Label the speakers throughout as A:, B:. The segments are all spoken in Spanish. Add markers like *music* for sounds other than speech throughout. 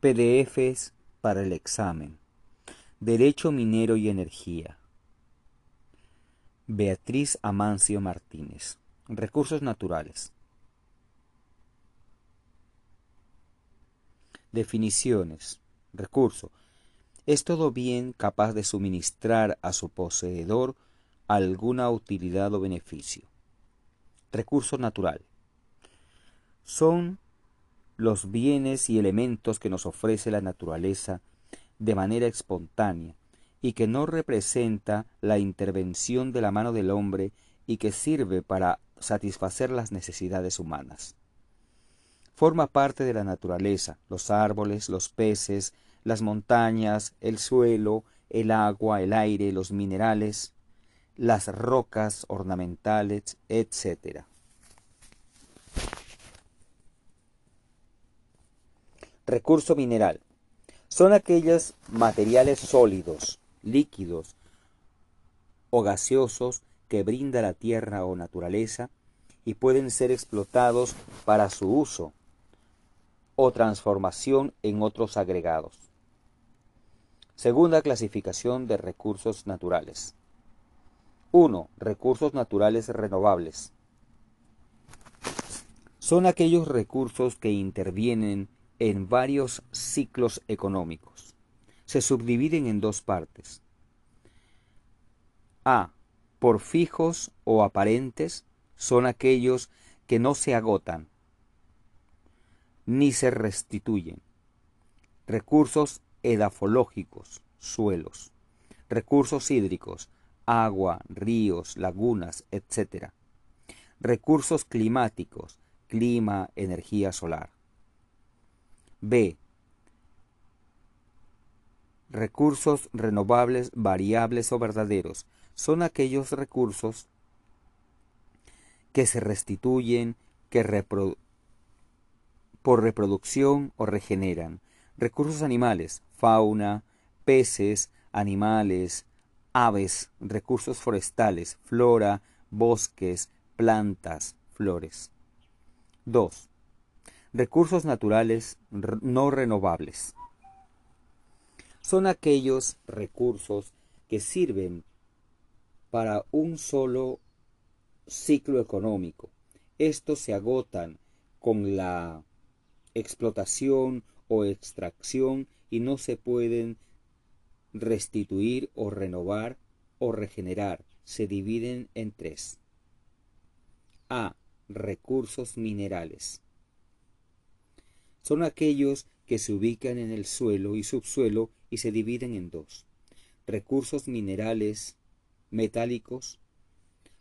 A: PDFs para el examen. Derecho minero y energía. Beatriz Amancio Martínez. Recursos naturales. Definiciones. Recurso. Es todo bien capaz de suministrar a su poseedor alguna utilidad o beneficio. Recurso natural. Son los bienes y elementos que nos ofrece la naturaleza de manera espontánea y que no representa la intervención de la mano del hombre y que sirve para satisfacer las necesidades humanas. Forma parte de la naturaleza, los árboles, los peces, las montañas, el suelo, el agua, el aire, los minerales, las rocas ornamentales, etc. Recurso mineral. Son aquellos materiales sólidos, líquidos o gaseosos que brinda la tierra o naturaleza y pueden ser explotados para su uso o transformación en otros agregados. Segunda clasificación de recursos naturales. 1. Recursos naturales renovables. Son aquellos recursos que intervienen en varios ciclos económicos. Se subdividen en dos partes. A. Por fijos o aparentes son aquellos que no se agotan ni se restituyen. Recursos edafológicos, suelos. Recursos hídricos, agua, ríos, lagunas, etc. Recursos climáticos, clima, energía solar. B. Recursos renovables, variables o verdaderos. Son aquellos recursos que se restituyen, que por reproducción o regeneran. Recursos animales, fauna, peces, animales, aves, recursos forestales, flora, bosques, plantas, flores. 2. Recursos naturales no renovables. Son aquellos recursos que sirven para un solo ciclo económico. Estos se agotan con la explotación o extracción y no se pueden restituir o renovar o regenerar. Se dividen en tres. A. Recursos minerales son aquellos que se ubican en el suelo y subsuelo y se dividen en dos. Recursos minerales metálicos,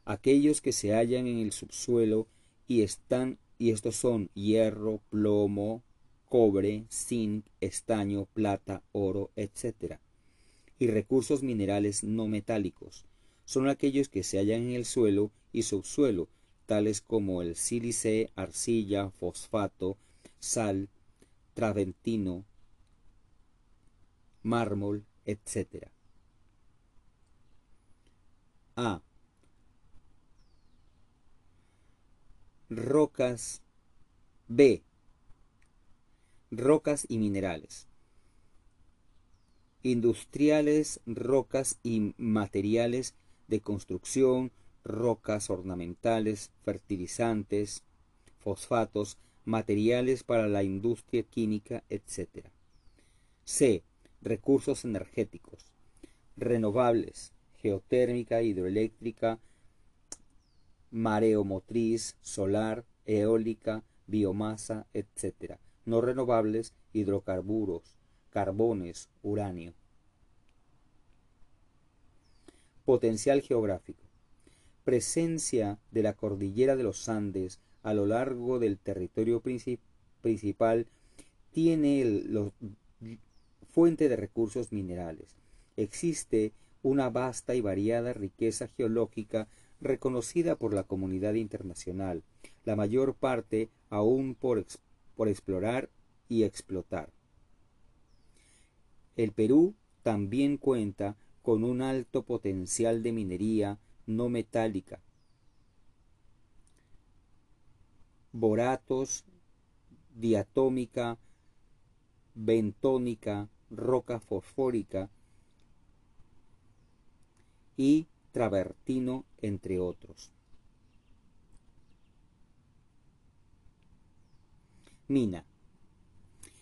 A: aquellos que se hallan en el subsuelo y están y estos son hierro, plomo, cobre, zinc, estaño, plata, oro, etc. Y recursos minerales no metálicos son aquellos que se hallan en el suelo y subsuelo, tales como el sílice, arcilla, fosfato, sal, traventino, mármol, etc. A. Rocas. B. Rocas y minerales. Industriales, rocas y materiales de construcción, rocas ornamentales, fertilizantes, fosfatos, materiales para la industria química, etc. C. Recursos energéticos. Renovables, geotérmica, hidroeléctrica, mareomotriz, solar, eólica, biomasa, etc. No renovables, hidrocarburos, carbones, uranio. Potencial geográfico. Presencia de la cordillera de los Andes a lo largo del territorio principal tiene el, fuente de recursos minerales. Existe una vasta y variada riqueza geológica reconocida por la comunidad internacional, la mayor parte aún por explorar y explotar. El Perú también cuenta con un alto potencial de minería no metálica, boratos, diatómica, bentónica, roca fosfórica y travertino, entre otros. Mina.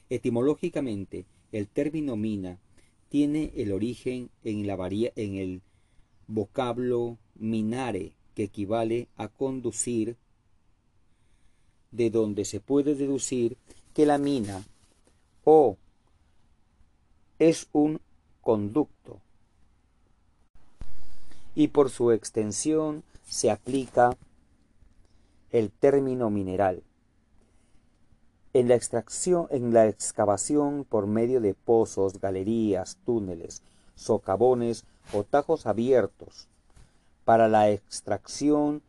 A: Etimológicamente, el término mina tiene el origen en, la en el vocablo minare, que equivale a conducir, de donde se puede deducir que la mina o es un conducto y por su extensión se aplica el término mineral. En la extracción, en la excavación por medio de pozos, galerías, túneles, socavones o tajos abiertos para la extracción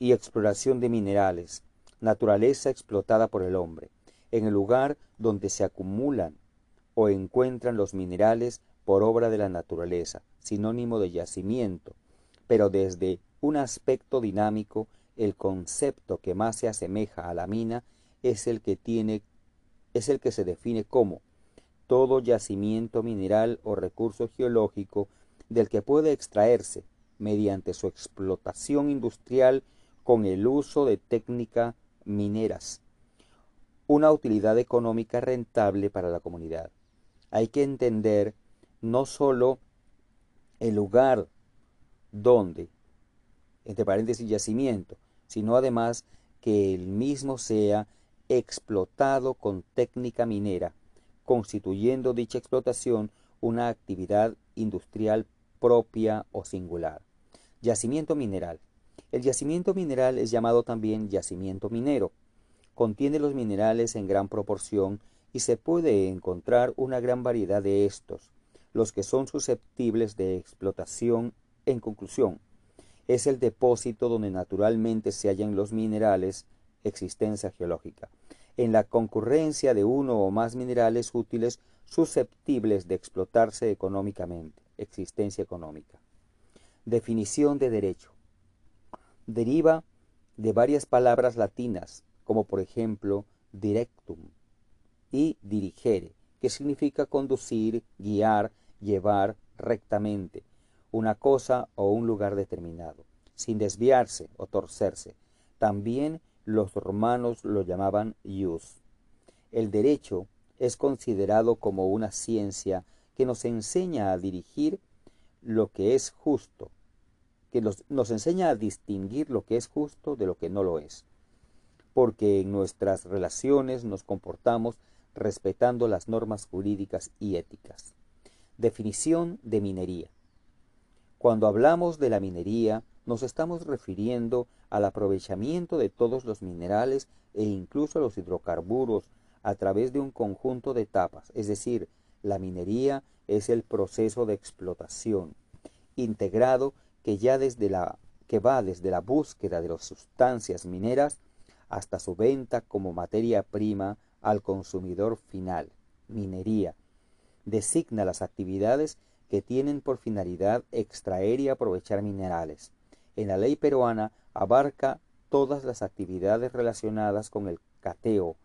A: y exploración de minerales, naturaleza explotada por el hombre, en el lugar donde se acumulan o encuentran los minerales por obra de la naturaleza, sinónimo de yacimiento, pero desde un aspecto dinámico el concepto que más se asemeja a la mina es el que tiene es el que se define como todo yacimiento mineral o recurso geológico del que puede extraerse mediante su explotación industrial con el uso de técnicas mineras una utilidad económica rentable para la comunidad. Hay que entender no solo el lugar donde, entre paréntesis, yacimiento, sino además que el mismo sea explotado con técnica minera, constituyendo dicha explotación una actividad industrial propia o singular. Yacimiento mineral. El yacimiento mineral es llamado también yacimiento minero. Contiene los minerales en gran proporción y se puede encontrar una gran variedad de estos, los que son susceptibles de explotación. En conclusión, es el depósito donde naturalmente se hallan los minerales, existencia geológica, en la concurrencia de uno o más minerales útiles susceptibles de explotarse económicamente, existencia económica. Definición de derecho. Deriva de varias palabras latinas, como por ejemplo directum y dirigere, que significa conducir, guiar, llevar rectamente, una cosa o un lugar determinado, sin desviarse o torcerse. También los romanos lo llamaban ius. El derecho es considerado como una ciencia que nos enseña a dirigir lo que es justo, que nos, enseña a distinguir lo que es justo de lo que no lo es, porque en nuestras relaciones nos comportamos respetando las normas jurídicas y éticas. Definición de minería. Cuando hablamos de la minería, nos estamos refiriendo al aprovechamiento de todos los minerales e incluso los hidrocarburos a través de un conjunto de etapas, es decir, la minería es el proceso de explotación integrado que ya desde la que va desde la búsqueda de las sustancias mineras hasta su venta como materia prima al consumidor final. Minería designa las actividades que tienen por finalidad extraer y aprovechar minerales. En la ley peruana abarca todas las actividades relacionadas con el cateo,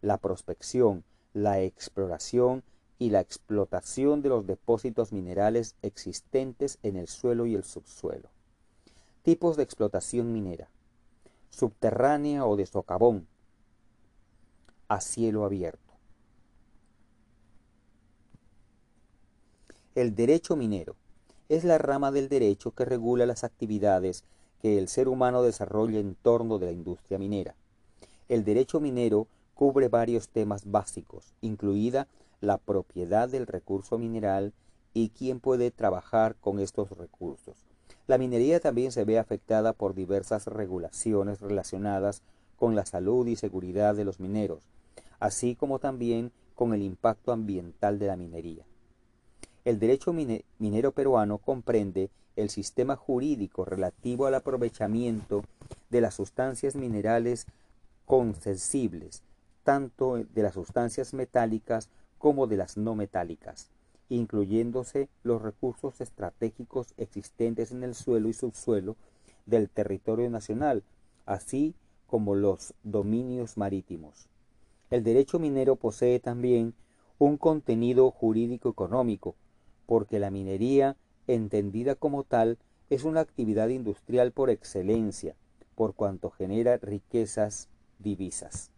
A: la prospección, la exploración y la explotación de los depósitos minerales existentes en el suelo y el subsuelo. Tipos de explotación minera. Subterránea o de socavón. A cielo abierto. El derecho minero es la rama del derecho que regula las actividades que el ser humano desarrolla en torno de la industria minera. El derecho minero cubre varios temas básicos, incluida la propiedad del recurso mineral y quién puede trabajar con estos recursos. La minería también se ve afectada por diversas regulaciones relacionadas con la salud y seguridad de los mineros, así como también con el impacto ambiental de la minería. El derecho minero peruano comprende el sistema jurídico relativo al aprovechamiento de las sustancias minerales concesibles, tanto de las sustancias metálicas como de las no metálicas, incluyéndose los recursos estratégicos existentes en el suelo y subsuelo del territorio nacional, así como los dominios marítimos. El derecho minero posee también un contenido jurídico económico, porque la minería, entendida como tal, es una actividad industrial por excelencia, por cuanto genera riquezas divisas.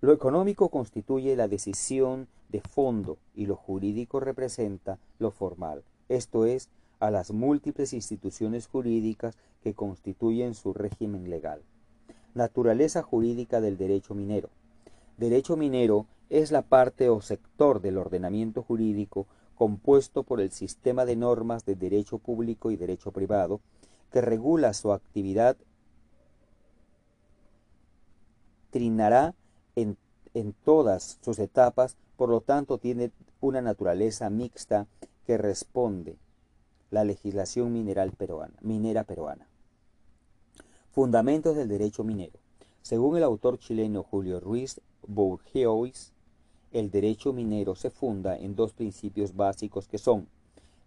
A: Lo económico constituye la decisión de fondo y lo jurídico representa lo formal, esto es, a las múltiples instituciones jurídicas que constituyen su régimen legal. Naturaleza jurídica del derecho minero. Derecho minero es la parte o sector del ordenamiento jurídico compuesto por el sistema de normas de derecho público y derecho privado que regula su actividad trinará en, todas sus etapas, por lo tanto tiene una naturaleza mixta que responde la legislación mineral peruana, minera peruana. Fundamentos del derecho minero. Según el autor chileno Julio Ruiz Bourgeois, el derecho minero se funda en dos principios básicos que son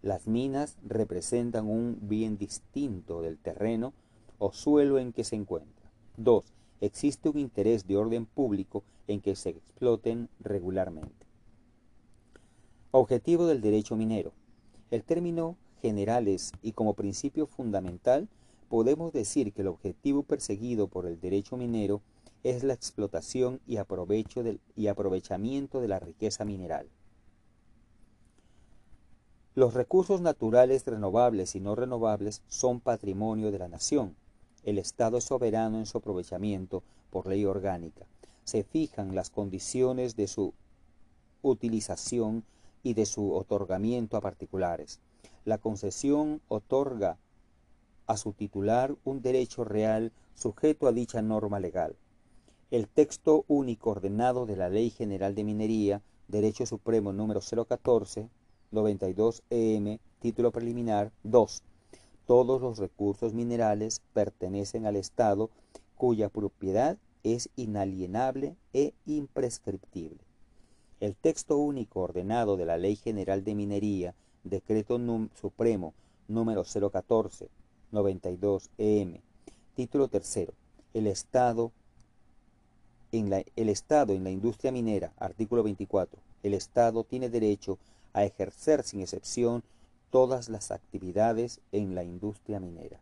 A: las minas representan un bien distinto del terreno o suelo en que se encuentra. 2. Existe un interés de orden público en que se exploten regularmente. Objetivo del derecho minero. El término generales y como principio fundamental podemos decir que el objetivo perseguido por el derecho minero es la explotación y, aprovecho y aprovechamiento de la riqueza mineral. Los recursos naturales renovables y no renovables son patrimonio de la nación. El Estado es soberano en su aprovechamiento por ley orgánica. Se fijan las condiciones de su utilización y de su otorgamiento a particulares. La concesión otorga a su titular un derecho real sujeto a dicha norma legal. El texto único ordenado de la Ley General de Minería, Derecho Supremo número 014, 92 EM, título preliminar 2. Todos los recursos minerales pertenecen al Estado cuya propiedad es inalienable e imprescriptible. El texto único ordenado de la Ley General de Minería, Decreto Supremo número 014, 92 EM, título tercero. El Estado el Estado en la industria minera, artículo 24, el Estado tiene derecho a ejercer sin excepción todas las actividades en la industria minera.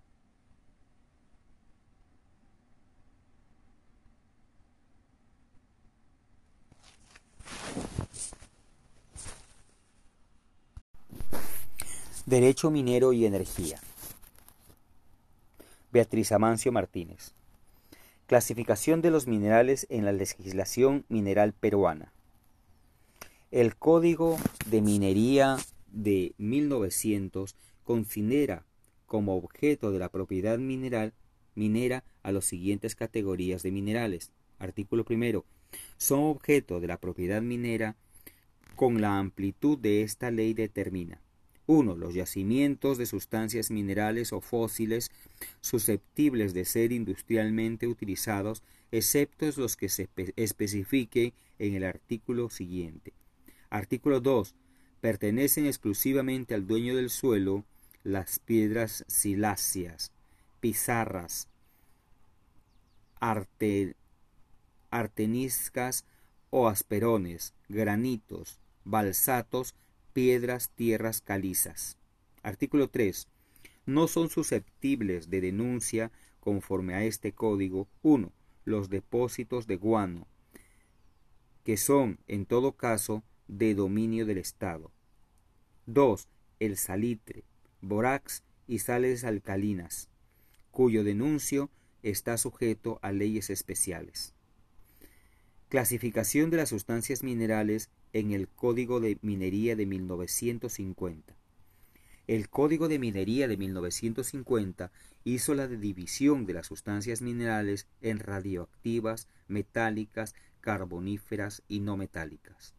A: Derecho minero y energía. Beatriz Amancio Martínez. Clasificación de los minerales en la legislación mineral peruana. El Código de Minería de 1900 considera como objeto de la propiedad mineral minera a las siguientes categorías de minerales. Artículo primero. Son objeto de la propiedad minera con la amplitud de esta ley determina 1. Los yacimientos de sustancias minerales o fósiles susceptibles de ser industrialmente utilizados, excepto los que se especifique en el artículo siguiente. Artículo 2. Pertenecen exclusivamente al dueño del suelo las piedras siláceas, pizarras, arteniscas o asperones, granitos, balsatos piedras, tierras calizas. Artículo 3. No son susceptibles de denuncia conforme a este código 1. Los depósitos de guano, que son, en todo caso, de dominio del Estado. 2. El salitre, borax y sales alcalinas, cuyo denuncio está sujeto a leyes especiales. Clasificación de las sustancias minerales en el Código de Minería de 1950. El Código de Minería de 1950 hizo la división de las sustancias minerales en radioactivas, metálicas, carboníferas y no metálicas.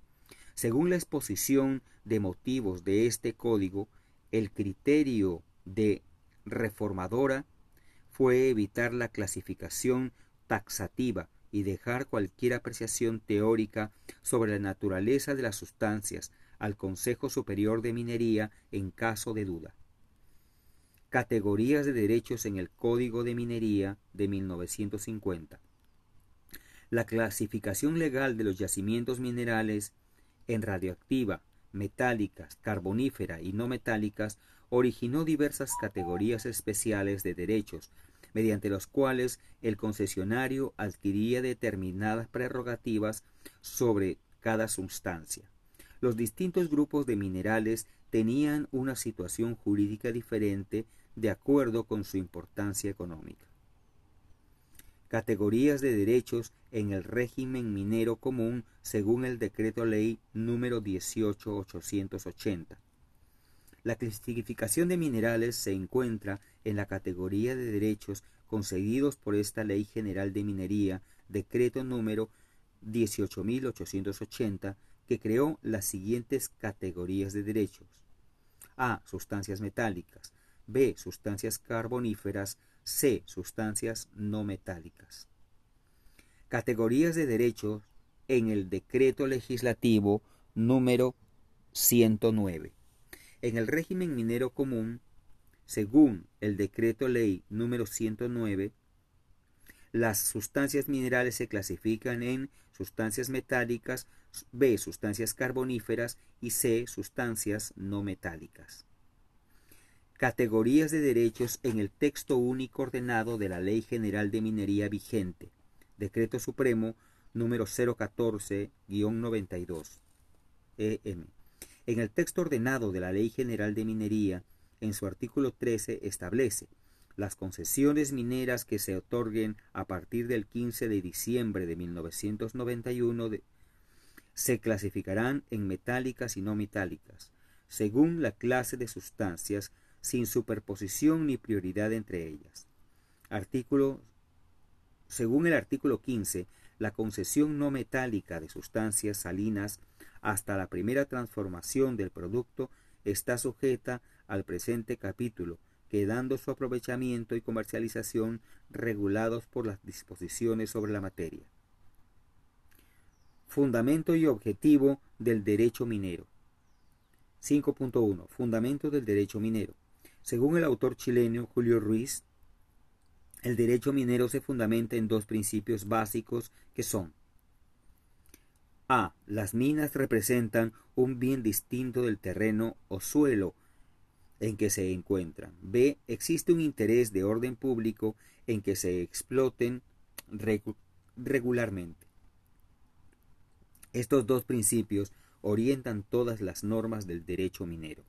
A: Según la exposición de motivos de este código, el criterio de reformadora fue evitar la clasificación taxativa y dejar cualquier apreciación teórica sobre la naturaleza de las sustancias al Consejo Superior de Minería en caso de duda. Categorías de derechos en el Código de Minería de 1950. La clasificación legal de los yacimientos minerales en radioactiva, metálicas, carbonífera y no metálicas originó diversas categorías especiales de derechos, mediante los cuales el concesionario adquiría determinadas prerrogativas sobre cada sustancia. Los distintos grupos de minerales tenían una situación jurídica diferente de acuerdo con su importancia económica. Categorías de derechos en el régimen minero común según el decreto ley número 18880. La clasificación de minerales se encuentra en la categoría de derechos concedidos por esta Ley General de Minería, decreto número 18880, que creó las siguientes categorías de derechos. A. Sustancias metálicas. B. Sustancias carboníferas. C. Sustancias no metálicas. Categorías de derechos en el decreto legislativo número 109. En el régimen minero común, según el decreto ley número 109, las sustancias minerales se clasifican en sustancias metálicas, B, sustancias carboníferas y C, sustancias no metálicas. Categorías de derechos en el texto único ordenado de la Ley General de Minería vigente, Decreto Supremo número 014-92 EM. En el texto ordenado de la Ley General de Minería, en su artículo 13 establece las concesiones mineras que se otorguen a partir del 15 de diciembre de 1991 se clasificarán en metálicas y no metálicas, según la clase de sustancias, sin superposición ni prioridad entre ellas. Artículo, según el artículo 15, la concesión no metálica de sustancias salinas hasta la primera transformación del producto está sujeta al presente capítulo, quedando su aprovechamiento y comercialización regulados por las disposiciones sobre la materia. Fundamento y objetivo del derecho minero. 5.1. Fundamento del derecho minero. Según el autor chileno Julio Ruiz, el derecho minero se fundamenta en dos principios básicos que son A. Las minas representan un bien distinto del terreno o suelo en que se encuentran. B. Existe un interés de orden público en que se exploten regularmente. Estos dos principios orientan todas las normas del derecho minero.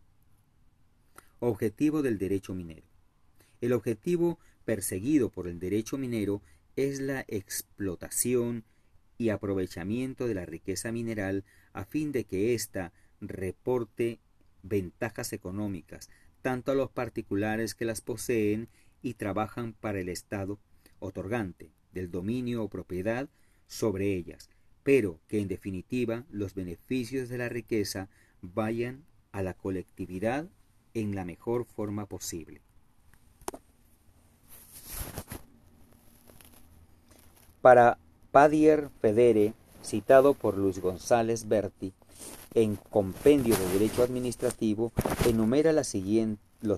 A: Objetivo del derecho minero. El objetivo perseguido por el derecho minero es la explotación y aprovechamiento de la riqueza mineral a fin de que ésta reporte ventajas económicas tanto a los particulares que las poseen y trabajan para el Estado otorgante del dominio o propiedad sobre ellas, pero que en definitiva los beneficios de la riqueza vayan a la colectividad en la mejor forma posible. Para Padier Federe, citado por Luis González Berti, en Compendio de Derecho Administrativo enumera los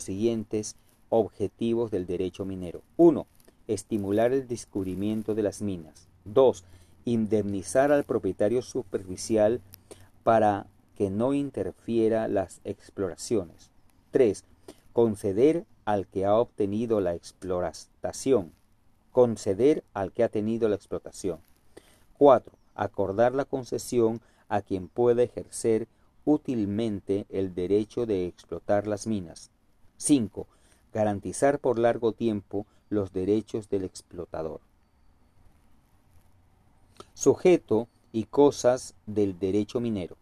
A: siguientes objetivos del derecho minero. 1. Estimular el descubrimiento de las minas. 2. Indemnizar al propietario superficial para que no interfiera las exploraciones. 3. Conceder al que ha obtenido la exploración. Conceder al que ha tenido la explotación. 4. Acordar la concesión a quien pueda ejercer útilmente el derecho de explotar las minas. 5. Garantizar por largo tiempo los derechos del explotador. Sujeto y cosas del derecho minero.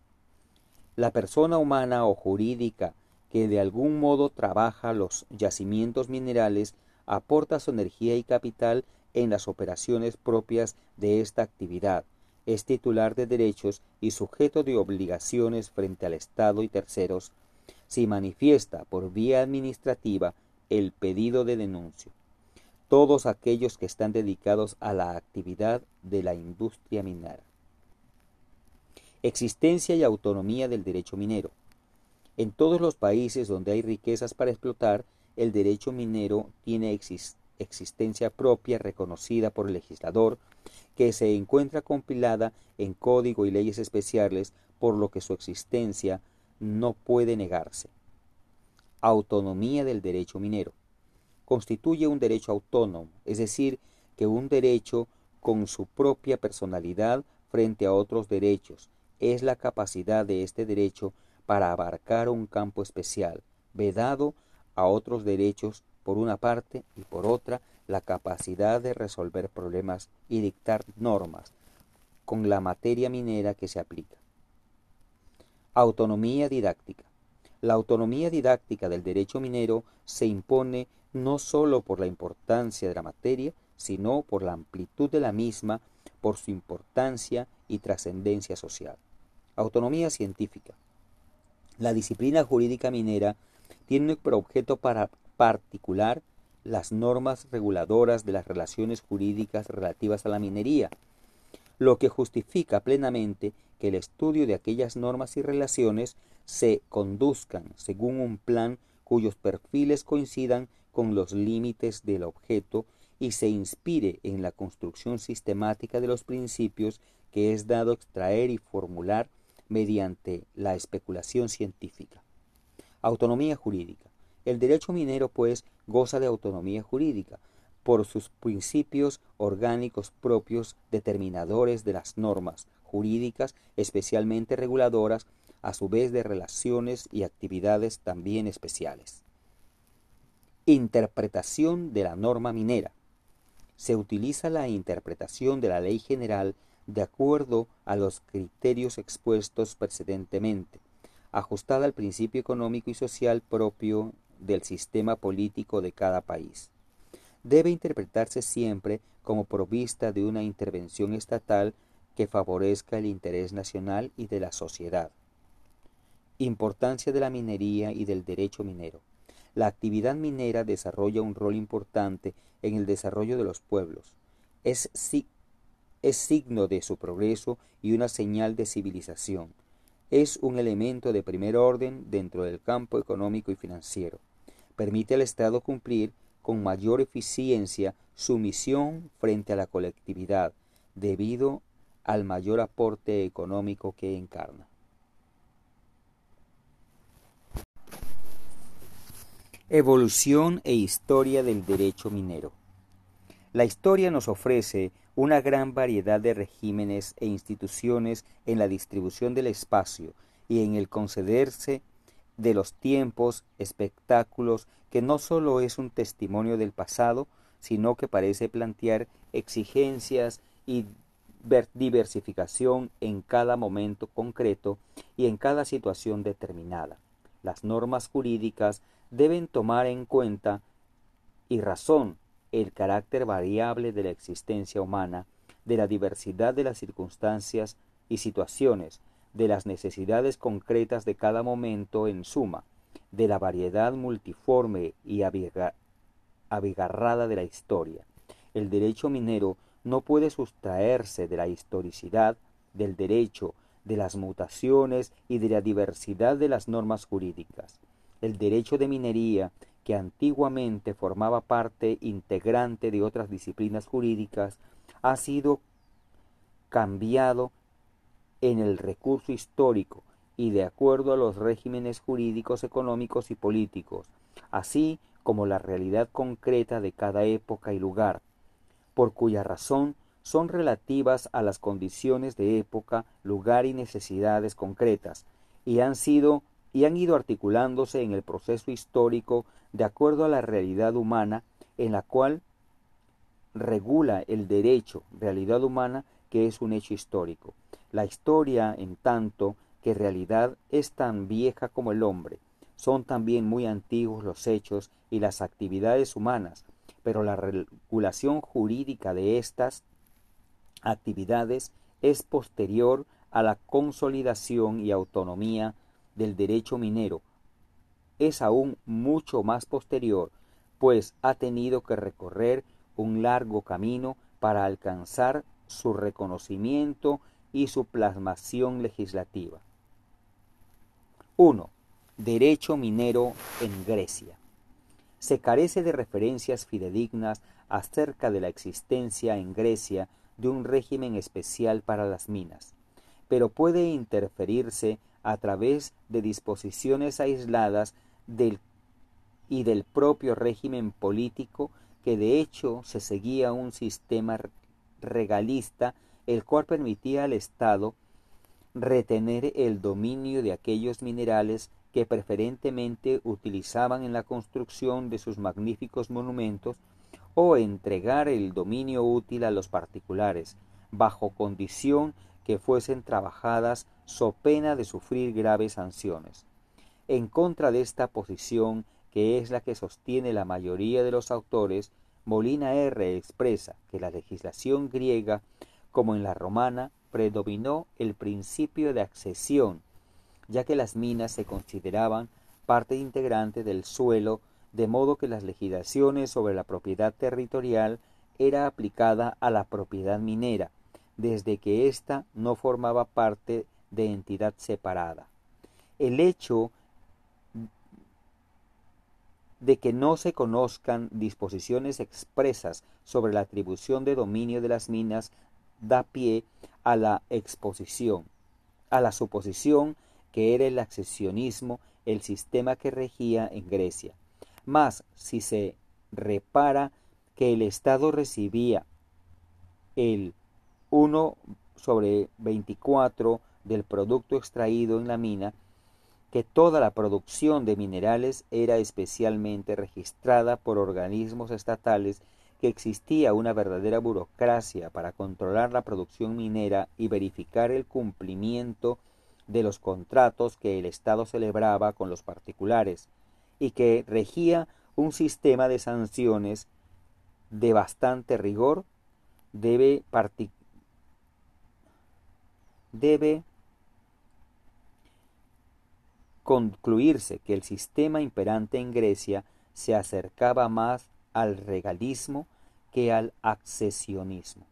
A: La persona humana o jurídica que de algún modo trabaja los yacimientos minerales aporta su energía y capital en las operaciones propias de esta actividad, es titular de derechos y sujeto de obligaciones frente al Estado y terceros, si manifiesta por vía administrativa el pedido de denuncia. Todos aquellos que están dedicados a la actividad de la industria minera. Existencia y autonomía del derecho minero. En todos los países donde hay riquezas para explotar, el derecho minero tiene existencia propia reconocida por el legislador que se encuentra compilada en código y leyes especiales, por lo que su existencia no puede negarse. Autonomía del derecho minero. Constituye un derecho autónomo, es decir, que un derecho con su propia personalidad frente a otros derechos es la capacidad de este derecho para abarcar un campo especial, vedado a otros derechos por una parte y por otra la capacidad de resolver problemas y dictar normas con la materia minera que se aplica. Autonomía didáctica. La autonomía didáctica del derecho minero se impone no sólo por la importancia de la materia, sino por la amplitud de la misma, por su importancia y trascendencia social. Autonomía científica. La disciplina jurídica minera tiene por objeto para particular las normas reguladoras de las relaciones jurídicas relativas a la minería, lo que justifica plenamente que el estudio de aquellas normas y relaciones se conduzcan según un plan cuyos perfiles coincidan con los límites del objeto y se inspire en la construcción sistemática de los principios que es dado extraer y formular mediante la especulación científica. Autonomía jurídica. El derecho minero, pues, goza de autonomía jurídica por sus principios orgánicos propios determinadores de las normas jurídicas, especialmente reguladoras, a su vez de relaciones y actividades también especiales. Interpretación de la norma minera. Se utiliza la interpretación de la ley general de acuerdo a los criterios expuestos precedentemente, ajustada al principio económico y social propio del sistema político de cada país. Debe interpretarse siempre como provista de una intervención estatal que favorezca el interés nacional y de la sociedad. Importancia de la minería y del derecho minero. La actividad minera desarrolla un rol importante en el desarrollo de los pueblos. Es, es signo de su progreso y una señal de civilización. Es un elemento de primer orden dentro del campo económico y financiero permite al Estado cumplir con mayor eficiencia su misión frente a la colectividad, debido al mayor aporte económico que encarna. Evolución e historia del derecho minero. La historia nos ofrece una gran variedad de regímenes e instituciones en la distribución del espacio y en el concederse de los tiempos, espectáculos, que no sólo es un testimonio del pasado, sino que parece plantear exigencias y diversificación en cada momento concreto y en cada situación determinada. Las normas jurídicas deben tomar en cuenta y razón el carácter variable de la existencia humana, de la diversidad de las circunstancias y situaciones, de las necesidades concretas de cada momento en suma, de la variedad multiforme y abigarrada de la historia. El derecho minero no puede sustraerse de la historicidad del derecho, de las mutaciones y de la diversidad de las normas jurídicas. El derecho de minería, que antiguamente formaba parte integrante de otras disciplinas jurídicas, ha sido cambiado en el recurso histórico y de acuerdo a los regímenes jurídicos, económicos y políticos, así como la realidad concreta de cada época y lugar, por cuya razón son relativas a las condiciones de época, lugar y necesidades concretas, y han sido y han ido articulándose en el proceso histórico de acuerdo a la realidad humana en la cual regula el derecho, realidad humana que es un hecho histórico. La historia, en tanto que realidad es tan vieja como el hombre, son también muy antiguos los hechos y las actividades humanas, pero la regulación jurídica de estas actividades es posterior a la consolidación y autonomía del derecho minero. Es aún mucho más posterior, pues ha tenido que recorrer un largo camino para alcanzar su reconocimiento y su plasmación legislativa. 1. Derecho minero en Grecia. Se carece de referencias fidedignas acerca de la existencia en Grecia de un régimen especial para las minas, pero puede interferirse a través de disposiciones aisladas del y del propio régimen político que de hecho se seguía un sistema regalista el cual permitía al Estado retener el dominio de aquellos minerales que preferentemente utilizaban en la construcción de sus magníficos monumentos o entregar el dominio útil a los particulares, bajo condición que fuesen trabajadas so pena de sufrir graves sanciones. En contra de esta posición que es la que sostiene la mayoría de los autores, Molina R. expresa que la legislación griega, como en la romana, predominó el principio de accesión, ya que las minas se consideraban parte integrante del suelo, de modo que las legislaciones sobre la propiedad territorial era aplicada a la propiedad minera, desde que ésta no formaba parte de entidad separada. El hecho de que no se conozcan disposiciones expresas sobre la atribución de dominio de las minas da pie a la exposición, a la suposición que era el accesionismo el sistema que regía en Grecia. Mas si se repara que el Estado recibía el 1 sobre 24 del producto extraído en la mina, que toda la producción de minerales era especialmente registrada por organismos estatales, que existía una verdadera burocracia para controlar la producción minera y verificar el cumplimiento de los contratos que el Estado celebraba con los particulares, y que regía un sistema de sanciones de bastante rigor, debe, debe concluirse que el sistema imperante en Grecia se acercaba más al regalismo que al accesionismo.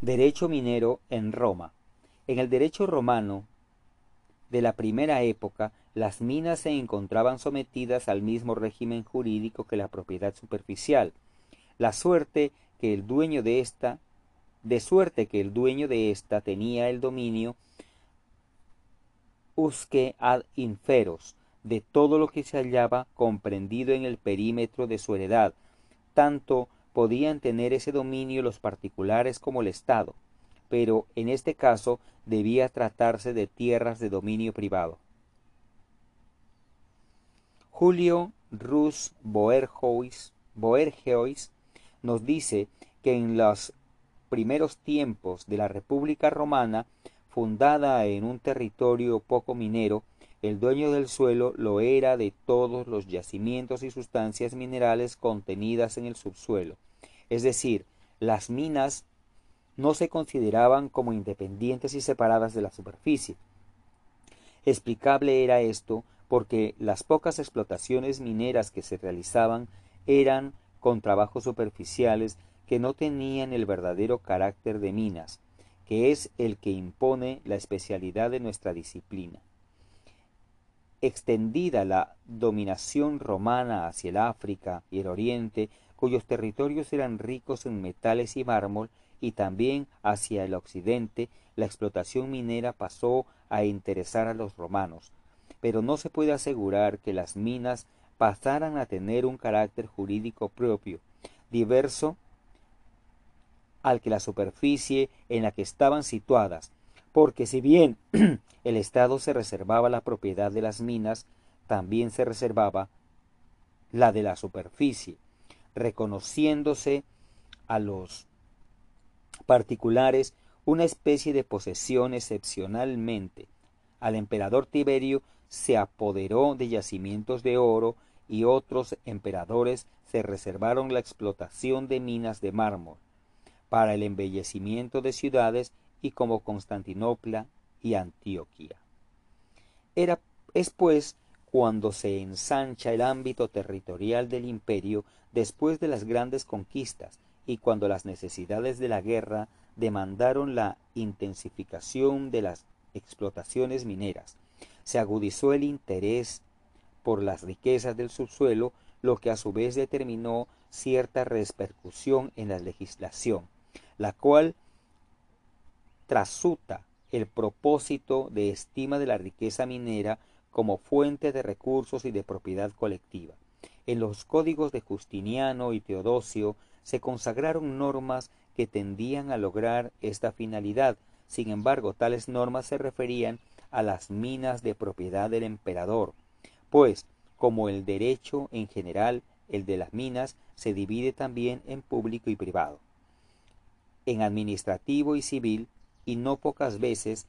A: Derecho minero en Roma. En el derecho romano de la primera época, las minas se encontraban sometidas al mismo régimen jurídico que la propiedad superficial. La suerte que el dueño de esta, de suerte que el dueño de esta tenía el dominio usque ad inferos, de todo lo que se hallaba comprendido en el perímetro de su heredad, tanto podían tener ese dominio los particulares como el Estado, pero en este caso debía tratarse de tierras de dominio privado. Julio Rus Boergeois, Boergeois nos dice que en los primeros tiempos de la República Romana fundada en un territorio poco minero, el dueño del suelo lo era de todos los yacimientos y sustancias minerales contenidas en el subsuelo. Es decir, las minas no se consideraban como independientes y separadas de la superficie. Explicable era esto porque las pocas explotaciones mineras que se realizaban eran con trabajos superficiales que no tenían el verdadero carácter de minas, que es el que impone la especialidad de nuestra disciplina. Extendida la dominación romana hacia el África y el Oriente, cuyos territorios eran ricos en metales y mármol, y también hacia el occidente, la explotación minera pasó a interesar a los romanos, pero no se puede asegurar que las minas pasaran a tener un carácter jurídico propio, diverso al que la superficie en la que estaban situadas, porque si bien *clears throat* el Estado se reservaba la propiedad de las minas, también se reservaba la de la superficie, reconociéndose a los particulares una especie de posesión excepcionalmente. Al emperador Tiberio se apoderó de yacimientos de oro y otros emperadores se reservaron la explotación de minas de mármol para el embellecimiento de ciudades y como Constantinopla y Antioquía. Era, es pues cuando se ensancha el ámbito territorial del imperio después de las grandes conquistas y cuando las necesidades de la guerra demandaron la intensificación de las explotaciones mineras. Se agudizó el interés por las riquezas del subsuelo, lo que a su vez determinó cierta repercusión en la legislación, la cual trasuta el propósito de estima de la riqueza minera como fuente de recursos y de propiedad colectiva. En los códigos de Justiniano y Teodosio se consagraron normas que tendían a lograr esta finalidad. Sin embargo, tales normas se referían a las minas de propiedad del emperador, pues, como el derecho en general, el de las minas se divide también en público y privado, en administrativo y civil, y no pocas veces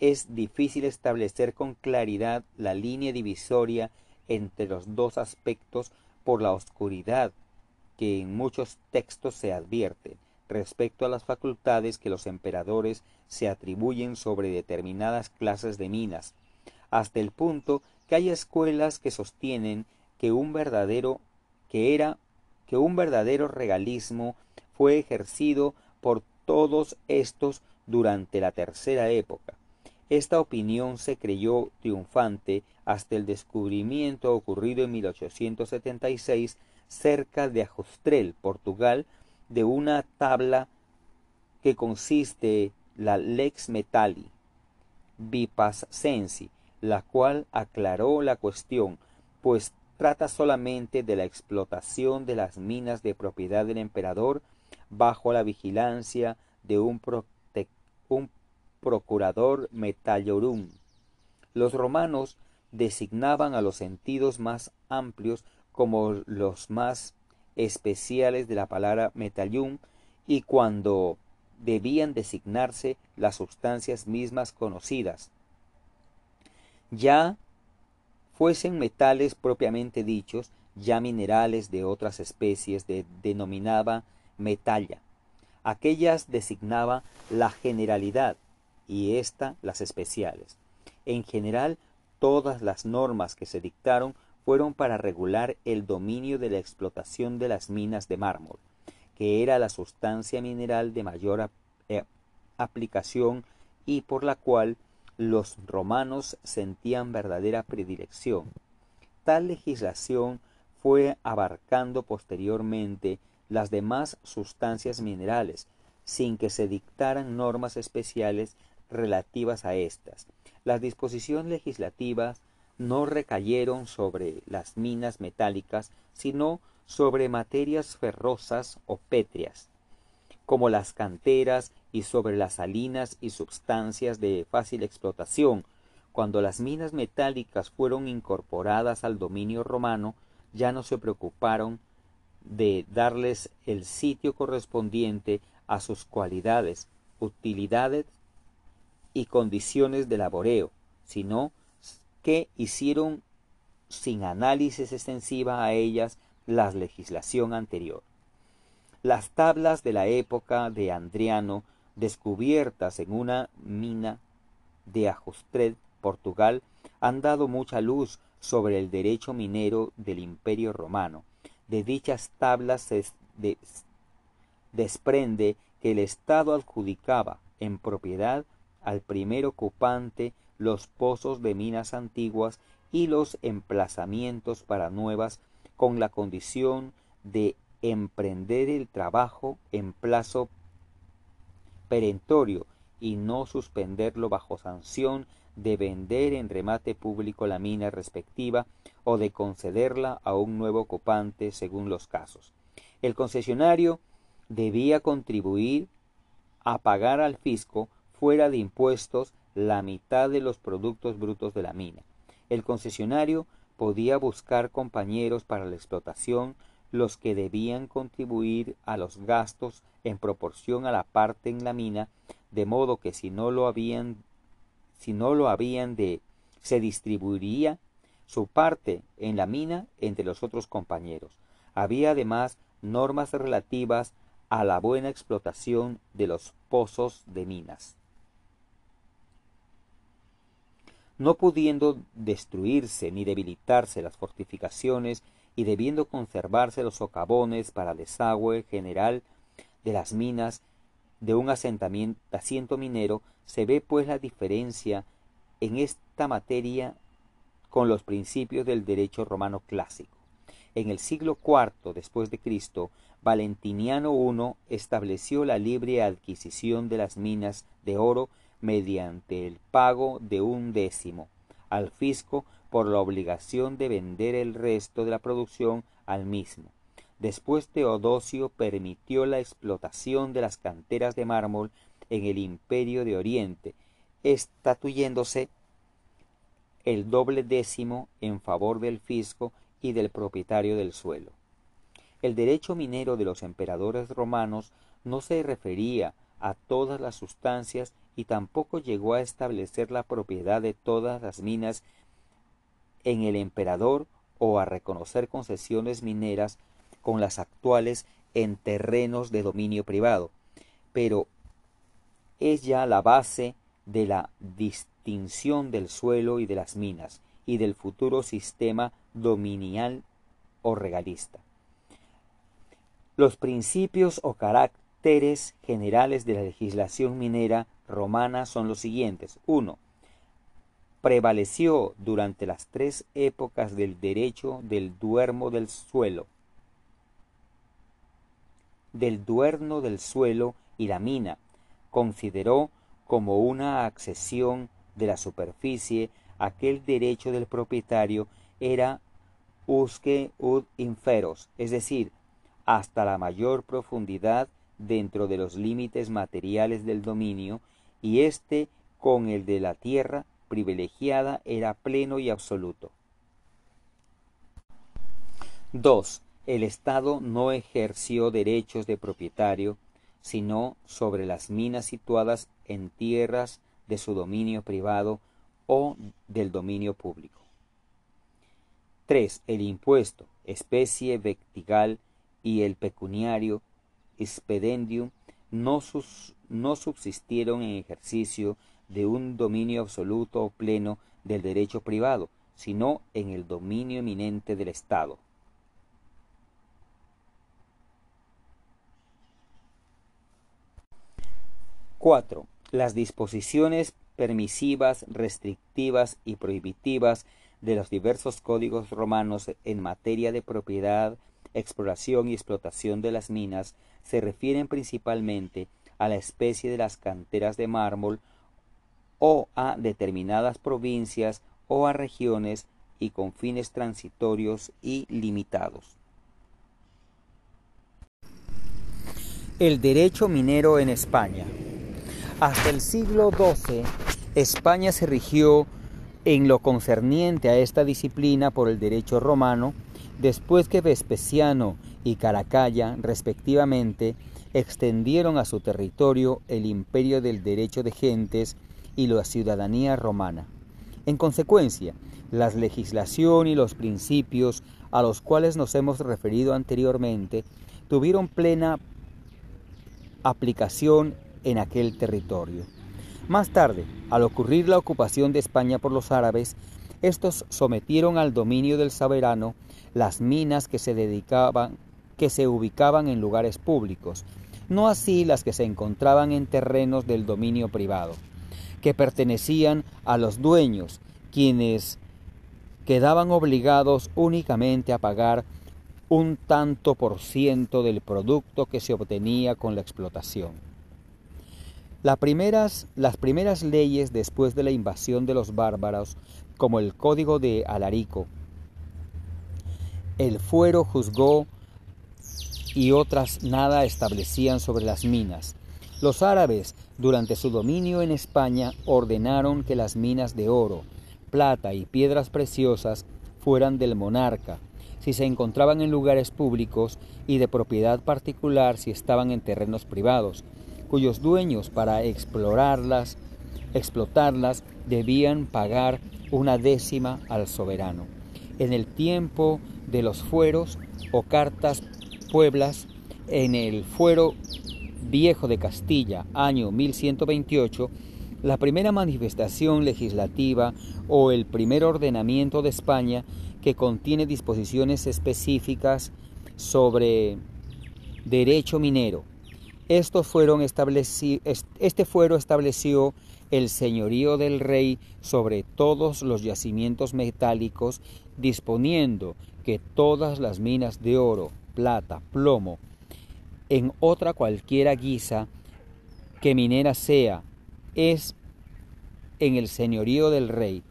A: es difícil establecer con claridad la línea divisoria entre los dos aspectos por la oscuridad que en muchos textos se advierte respecto a las facultades que los emperadores se atribuyen sobre determinadas clases de minas, hasta el punto que hay escuelas que sostienen que un verdadero que era que un verdadero regalismo fue ejercido por todos estos durante la tercera época. Esta opinión se creyó triunfante hasta el descubrimiento ocurrido en 1876 cerca de Ajustrel, Portugal, de una tabla que consiste la lex metalli sensi, la cual aclaró la cuestión, pues trata solamente de la explotación de las minas de propiedad del emperador bajo la vigilancia de un, procurador metallorum. Los romanos designaban a los sentidos más amplios como los más especiales de la palabra metallium y cuando debían designarse las sustancias mismas conocidas. Ya fuesen metales propiamente dichos, ya minerales de otras especies de, denominaba metalla. Aquellas designaba la generalidad y ésta las especiales. En general, todas las normas que se dictaron fueron para regular el dominio de la explotación de las minas de mármol, que era la sustancia mineral de mayor eh, aplicación y por la cual los romanos sentían verdadera predilección. Tal legislación fue abarcando posteriormente las demás sustancias minerales, sin que se dictaran normas especiales relativas a éstas. Las disposiciones legislativas no recayeron sobre las minas metálicas, sino sobre materias ferrosas o pétreas, como las canteras y sobre las salinas y substancias de fácil explotación. Cuando las minas metálicas fueron incorporadas al dominio romano, ya no se preocuparon de darles el sitio correspondiente a sus cualidades, utilidades y condiciones de laboreo, sino que hicieron sin análisis extensiva a ellas la legislación anterior. Las tablas de la época de Andriano, descubiertas en una mina de Ajustred, Portugal, han dado mucha luz sobre el derecho minero del Imperio Romano. De dichas tablas se desprende que el Estado adjudicaba en propiedad al primer ocupante los pozos de minas antiguas y los emplazamientos para nuevas con la condición de emprender el trabajo en plazo perentorio y no suspenderlo bajo sanción de vender en remate público la mina respectiva o de concederla a un nuevo ocupante según los casos. El concesionario debía contribuir a pagar al fisco fuera de impuestos la mitad de los productos brutos de la mina. El concesionario podía buscar compañeros para la explotación los que debían contribuir a los gastos en proporción a la parte en la mina, de modo que si no lo habían si no lo habían de se distribuiría su parte en la mina entre los otros compañeros. Había además normas relativas a la buena explotación de los pozos de minas. no pudiendo destruirse ni debilitarse las fortificaciones y debiendo conservarse los socavones para desagüe general de las minas de un asentamiento, asiento minero, se ve pues la diferencia en esta materia con los principios del derecho romano clásico. En el siglo IV después de Cristo, Valentiniano I estableció la libre adquisición de las minas de oro mediante el pago de un décimo al fisco por la obligación de vender el resto de la producción al mismo. Después Teodosio permitió la explotación de las canteras de mármol en el imperio de Oriente, estatuyéndose el doble décimo en favor del fisco y del propietario del suelo. El derecho minero de los emperadores romanos no se refería a todas las sustancias y tampoco llegó a establecer la propiedad de todas las minas en el emperador o a reconocer concesiones mineras con las actuales en terrenos de dominio privado, pero es ya la base de la distinción del suelo y de las minas y del futuro sistema dominial o regalista. Los principios o caracteres generales de la legislación minera romana son los siguientes. 1. Prevaleció durante las tres épocas del derecho del duermo del suelo, del duerno del suelo y la mina. Consideró como una accesión de la superficie aquel derecho del propietario era usque ud inferos, es decir, hasta la mayor profundidad dentro de los límites materiales del dominio, y éste con el de la tierra privilegiada era pleno y absoluto. 2. El Estado no ejerció derechos de propietario, sino sobre las minas situadas en tierras de su dominio privado o del dominio público. 3. El impuesto, especie vectigal y el pecuniario expedendium no, no subsistieron en ejercicio de un dominio absoluto o pleno del derecho privado, sino en el dominio eminente del Estado. 4. Las disposiciones permisivas, restrictivas y prohibitivas de los diversos códigos romanos en materia de propiedad, exploración y explotación de las minas se refieren principalmente a la especie de las canteras de mármol o a determinadas provincias o a regiones y con fines transitorios y limitados. El derecho minero en España. Hasta el siglo XII, España se rigió en lo concerniente a esta disciplina por el derecho romano, después que Vespasiano y Caracalla, respectivamente, extendieron a su territorio el imperio del derecho de gentes y la ciudadanía romana. En consecuencia, la legislación y los principios a los cuales nos hemos referido anteriormente tuvieron plena aplicación en aquel territorio. Más tarde, al ocurrir la ocupación de España por los árabes, estos sometieron al dominio del soberano las minas que se dedicaban que se ubicaban en lugares públicos, no así las que se encontraban en terrenos del dominio privado, que pertenecían a los dueños, quienes quedaban obligados únicamente a pagar un tanto por ciento del producto que se obtenía con la explotación. Las primeras, las primeras leyes después de la invasión de los bárbaros, como el Código de Alarico, el fuero juzgó y otras nada establecían sobre las minas. Los árabes, durante su dominio en España, ordenaron que las minas de oro, plata y piedras preciosas fueran del monarca, si se encontraban en lugares públicos y de propiedad particular si estaban en terrenos privados, cuyos dueños para explorarlas, explotarlas, debían pagar una décima al soberano. En el tiempo de los fueros o cartas pueblas, en el fuero viejo de Castilla, año 1128, la primera manifestación legislativa o el primer ordenamiento de España que contiene disposiciones específicas sobre derecho minero, Estos fueron este fuero estableció el señorío del rey sobre todos los yacimientos metálicos, disponiendo que todas las minas de oro, plata, plomo, en otra cualquiera guisa que minera sea, es en el señorío del rey,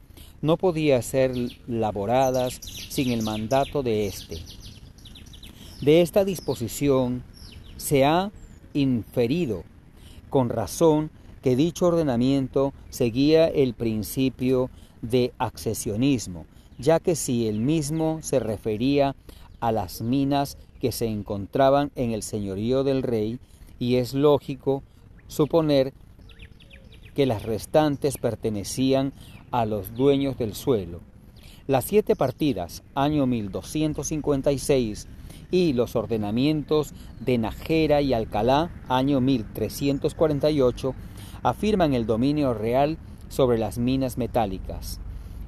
A: no podía ser laboradas sin el mandato de éste. De esta disposición se ha inferido con razón que dicho ordenamiento seguía el principio de accesionismo, ya que si el mismo se refería a las minas que se encontraban en el señorío del rey, y es lógico suponer que las restantes pertenecían a los dueños del suelo. Las siete partidas, año 1256, y los ordenamientos de Najera y Alcalá, año 1348, afirman el dominio real sobre las minas metálicas.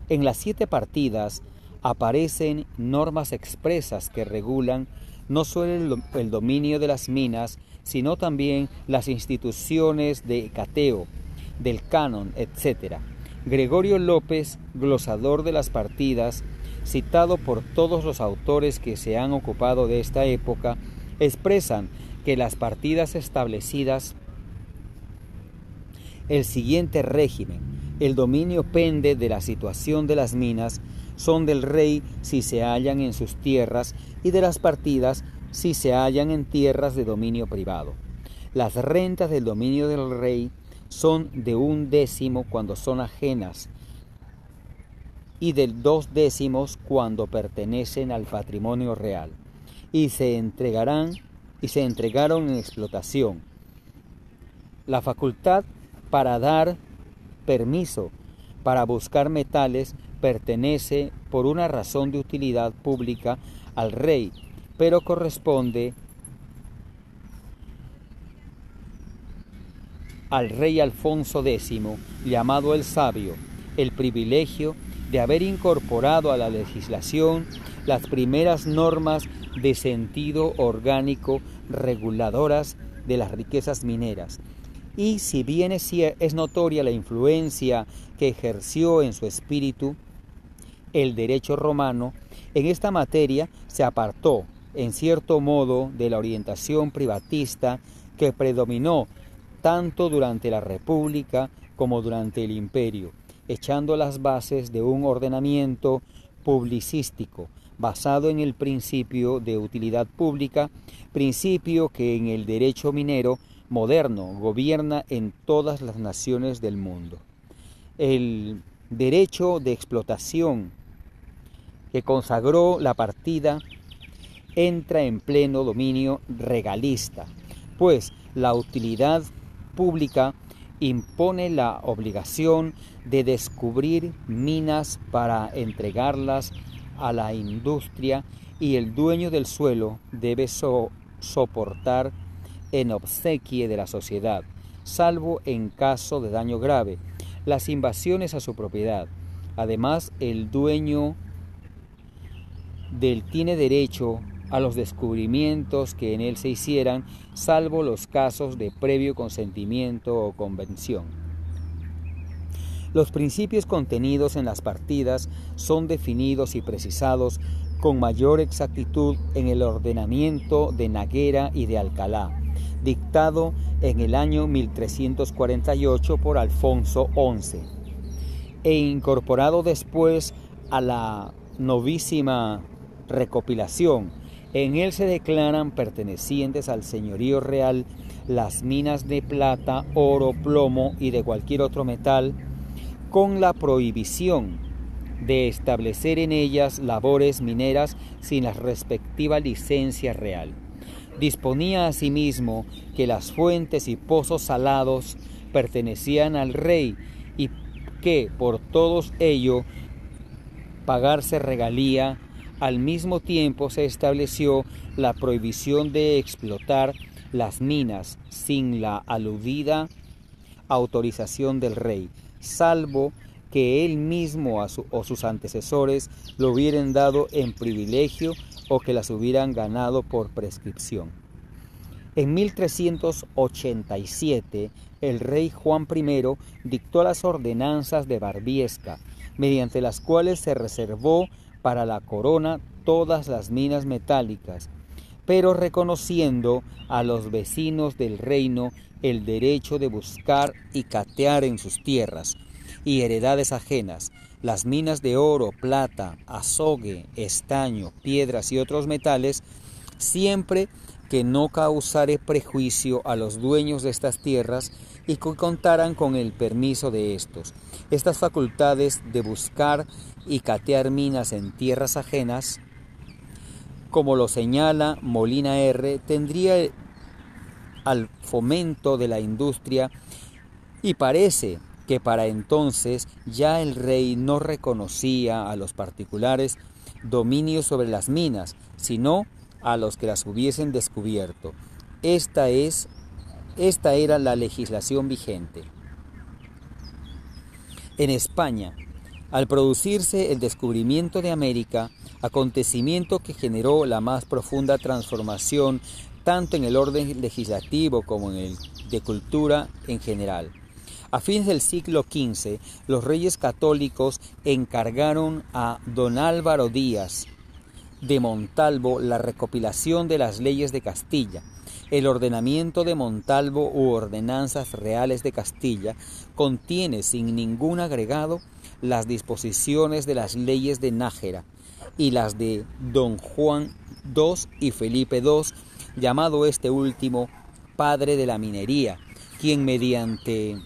A: En las siete partidas aparecen normas expresas que regulan no solo el, dominio de las minas, sino también las instituciones de cateo, del canon, etc. Gregorio López, glosador de las partidas, citado por todos los autores que se han ocupado de esta época, expresan que las partidas establecidas el siguiente régimen, el dominio pende de la situación de las minas, son del rey si se hallan en sus tierras y de las partidas si se hallan en tierras de dominio privado. Las rentas del dominio del rey son de un décimo cuando son ajenas y del dos décimos cuando pertenecen al patrimonio real y se entregarán y se entregaron en explotación. La facultad para dar permiso para buscar metales pertenece por una razón de utilidad pública al rey, pero corresponde al rey Alfonso X, llamado el Sabio, el privilegio de haber incorporado a la legislación las primeras normas de sentido orgánico reguladoras de las riquezas mineras. Y si bien es, es notoria la influencia que ejerció en su espíritu el derecho romano, en esta materia se apartó, en cierto modo, de la orientación privatista que predominó tanto durante la República como durante el Imperio, echando las bases de un ordenamiento publicístico basado en el principio de utilidad pública, principio que en el derecho minero moderno gobierna en todas las naciones del mundo. El derecho de explotación que consagró la partida entra en pleno dominio regalista, pues la utilidad pública impone la obligación de descubrir minas para entregarlas a la industria y el dueño del suelo debe soportar en obsequie de la sociedad, salvo en caso de daño grave, las invasiones a su propiedad. Además, el dueño del tiene derecho a los descubrimientos que en él se hicieran, salvo los casos de previo consentimiento o convención. Los principios contenidos en las partidas son definidos y precisados con mayor exactitud en el ordenamiento de Naguera y de Alcalá, dictado en el año 1348 por Alfonso XI, e incorporado después a la novísima recopilación en él se declaran pertenecientes al señorío real las minas de plata, oro, plomo y de cualquier otro metal, con la prohibición de establecer en ellas labores mineras sin la respectiva licencia real. Disponía asimismo que las fuentes y pozos salados pertenecían al rey y que por todos ello pagarse regalía al mismo tiempo se estableció la prohibición de explotar las minas sin la aludida autorización del rey, salvo que él mismo o sus antecesores lo hubieran dado en privilegio o que las hubieran ganado por prescripción. En 1387, el rey Juan I dictó las ordenanzas de Barbiesca, mediante las cuales se reservó para la corona todas las minas metálicas, pero reconociendo a los vecinos del reino el derecho de buscar y catear en sus tierras y heredades ajenas las minas de oro, plata, azogue, estaño, piedras y otros metales, siempre que no causare prejuicio a los dueños de estas tierras y que contaran con el permiso de estos. Estas facultades de buscar y catear minas en tierras ajenas, como lo señala Molina R., tendría al fomento de la industria y parece que para entonces ya el rey no reconocía a los particulares dominio sobre las minas, sino a los que las hubiesen descubierto. Esta es esta era la legislación vigente. En España, al producirse el descubrimiento de América, acontecimiento que generó la más profunda transformación tanto en el orden legislativo como en el de cultura en general. A fines del siglo XV, los reyes católicos encargaron a don Álvaro Díaz de Montalvo la recopilación de las leyes de Castilla. El ordenamiento de Montalvo u ordenanzas reales de Castilla contiene sin ningún agregado las disposiciones de las leyes de Nájera y las de don Juan II y Felipe II, llamado este último padre de la minería, quien mediante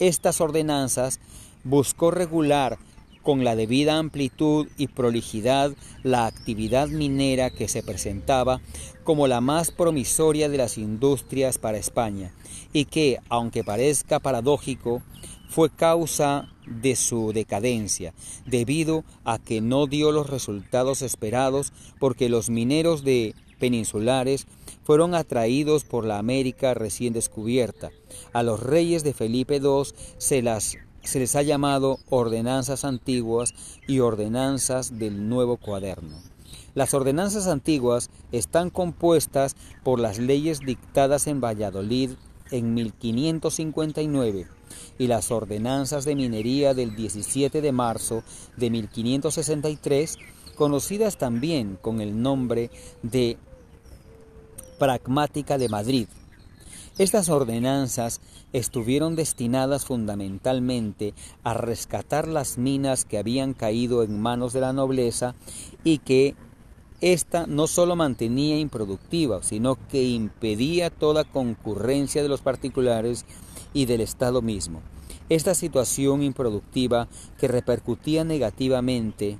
A: estas ordenanzas buscó regular con la debida amplitud y prolijidad la actividad minera que se presentaba como la más promisoria de las industrias para España y que, aunque parezca paradójico, fue causa de su decadencia, debido a que no dio los resultados esperados porque los mineros de peninsulares fueron atraídos por la América recién descubierta. A los reyes de Felipe II se, las, se les ha llamado ordenanzas antiguas y ordenanzas del nuevo cuaderno. Las ordenanzas antiguas están compuestas por las leyes dictadas en Valladolid en 1559 y las ordenanzas de minería del 17 de marzo de 1563, conocidas también con el nombre de Pragmática de Madrid. Estas ordenanzas estuvieron destinadas fundamentalmente a rescatar las minas que habían caído en manos de la nobleza y que ésta no solo mantenía improductiva, sino que impedía toda concurrencia de los particulares y del Estado mismo. Esta situación improductiva que repercutía negativamente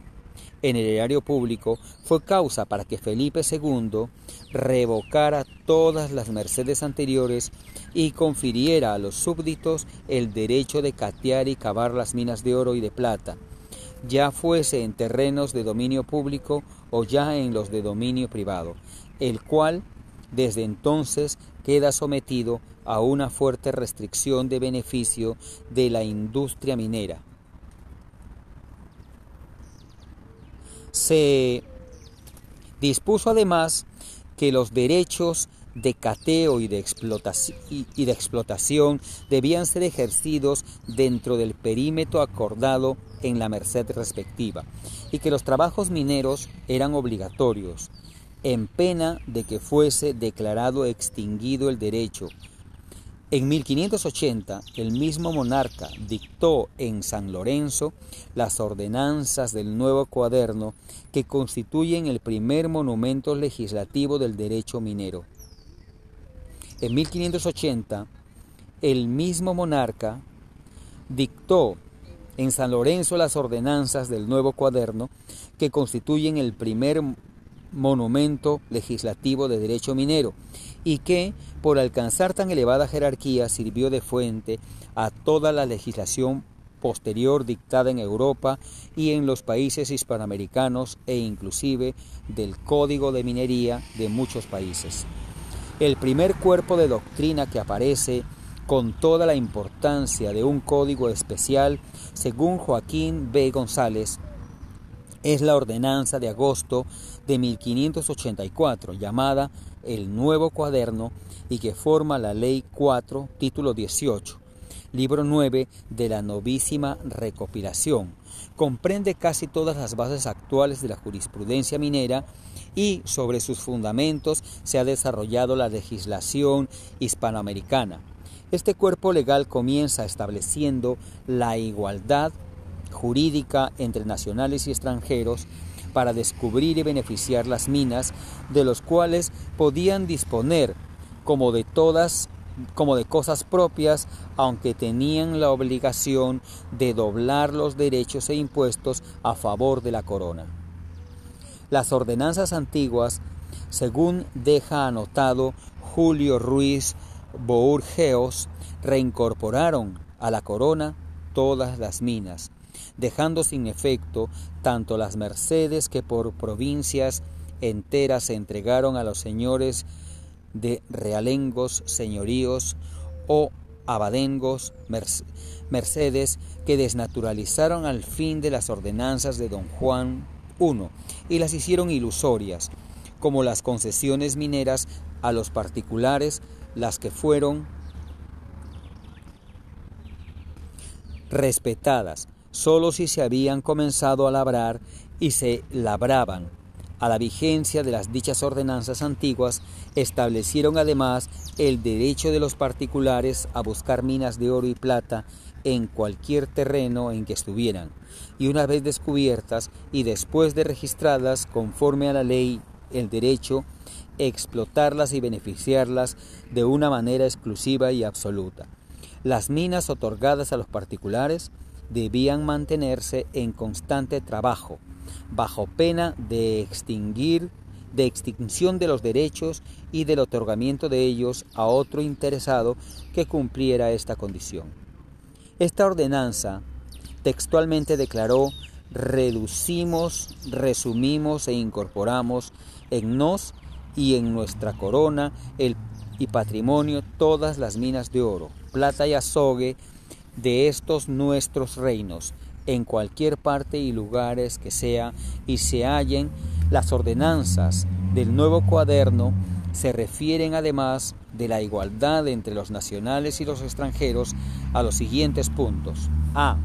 A: en el erario público fue causa para que Felipe II revocara todas las mercedes anteriores y confiriera a los súbditos el derecho de catear y cavar las minas de oro y de plata, ya fuese en terrenos de dominio público o ya en los de dominio privado, el cual desde entonces queda sometido a una fuerte restricción de beneficio de la industria minera. Se dispuso además que los derechos de cateo y de, explotación, y de explotación debían ser ejercidos dentro del perímetro acordado en la merced respectiva y que los trabajos mineros eran obligatorios en pena de que fuese declarado extinguido el derecho. En 1580, el mismo monarca dictó en San Lorenzo las ordenanzas del nuevo cuaderno que constituyen el primer monumento legislativo del derecho minero. En 1580, el mismo monarca dictó en San Lorenzo las ordenanzas del nuevo cuaderno que constituyen el primer monumento legislativo de derecho minero y que, por alcanzar tan elevada jerarquía, sirvió de fuente a toda la legislación posterior dictada en Europa y en los países hispanoamericanos e inclusive del Código de Minería de muchos países. El primer cuerpo de doctrina que aparece con toda la importancia de un código especial, según Joaquín B. González, es la ordenanza de agosto de 1584 llamada el Nuevo Cuaderno y que forma la Ley 4, título 18, libro 9 de la novísima recopilación. Comprende casi todas las bases actuales de la jurisprudencia minera y sobre sus fundamentos se ha desarrollado la legislación hispanoamericana. Este cuerpo legal comienza estableciendo la igualdad jurídica entre nacionales y extranjeros para descubrir y beneficiar las minas de los cuales podían disponer como de todas como de cosas propias, aunque tenían la obligación de doblar los derechos e impuestos a favor de la corona. Las ordenanzas antiguas, según deja anotado Julio Ruiz Bourgeos, reincorporaron a la corona todas las minas, dejando sin efecto tanto las mercedes que por provincias enteras se entregaron a los señores de realengos, señoríos o abadengos, mercedes que desnaturalizaron al fin de las ordenanzas de don Juan I y las hicieron ilusorias, como las concesiones mineras a los particulares, las que fueron respetadas, solo si se habían comenzado a labrar y se labraban. A la vigencia de las dichas ordenanzas antiguas establecieron además el derecho de los particulares a buscar minas de oro y plata en cualquier terreno en que estuvieran, y una vez descubiertas y después de registradas conforme a la ley el derecho, explotarlas y beneficiarlas de una manera exclusiva y absoluta. Las minas otorgadas a los particulares debían mantenerse en constante trabajo, bajo pena de extinguir de extinción de los derechos y del otorgamiento de ellos a otro interesado que cumpliera esta condición. Esta ordenanza textualmente declaró reducimos, resumimos e incorporamos en nos y en nuestra corona el, y patrimonio todas las minas de oro, plata y azogue de estos nuestros reinos, en cualquier parte y lugares que sea, y se hallen las ordenanzas del nuevo cuaderno, se refieren además de la igualdad entre los nacionales y los extranjeros a los siguientes puntos. A.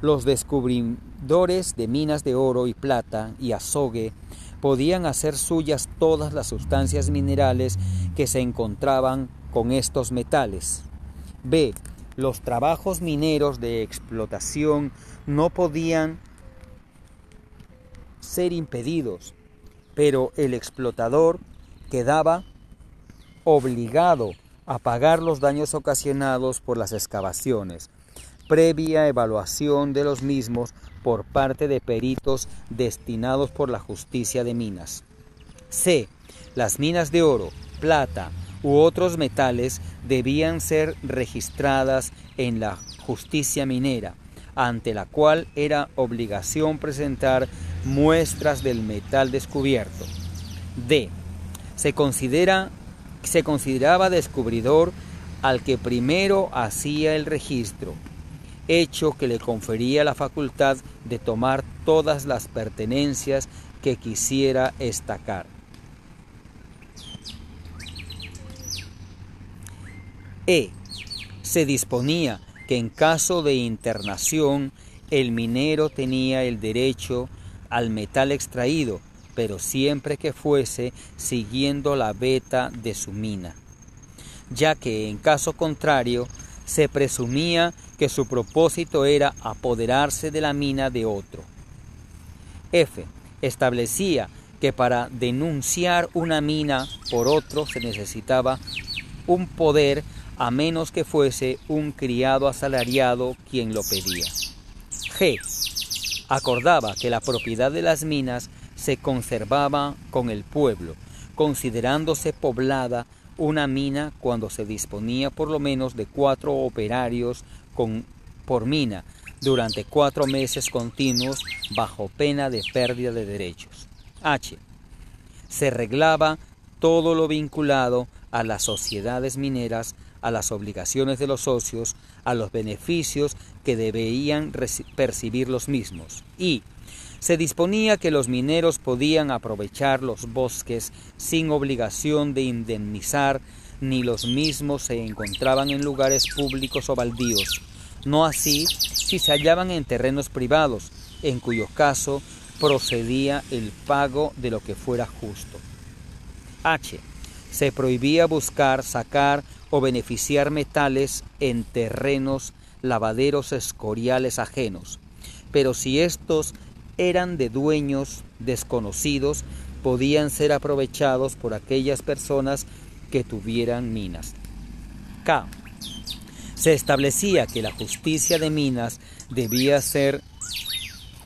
A: Los descubridores de minas de oro y plata y azogue podían hacer suyas todas las sustancias minerales que se encontraban con estos metales. B los trabajos mineros de explotación no podían ser impedidos, pero el explotador quedaba obligado a pagar los daños ocasionados por las excavaciones, previa evaluación de los mismos por parte de peritos destinados por la justicia de minas. C. Las minas de oro, plata, u otros metales debían ser registradas en la justicia minera, ante la cual era obligación presentar muestras del metal descubierto. D. Se, considera, se consideraba descubridor al que primero hacía el registro, hecho que le confería la facultad de tomar todas las pertenencias que quisiera estacar. E. Se disponía que en caso de internación el minero tenía el derecho al metal extraído, pero siempre que fuese siguiendo la veta de su mina, ya que en caso contrario se presumía que su propósito era apoderarse de la mina de otro. F. Establecía que para denunciar una mina por otro se necesitaba un poder a menos que fuese un criado asalariado quien lo pedía. G. Acordaba que la propiedad de las minas se conservaba con el pueblo, considerándose poblada una mina cuando se disponía por lo menos de cuatro operarios con, por mina durante cuatro meses continuos bajo pena de pérdida de derechos. H. Se reglaba todo lo vinculado a las sociedades mineras a las obligaciones de los socios, a los beneficios que debían percibir los mismos. Y se disponía que los mineros podían aprovechar los bosques sin obligación de indemnizar, ni los mismos se encontraban en lugares públicos o baldíos. No así si se hallaban en terrenos privados, en cuyo caso procedía el pago de lo que fuera justo. H. Se prohibía buscar, sacar o beneficiar metales en terrenos lavaderos escoriales ajenos, pero si estos eran de dueños desconocidos, podían ser aprovechados por aquellas personas que tuvieran minas. K. Se establecía que la justicia de minas debía ser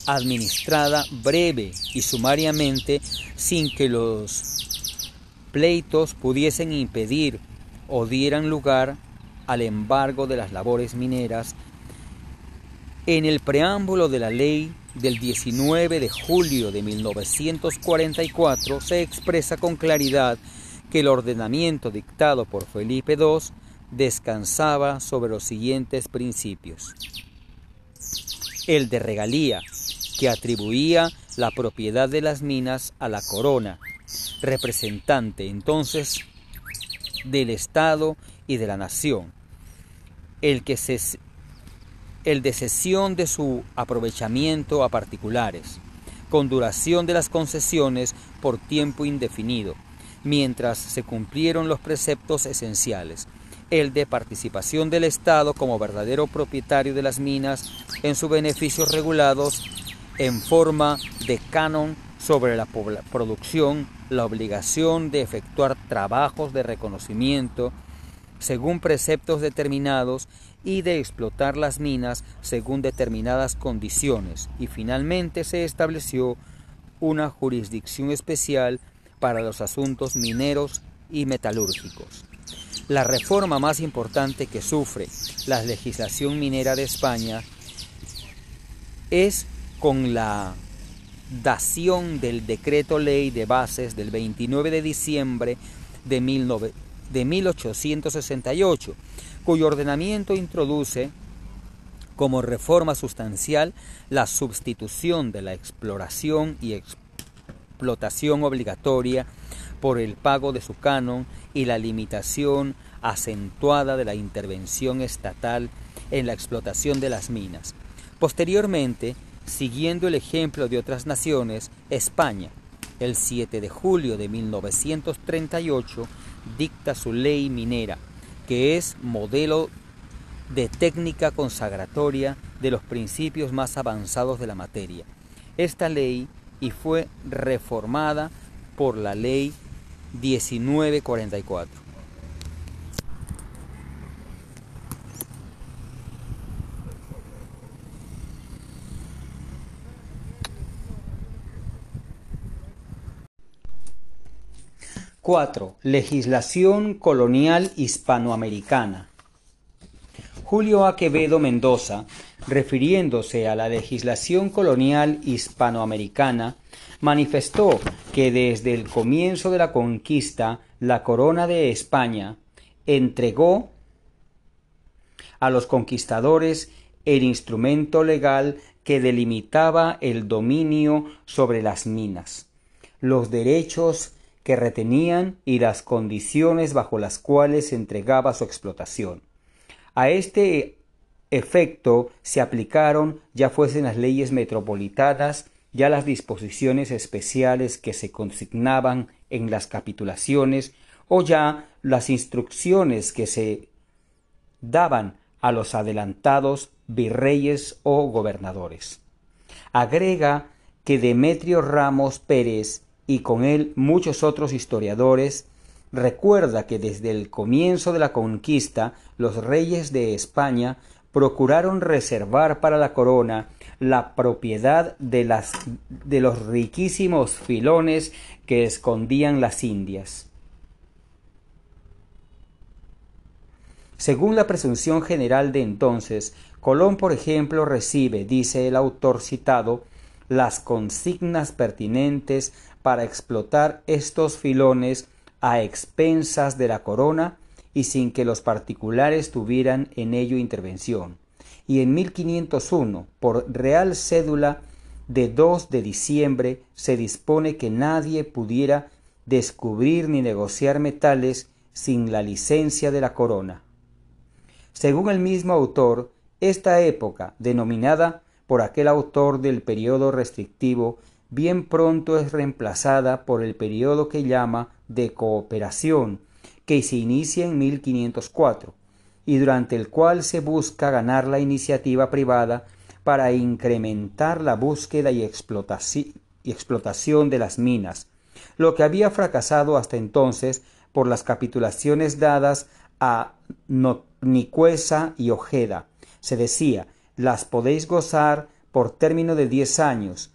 A: administrada breve y sumariamente sin que los pleitos pudiesen impedir o dieran lugar al embargo de las labores mineras. En el preámbulo de la ley del 19 de julio de 1944 se expresa con claridad que el ordenamiento dictado por Felipe II descansaba sobre los siguientes principios. El de regalía, que atribuía la propiedad de las minas a la corona, representante entonces del Estado y de la nación, el, que el de cesión de su aprovechamiento a particulares, con duración de las concesiones por tiempo indefinido, mientras se cumplieron los preceptos esenciales, el de participación del Estado como verdadero propietario de las minas en sus beneficios regulados en forma de canon sobre la producción, la obligación de efectuar trabajos de reconocimiento según preceptos determinados y de explotar las minas según determinadas condiciones y finalmente se estableció una jurisdicción especial para los asuntos mineros y metalúrgicos. La reforma más importante que sufre la legislación minera de España es con la dación del decreto ley de bases del 29 de diciembre de, de 1868, cuyo ordenamiento introduce como reforma sustancial la sustitución de la exploración y explotación obligatoria por el pago de su canon y la limitación acentuada de la intervención estatal en la explotación de las minas. Posteriormente, Siguiendo el ejemplo de otras naciones, España, el 7 de julio de 1938, dicta su ley minera, que es modelo de técnica consagratoria de los principios más avanzados de la materia. Esta ley y fue reformada por la ley 1944. 4. Legislación colonial hispanoamericana. Julio A. Quevedo Mendoza, refiriéndose a la legislación colonial hispanoamericana, manifestó que desde el comienzo de la conquista la corona de España entregó a los conquistadores el instrumento legal que delimitaba el dominio sobre las minas, los derechos que retenían y las condiciones bajo las cuales se entregaba su explotación. A este efecto se aplicaron, ya fuesen las leyes metropolitanas, ya las disposiciones especiales que se consignaban en las capitulaciones, o ya las instrucciones que se daban a los adelantados virreyes o gobernadores. Agrega que Demetrio Ramos Pérez y con él muchos otros historiadores, recuerda que desde el comienzo de la conquista los reyes de España procuraron reservar para la corona la propiedad de, las, de los riquísimos filones que escondían las Indias. Según la presunción general de entonces, Colón, por ejemplo, recibe, dice el autor citado, las consignas pertinentes para explotar estos filones a expensas de la corona y sin que los particulares tuvieran en ello intervención. Y en 1501, por Real Cédula de 2 de diciembre, se dispone que nadie pudiera descubrir ni negociar metales sin la licencia de la corona. Según el mismo autor, esta época, denominada por aquel autor del periodo restrictivo, bien pronto es reemplazada por el periodo que llama de cooperación, que se inicia en 1504, y durante el cual se busca ganar la iniciativa privada para incrementar la búsqueda y explotación de las minas, lo que había fracasado hasta entonces por las capitulaciones dadas a Nicuesa y Ojeda. Se decía, las podéis gozar por término de diez años.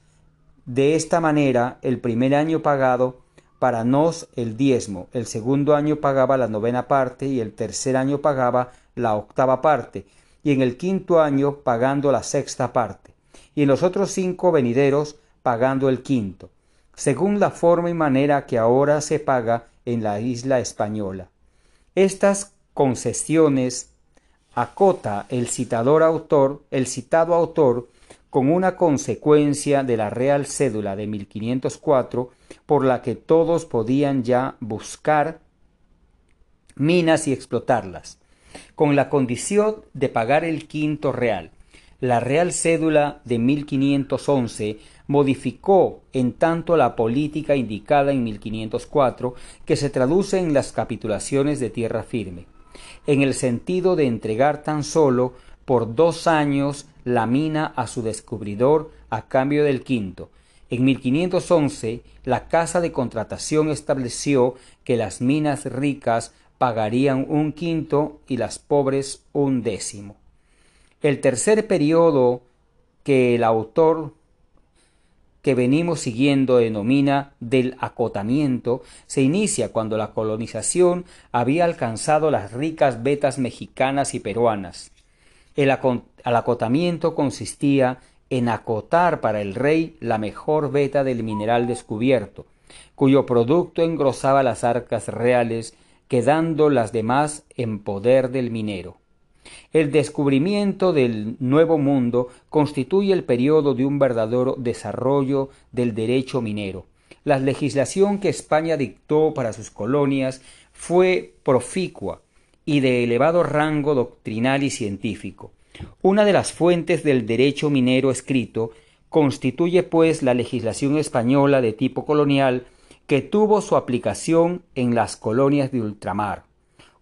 A: De esta manera, el primer año pagado para nos el diezmo, el segundo año pagaba la novena parte y el tercer año pagaba la octava parte, y en el quinto año pagando la sexta parte, y en los otros cinco venideros pagando el quinto, según la forma y manera que ahora se paga en la isla española. Estas concesiones acota el citador autor, el citado autor, con una consecuencia de la Real Cédula de 1504 por la que todos podían ya buscar minas y explotarlas, con la condición de pagar el quinto real. La Real Cédula de 1511 modificó en tanto la política indicada en 1504 que se traduce en las capitulaciones de tierra firme, en el sentido de entregar tan solo por dos años la mina a su descubridor a cambio del quinto. En 1511 la Casa de Contratación estableció que las minas ricas pagarían un quinto y las pobres un décimo. El tercer periodo que el autor que venimos siguiendo denomina del acotamiento se inicia cuando la colonización había alcanzado las ricas vetas mexicanas y peruanas. El, acotamiento consistía en acotar para el rey la mejor veta del mineral descubierto, cuyo producto engrosaba las arcas reales, quedando las demás en poder del minero. El descubrimiento del Nuevo Mundo constituye el periodo de un verdadero desarrollo del derecho minero. La legislación que España dictó para sus colonias fue proficua y de elevado rango doctrinal y científico. Una de las fuentes del derecho minero escrito constituye pues la legislación española de tipo colonial que tuvo su aplicación en las colonias de ultramar.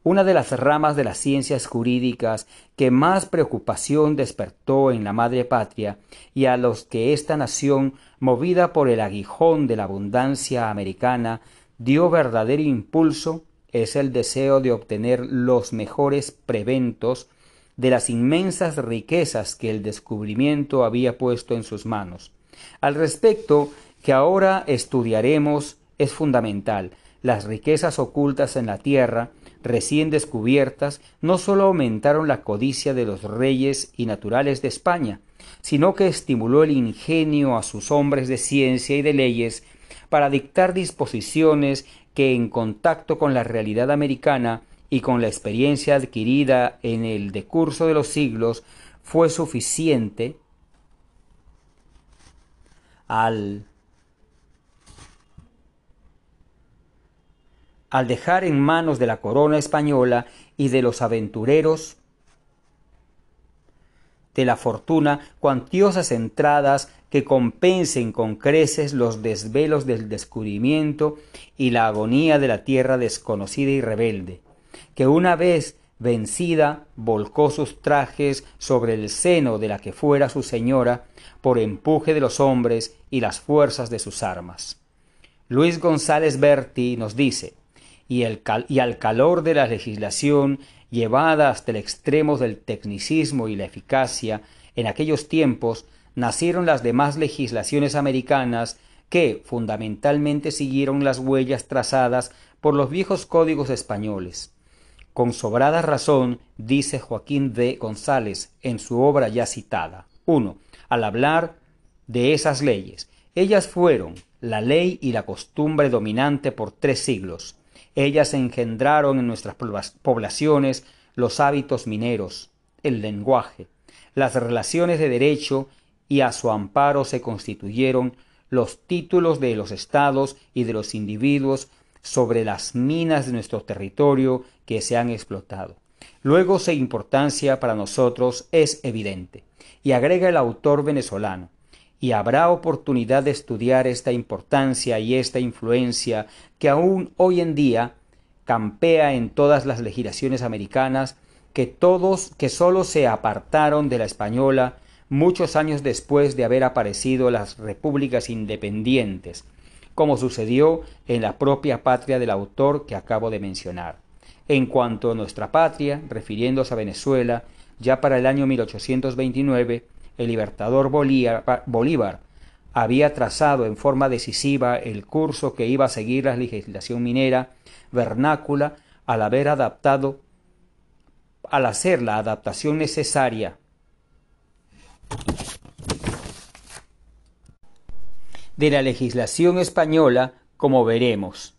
A: Una de las ramas de las ciencias jurídicas que más preocupación despertó en la madre patria y a los que esta nación, movida por el aguijón de la abundancia americana, dio verdadero impulso, es el deseo de obtener los mejores preventos de las inmensas riquezas que el descubrimiento había puesto en sus manos. Al respecto, que ahora estudiaremos, es fundamental, las riquezas ocultas en la tierra, recién descubiertas no sólo aumentaron la codicia de los reyes y naturales de España, sino que estimuló el ingenio a sus hombres de ciencia y de leyes para dictar disposiciones que en contacto con la realidad americana y con la experiencia adquirida en el decurso de los siglos fue suficiente al al dejar en manos de la corona española y de los aventureros de la fortuna cuantiosas entradas que compensen con creces los desvelos del descubrimiento y la agonía de la tierra desconocida y rebelde, que una vez vencida volcó sus trajes sobre el seno de la que fuera su señora por empuje de los hombres y las fuerzas de sus armas. Luis González Berti nos dice y, al calor de la legislación llevada hasta el extremo del tecnicismo y la eficacia, en aquellos tiempos nacieron las demás legislaciones americanas que fundamentalmente siguieron las huellas trazadas por los viejos códigos españoles. Con sobrada razón, dice Joaquín de González en su obra ya citada. 1. Al hablar de esas leyes, ellas fueron la ley y la costumbre dominante por tres siglos, Ellas engendraron en nuestras poblaciones los hábitos mineros, el lenguaje, las relaciones de derecho y a su amparo se constituyeron los títulos de los estados y de los individuos sobre las minas de nuestro territorio que se han explotado. Luego su importancia para nosotros es evidente, y agrega el autor venezolano, y habrá oportunidad de estudiar esta importancia y esta influencia que aún hoy en día campea en todas las legislaciones americanas que todos que sólo se apartaron de la española muchos años después de haber aparecido las repúblicas independientes, como sucedió en la propia patria del autor que acabo de mencionar. En cuanto a nuestra patria, refiriéndose a Venezuela, ya para el año 1829, el libertador Bolívar, había trazado en forma decisiva el curso que iba a seguir la legislación minera vernácula al haber adaptado, al hacer la adaptación necesaria de la legislación española, como veremos.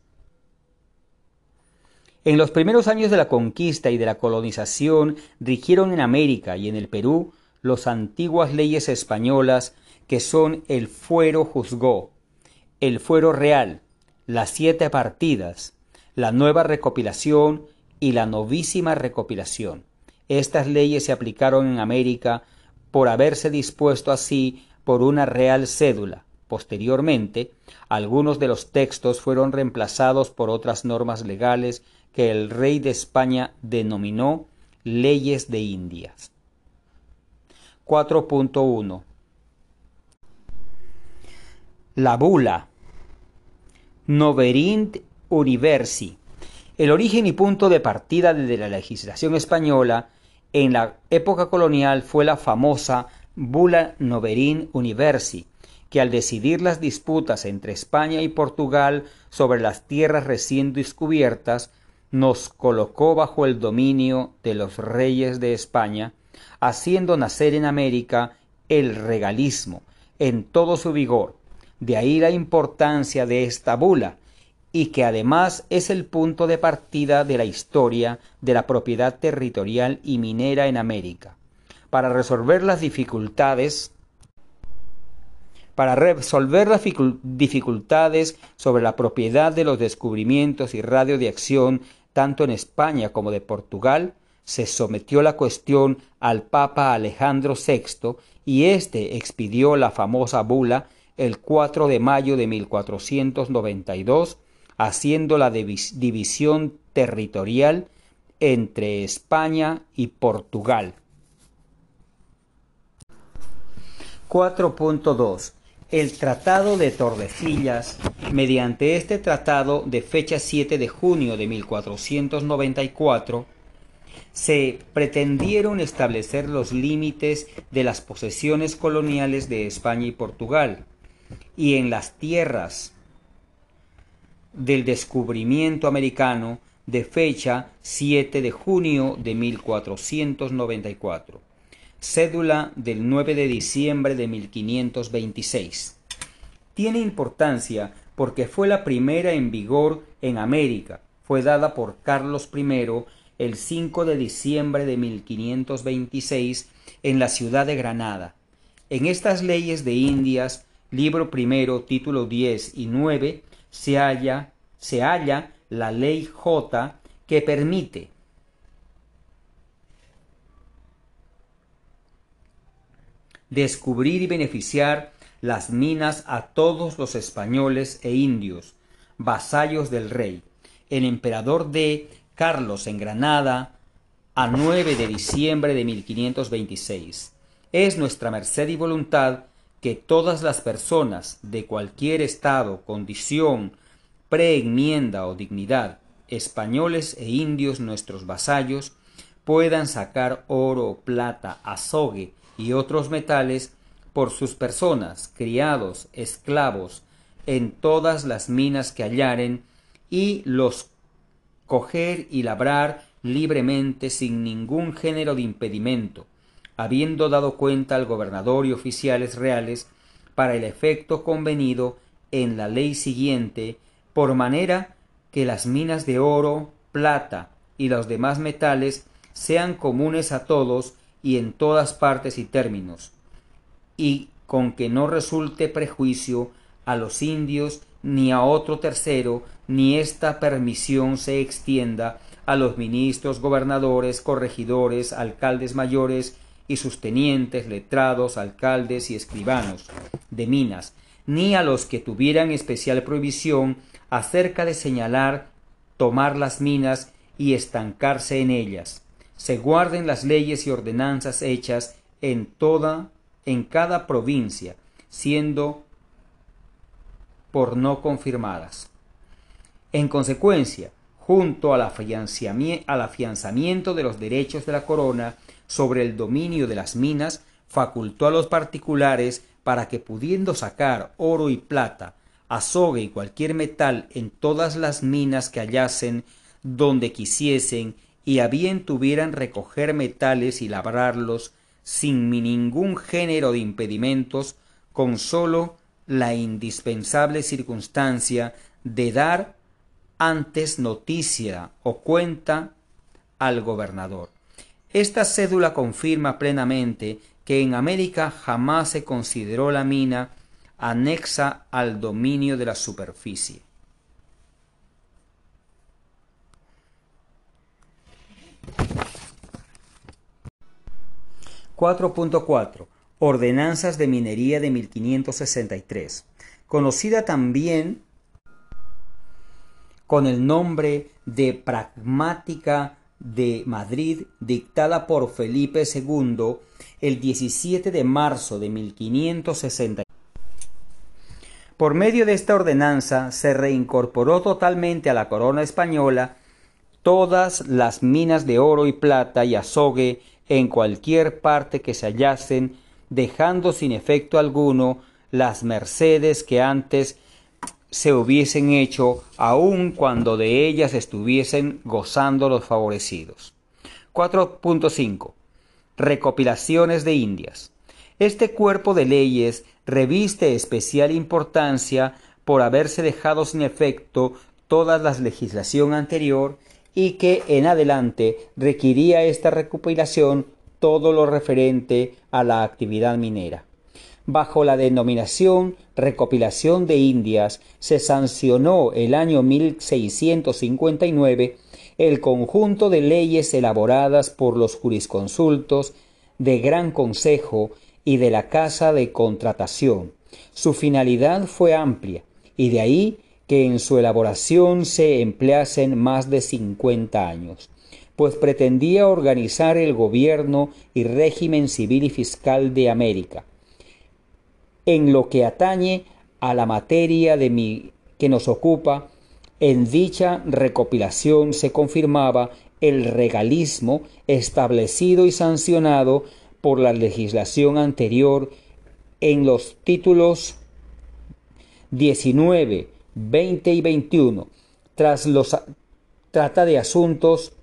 A: En los primeros años de la conquista y de la colonización rigieron en América y en el Perú las antiguas leyes españolas que son el fuero juzgó, el fuero real, las siete partidas, la nueva recopilación y la novísima recopilación. Estas leyes se aplicaron en América por haberse dispuesto así por una real cédula. Posteriormente, algunos de los textos fueron reemplazados por otras normas legales que el rey de España denominó leyes de Indias. 4.1 La bula. Noverint Universi. El origen y punto de partida de la legislación española en la época colonial fue la famosa Bula Noverin Universi, que al decidir las disputas entre España y Portugal sobre las tierras recién descubiertas, nos colocó bajo el dominio de los reyes de España, haciendo nacer en América el regalismo en todo su vigor. De ahí la importancia de esta bula, y que además es el punto de partida de la historia de la propiedad territorial y minera en América. Para resolver las dificultades para resolver las dificultades sobre la propiedad de los descubrimientos y radio de acción tanto en España como de Portugal, se sometió la cuestión al Papa Alejandro VI y éste expidió la famosa bula el 4 de mayo de 1492 haciendo la división territorial entre España y Portugal. 4.2 el Tratado de Tordesillas, mediante este tratado de fecha 7 de junio de 1494, se pretendieron establecer los límites de las posesiones coloniales de España y Portugal, y en las tierras del descubrimiento americano de fecha 7 de junio de 1494, cédula del 9 de diciembre de 1526. Tiene importancia porque fue la primera en vigor en América. Fue dada por Carlos I el 5 de diciembre de 1526 en la ciudad de Granada. En estas leyes de Indias, libro primero, título 10 y 9, se halla, se halla la ley J que permite descubrir y beneficiar las minas a todos los españoles e indios, vasallos del rey. El emperador de Carlos en Granada, a 9 de diciembre de 1526. Es nuestra merced y voluntad que todas las personas de cualquier estado, condición, preenmienda o dignidad, españoles e indios nuestros vasallos, puedan sacar oro, plata, azogue y otros metales por sus personas, criados, esclavos, en todas las minas que hallaren, y los coger y labrar libremente sin ningún género de impedimento, habiendo dado cuenta al gobernador y oficiales reales para el efecto convenido en la ley siguiente, por manera que las minas de oro, plata y los demás metales sean comunes a todos y en todas partes y términos, y con que no resulte prejuicio a los indios ni a otro tercero, ni esta permisión se extienda a los ministros, gobernadores, corregidores, alcaldes mayores y sus tenientes, letrados, alcaldes y escribanos de minas, ni a los que tuvieran especial prohibición acerca de señalar, tomar las minas y estancarse en ellas. Se guarden las leyes y ordenanzas hechas en toda, en cada provincia, siendo por no confirmadas. En consecuencia, junto al afianzamiento de los derechos de la corona sobre el dominio de las minas, facultó a los particulares para que pudiendo sacar oro y plata, azogue y cualquier metal en todas las minas que hallasen donde quisiesen, y a bien tuvieran recoger metales y labrarlos sin ningún género de impedimentos, con sólo la indispensable circunstancia de dar antes noticia o cuenta al gobernador. Esta cédula confirma plenamente que en América jamás se consideró la mina anexa al dominio de la superficie. 4.4 Ordenanzas de Minería de 1563, conocida también con el nombre de Pragmática de Madrid, dictada por Felipe II el 17 de marzo de 1560. Por medio de esta ordenanza se reincorporó totalmente a la corona española todas las minas de oro y plata y azogue en cualquier parte que se hallasen dejando sin efecto alguno las mercedes que antes se hubiesen hecho aun cuando de ellas estuviesen gozando los favorecidos. 4.5. Recopilaciones de Indias. Este cuerpo de leyes reviste especial importancia por haberse dejado sin efecto toda la legislación anterior y que en adelante requería esta recopilación todo lo referente a la actividad minera. Bajo la denominación Recopilación de Indias se sancionó el año 1659 el conjunto de leyes elaboradas por los jurisconsultos de Gran Consejo y de la Casa de Contratación. Su finalidad fue amplia y de ahí que en su elaboración se empleasen más de cincuenta años pues pretendía organizar el gobierno y régimen civil y fiscal de América. En lo que atañe a la materia de mi, que nos ocupa, en dicha recopilación se confirmaba el regalismo establecido y sancionado por la legislación anterior en los títulos 19, 20 y 21, tras los trata de asuntos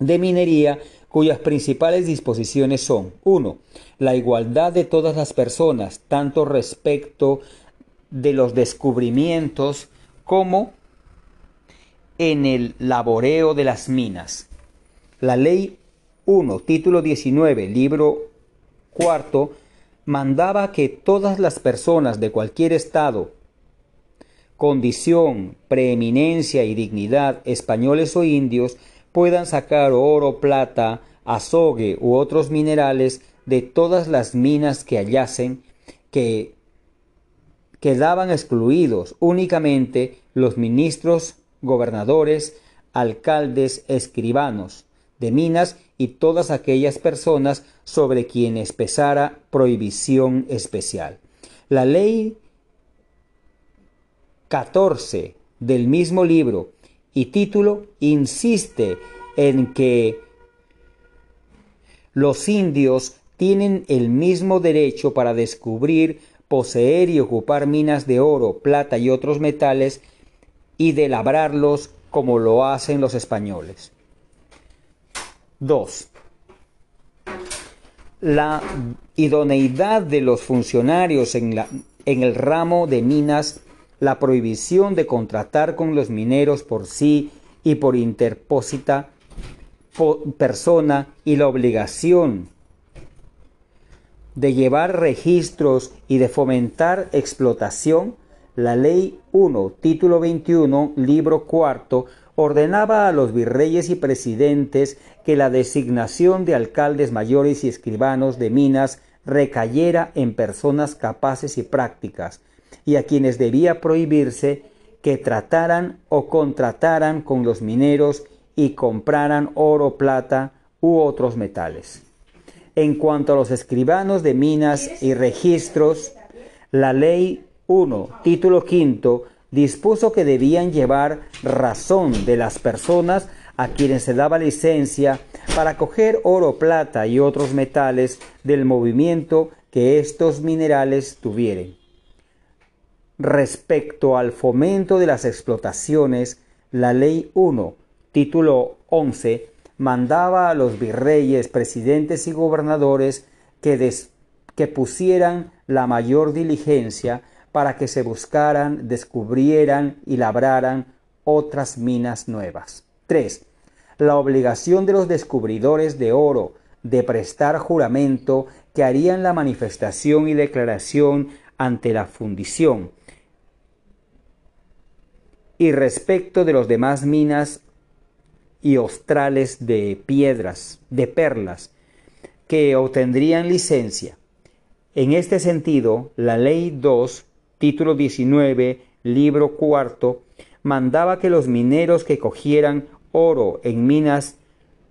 A: de minería cuyas principales disposiciones son 1. La igualdad de todas las personas, tanto respecto de los descubrimientos como en el laboreo de las minas. La ley 1, título 19, libro cuarto, mandaba que todas las personas de cualquier estado, condición, preeminencia y dignidad, españoles o indios, puedan sacar oro, plata, azogue u otros minerales de todas las minas que hallasen que quedaban excluidos únicamente los ministros, gobernadores, alcaldes, escribanos de minas y todas aquellas personas sobre quienes pesara prohibición especial. La ley 14 del mismo libro y título insiste en que los indios tienen el mismo derecho para descubrir, poseer y ocupar minas de oro, plata y otros metales y de labrarlos como lo hacen los españoles. 2. La idoneidad de los funcionarios en, la, en el ramo de minas la prohibición de contratar con los mineros por sí y por interpósita persona y la obligación de llevar registros y de fomentar explotación, la Ley 1, título 21, libro cuarto, ordenaba a los virreyes y presidentes que la designación de alcaldes mayores y escribanos de minas recayera en personas capaces y prácticas, y a quienes debía prohibirse que trataran o contrataran con los mineros y compraran oro, plata u otros metales. En cuanto a los escribanos de minas y registros, la ley 1, título quinto, dispuso que debían llevar razón de las personas a quienes se daba licencia para coger oro, plata y otros metales del movimiento que estos minerales tuvieren. Respecto al fomento de las explotaciones, la Ley 1, título 11, mandaba a los virreyes, presidentes y gobernadores que, que pusieran la mayor diligencia para que se buscaran, descubrieran y labraran otras minas nuevas. 3. La obligación de los descubridores de oro de prestar juramento que harían la manifestación y declaración ante la fundición. Y respecto de los demás minas y ostrales de piedras, de perlas, que obtendrían licencia. En este sentido, la Ley 2, título 19, libro cuarto, mandaba que los mineros que cogieran oro en minas,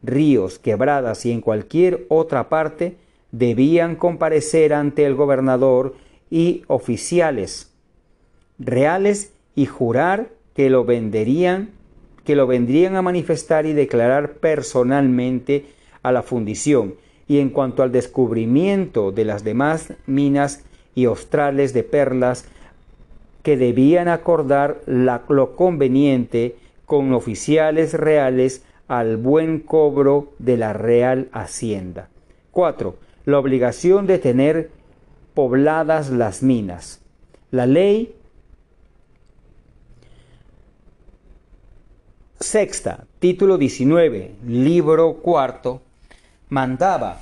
A: ríos, quebradas y en cualquier otra parte, debían comparecer ante el gobernador y oficiales reales y jurar que lo venderían que lo vendrían a manifestar y declarar personalmente a la fundición, y en cuanto al descubrimiento de las demás minas y australes de perlas, que debían acordar lo conveniente con oficiales reales al buen cobro de la real hacienda. 4. La obligación de tener pobladas las minas. La ley sexta, título 19, libro cuarto, mandaba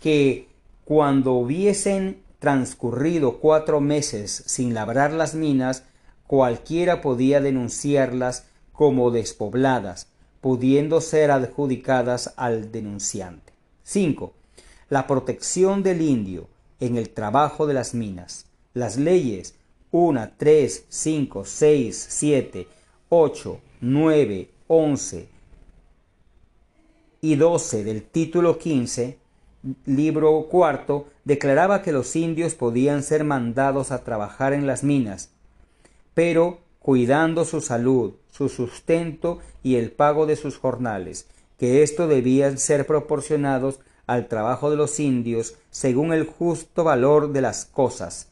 A: que cuando hubiesen transcurrido cuatro meses sin labrar las minas, cualquiera podía denunciarlas como despobladas, pudiendo ser adjudicadas al denunciante. 5. La protección del indio en el trabajo de las minas. Las leyes 1, 3, 5, 6, 7, 8, 9, 11 y 12 del título 15, libro cuarto, declaraba que los indios podían ser mandados a trabajar en las minas, pero cuidando su salud, su sustento y el pago de sus jornales, que esto debían ser proporcionados al trabajo de los indios según el justo valor de las cosas,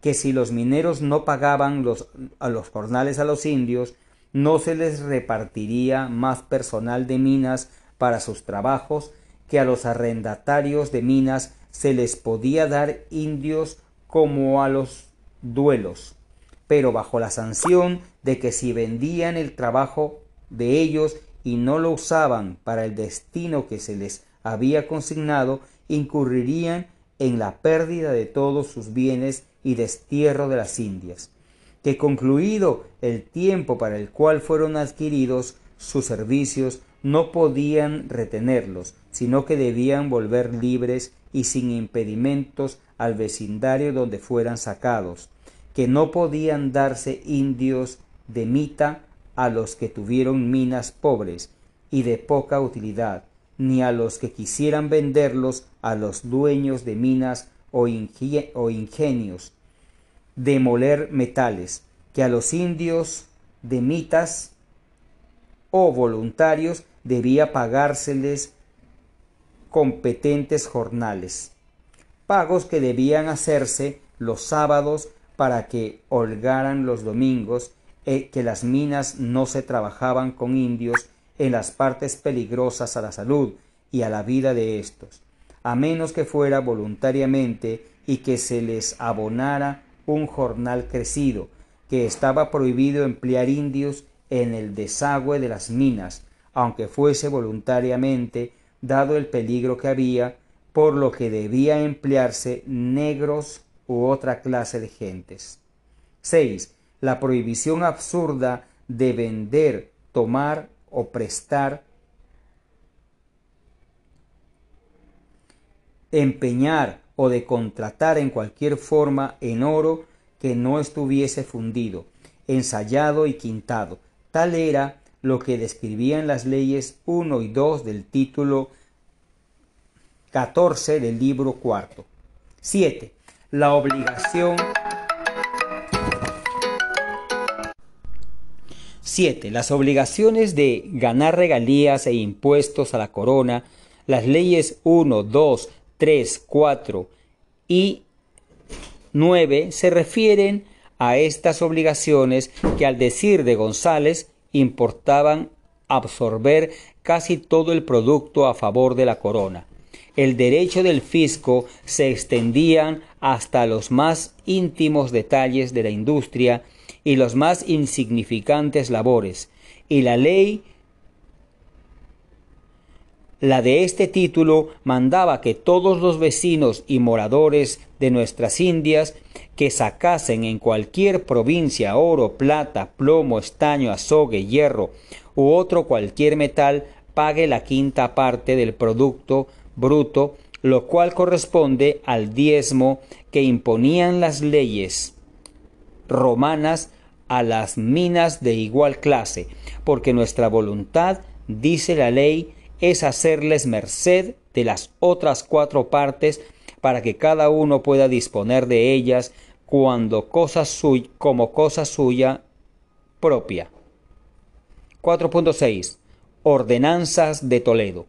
A: que si los mineros no pagaban los, a los jornales a los indios, no se les repartiría más personal de minas para sus trabajos que a los arrendatarios de minas se les podía dar indios como a los duelos, pero bajo la sanción de que si vendían el trabajo de ellos y no lo usaban para el destino que se les había consignado, incurrirían en la pérdida de todos sus bienes y destierro de las Indias que concluido el tiempo para el cual fueron adquiridos sus servicios, no podían retenerlos, sino que debían volver libres y sin impedimentos al vecindario donde fueran sacados, que no podían darse indios de mita a los que tuvieron minas pobres y de poca utilidad, ni a los que quisieran venderlos a los dueños de minas o, o ingenios, demoler metales, que a los indios de mitas o voluntarios debía pagárseles competentes jornales, pagos que debían hacerse los sábados para que holgaran los domingos, e que las minas no se trabajaban con indios en las partes peligrosas a la salud y a la vida de éstos, a menos que fuera voluntariamente y que se les abonara un jornal crecido, que estaba prohibido emplear indios en el desagüe de las minas, aunque fuese voluntariamente, dado el peligro que había, por lo que debía emplearse negros u otra clase de gentes. 6. La prohibición absurda de vender, tomar o prestar, empeñar o de contratar en cualquier forma en oro que no estuviese fundido, ensayado y quintado. Tal era lo que describían las leyes 1 y 2 del título 14 del libro cuarto. 7. La obligación 7. Las obligaciones de ganar regalías e impuestos a la corona, las leyes 1, 2, 3, 4 y 9 se refieren a estas obligaciones que al decir de González importaban absorber casi todo el producto a favor de la corona. El derecho del fisco se extendían hasta los más íntimos detalles de la industria y los más insignificantes labores, y la ley la de este título mandaba que todos los vecinos y moradores de nuestras Indias que sacasen en cualquier provincia oro, plata, plomo, estaño, azogue, hierro u otro cualquier metal pague la quinta parte del producto bruto, lo cual corresponde al diezmo que imponían las leyes romanas a las minas de igual clase, porque nuestra voluntad, dice la ley, es hacerles merced de las otras cuatro partes para que cada uno pueda disponer de ellas cuando cosa como cosa suya propia. 4.6. Ordenanzas de Toledo.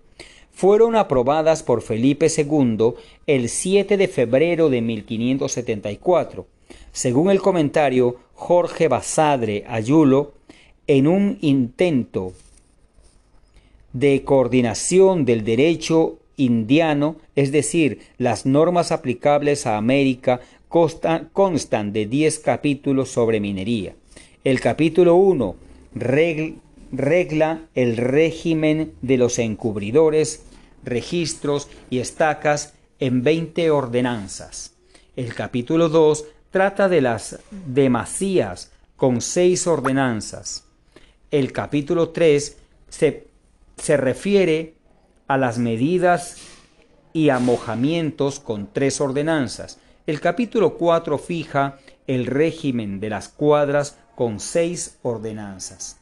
A: Fueron aprobadas por Felipe II el 7 de febrero de 1574. Según el comentario Jorge Basadre Ayulo, en un intento de coordinación del derecho indiano, es decir, las normas aplicables a América constan de 10 capítulos sobre minería. El capítulo 1 regla el régimen de los encubridores, registros y estacas en 20 ordenanzas. El capítulo 2 trata de las demasías con 6 ordenanzas. El capítulo 3 se se refiere a las medidas y amojamientos con tres ordenanzas. El capítulo 4 fija el régimen de las cuadras con seis ordenanzas.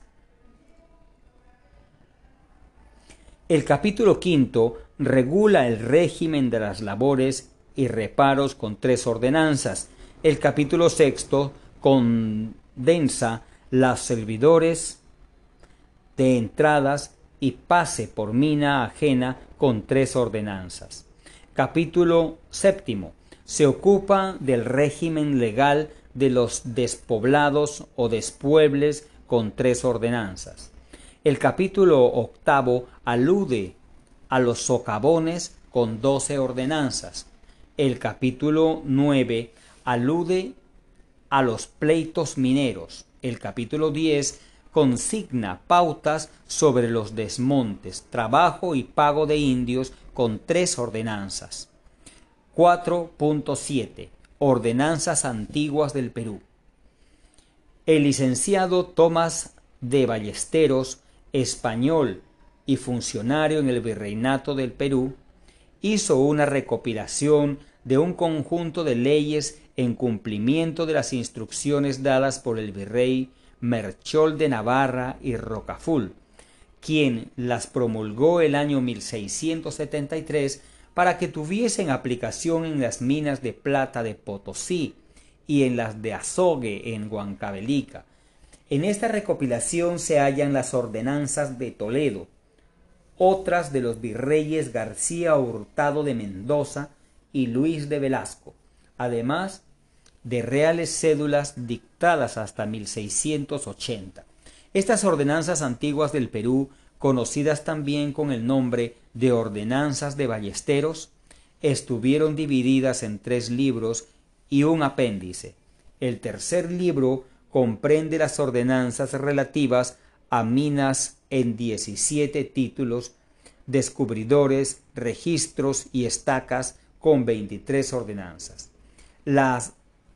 A: El capítulo quinto regula el régimen de las labores y reparos con tres ordenanzas. El capítulo sexto condensa las servidores de entradas y pase por mina ajena con tres ordenanzas. Capítulo séptimo. Se ocupa del régimen legal de los despoblados o despuebles con tres ordenanzas. El capítulo octavo alude a los socavones con doce ordenanzas. El capítulo nueve alude a los pleitos mineros. El capítulo diez consigna pautas sobre los desmontes, trabajo y pago de indios con tres ordenanzas. 4.7 Ordenanzas antiguas del Perú. El licenciado Tomás de Ballesteros, español y funcionario en el Virreinato del Perú, hizo una recopilación de un conjunto de leyes en cumplimiento de las instrucciones dadas por el virrey Merchol de Navarra y Rocaful, quien las promulgó el año 1673 para que tuviesen aplicación en las minas de plata de Potosí y en las de Azogue en Huancavelica. En esta recopilación se hallan las ordenanzas de Toledo, otras de los virreyes García Hurtado de Mendoza y Luis de Velasco, además de reales cédulas dictadas hasta 1680. Estas ordenanzas antiguas del Perú, conocidas también con el nombre de ordenanzas de ballesteros, estuvieron divididas en tres libros y un apéndice. El tercer libro comprende las ordenanzas relativas a minas en 17 títulos, descubridores, registros y estacas con 23 ordenanzas. Las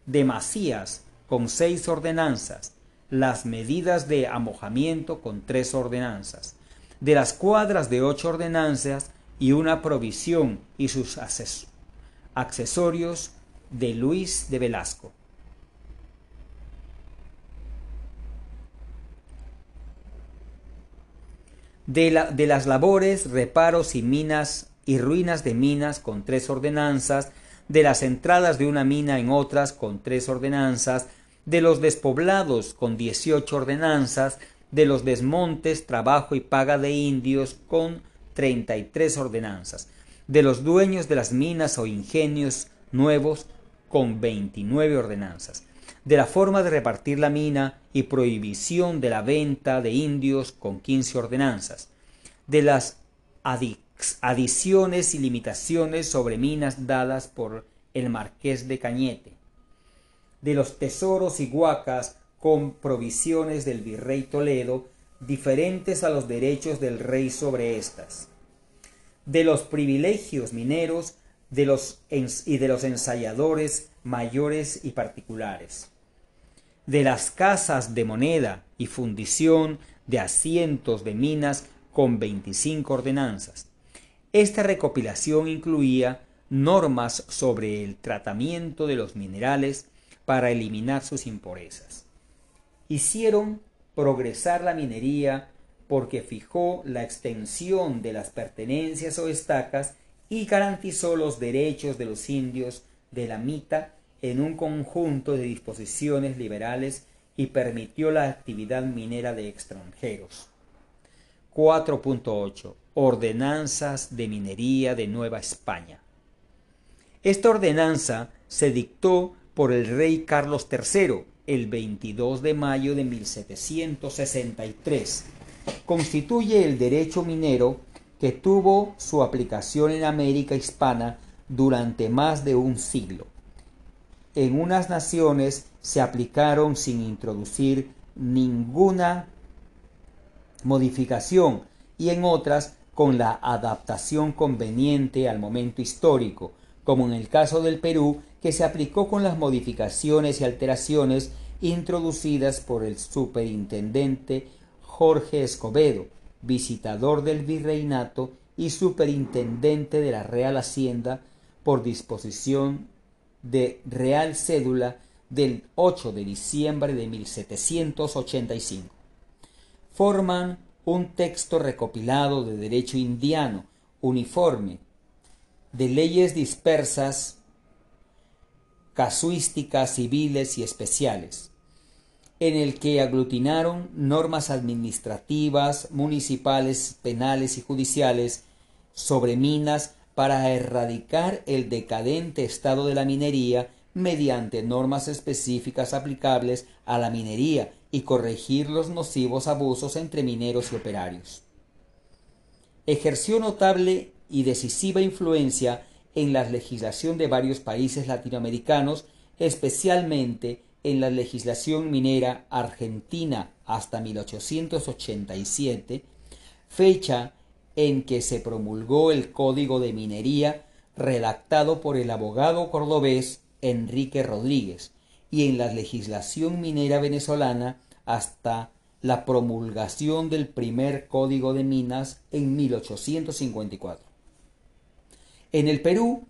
A: demasías con 6 ordenanzas, las medidas de amojamiento con 3 ordenanzas, de las cuadras de 8 ordenanzas y una provisión y sus accesorios de Luis de Velasco. De, la, de, las labores, reparos y minas y ruinas de minas con tres ordenanzas, de las entradas de una mina en otras con tres ordenanzas, de los despoblados con dieciocho ordenanzas, de los desmontes, trabajo y paga de indios con treinta y tres ordenanzas, de los dueños de las minas o ingenios nuevos con veintinueve ordenanzas, de la forma de repartir la mina y prohibición de la venta de indios con quince ordenanzas, de las adiciones y limitaciones sobre minas dadas por el marqués de Cañete, de los tesoros y huacas con provisiones del virrey Toledo diferentes a los derechos del rey sobre éstas, de los privilegios mineros de los y de los ensayadores mayores y particulares, de las casas de moneda y fundición de asientos de minas con 25 ordenanzas. Esta recopilación incluía normas sobre el tratamiento de los minerales para eliminar sus impurezas. Hicieron progresar la minería porque fijó la extensión de las pertenencias o estacas y garantizó los derechos de los indios de la mita en un conjunto de disposiciones liberales y permitió la actividad minera de extranjeros. 4.8 Ordenanzas de Minería de Nueva España. Esta ordenanza se dictó por el rey Carlos III el 22 de mayo de 1763. Constituye el derecho minero que tuvo su aplicación en América hispana durante más de un siglo. En unas naciones se aplicaron sin introducir ninguna modificación y en otras con la adaptación conveniente al momento histórico, como en el caso del Perú, que se aplicó con las modificaciones y alteraciones introducidas por el superintendente Jorge Escobedo, visitador del virreinato y superintendente de la Real Hacienda por disposición de Real Cédula del 8 de diciembre de 1785. Forman un texto recopilado de derecho indiano, uniforme, de leyes dispersas, casuísticas civiles y especiales, en el que aglutinaron normas administrativas, municipales, penales y judiciales sobre minas para erradicar el decadente estado de la minería mediante normas específicas aplicables a la minería y corregir los nocivos abusos entre mineros y operarios. Ejerció notable y decisiva influencia en la legislación de varios países latinoamericanos, especialmente en la legislación minera argentina hasta 1887, fecha en que se promulgó el Código de Minería redactado por el abogado cordobés Enrique Rodríguez, y en la legislación minera venezolana hasta la promulgación del primer Código de Minas en 1854. En el Perú,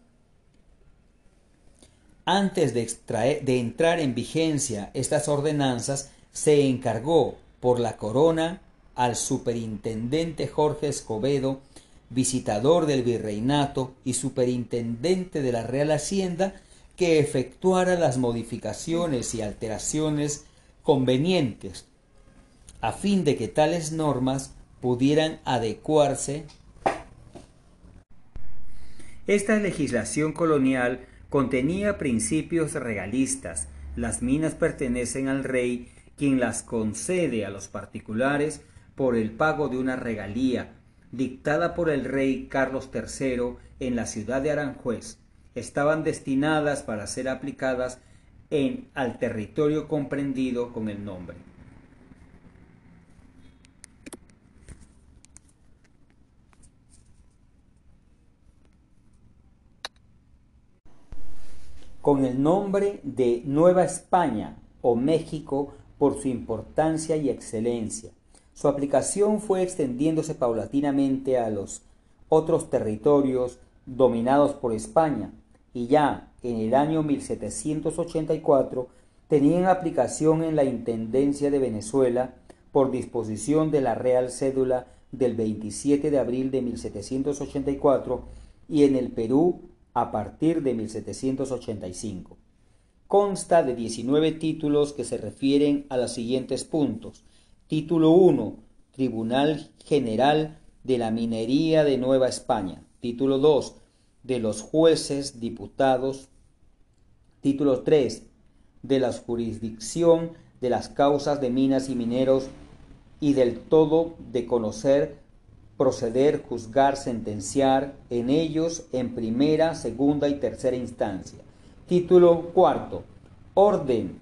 A: antes de, de entrar en vigencia estas ordenanzas, se encargó por la corona al superintendente Jorge Escobedo, visitador del virreinato y superintendente de la Real Hacienda, que efectuara las modificaciones y alteraciones convenientes, a fin de que tales normas pudieran adecuarse. Esta legislación colonial contenía principios regalistas. Las minas pertenecen al rey, quien las concede a los particulares por el pago de una regalía dictada por el rey Carlos III en la ciudad de Aranjuez. Estaban destinadas para ser aplicadas en, al territorio comprendido con el nombre. con el nombre de Nueva España o México por su importancia y excelencia. Su aplicación fue extendiéndose paulatinamente a los otros territorios dominados por España y ya en el año 1784 tenían aplicación en la Intendencia de Venezuela por disposición de la Real Cédula del 27 de abril de 1784 y en el Perú a partir de 1785. Consta de 19 títulos que se refieren a los siguientes puntos. Título 1. Tribunal General de la Minería de Nueva España. Título 2. De los jueces, diputados. Título 3. De la jurisdicción de las causas de minas y mineros y del todo de conocer proceder, juzgar, sentenciar en ellos en primera, segunda y tercera instancia. Título cuarto. Orden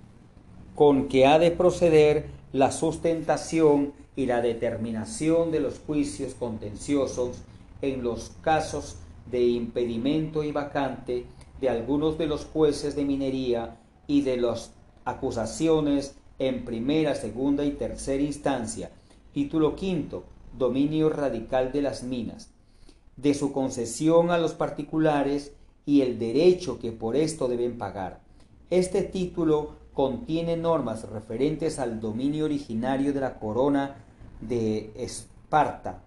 A: con que ha de proceder la sustentación y la determinación de los juicios contenciosos en los casos de impedimento y vacante de algunos de los jueces de minería y de las acusaciones en primera, segunda y tercera instancia. Título quinto dominio radical de las minas, de su concesión a los particulares y el derecho que por esto deben pagar. Este título contiene normas referentes al dominio originario de la corona de Esparta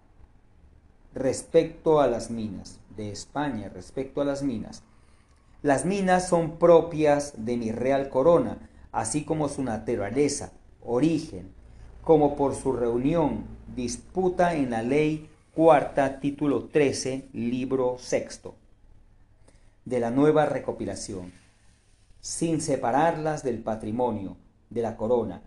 A: respecto a las minas, de España respecto a las minas. Las minas son propias de mi real corona, así como su naturaleza, origen, como por su reunión, disputa en la ley cuarta, título 13, libro sexto, de la nueva recopilación, sin separarlas del patrimonio, de la corona.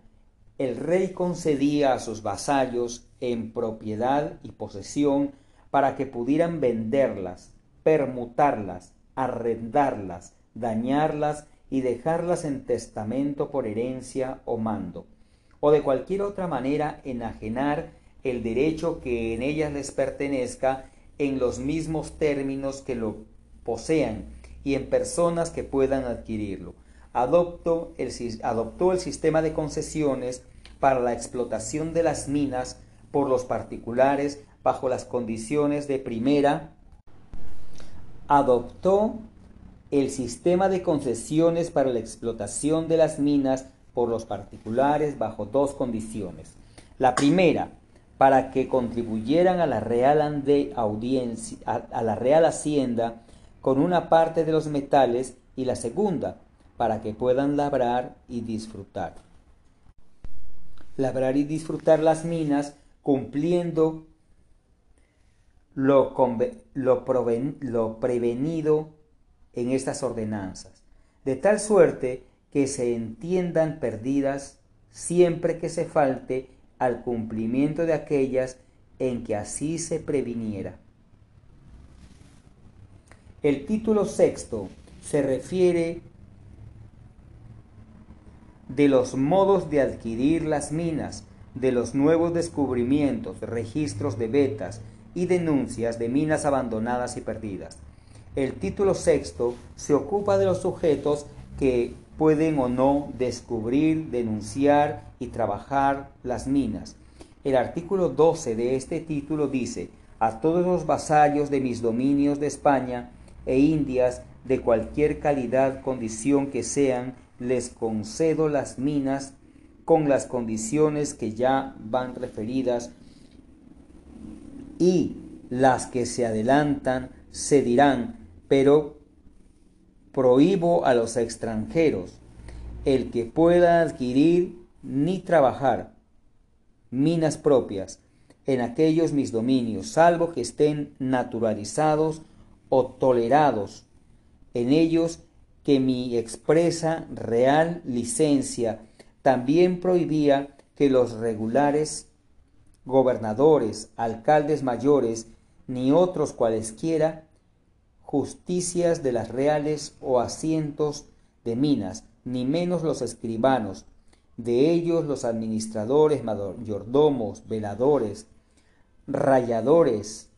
A: El rey concedía a sus vasallos en propiedad y posesión para que pudieran venderlas, permutarlas, arrendarlas, dañarlas y dejarlas en testamento por herencia o mando o de cualquier otra manera enajenar el derecho que en ellas les pertenezca en los mismos términos que lo posean y en personas que puedan adquirirlo. Adoptó el, adoptó el sistema de concesiones para la explotación de las minas por los particulares bajo las condiciones de primera. Adoptó el sistema de concesiones para la explotación de las minas por los particulares bajo dos condiciones. La primera, para que contribuyeran a la Real, audiencia, a, la Real Hacienda con una parte de los metales y la segunda, para que puedan labrar y disfrutar. Labrar y disfrutar las minas cumpliendo lo, lo, prevenido en estas ordenanzas, de tal suerte que se entiendan perdidas siempre que se falte al cumplimiento de aquellas en que así se previniera. El título sexto se refiere de los modos de adquirir las minas, de los nuevos descubrimientos, registros de vetas y denuncias de minas abandonadas y perdidas. El título sexto se ocupa de los sujetos que pueden o no descubrir, denunciar y trabajar las minas. El artículo 12 de este título dice, a todos los vasallos de mis dominios de España e Indias, de cualquier calidad, condición que sean, les concedo las minas con las condiciones que ya van referidas y las que se adelantan se dirán, pero prohíbo a los extranjeros el que pueda adquirir ni trabajar minas propias en aquellos mis dominios, salvo que estén naturalizados o tolerados en ellos que mi expresa real licencia. También prohibía que los regulares gobernadores, alcaldes mayores, ni otros cualesquiera justicias de las reales o asientos de minas ni menos los escribanos, de ellos los administradores, mayordomos, veladores, rayadores,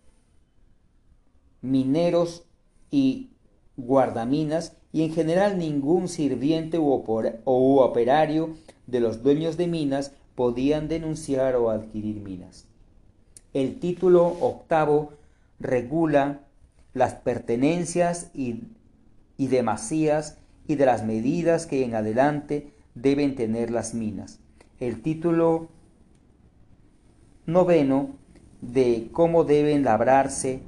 A: mineros y guardaminas, y en general ningún sirviente u, operario de los dueños de minas podían denunciar o adquirir minas. El título octavo regula las pertenencias y, y demasías y de las medidas que en adelante deben tener las minas. El título noveno de cómo deben labrarse,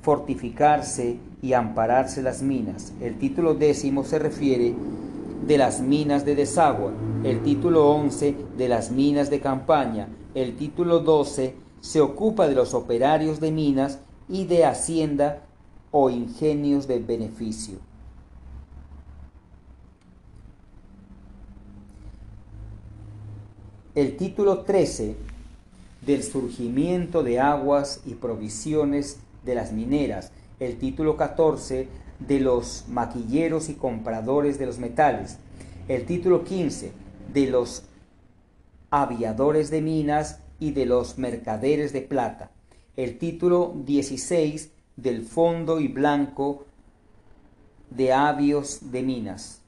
A: fortificarse y ampararse las minas. El título décimo se refiere de las minas de desagüe. El título once de las minas de campaña. El título doce se ocupa de los operarios de minas y de hacienda o ingenios de beneficio. El título 13 del surgimiento de aguas y provisiones de las mineras. El título 14 de los maquilleros y compradores de los metales. El título 15 de los aviadores de minas y de los mercaderes de plata. El título 16 del fondo y blanco de avios de minas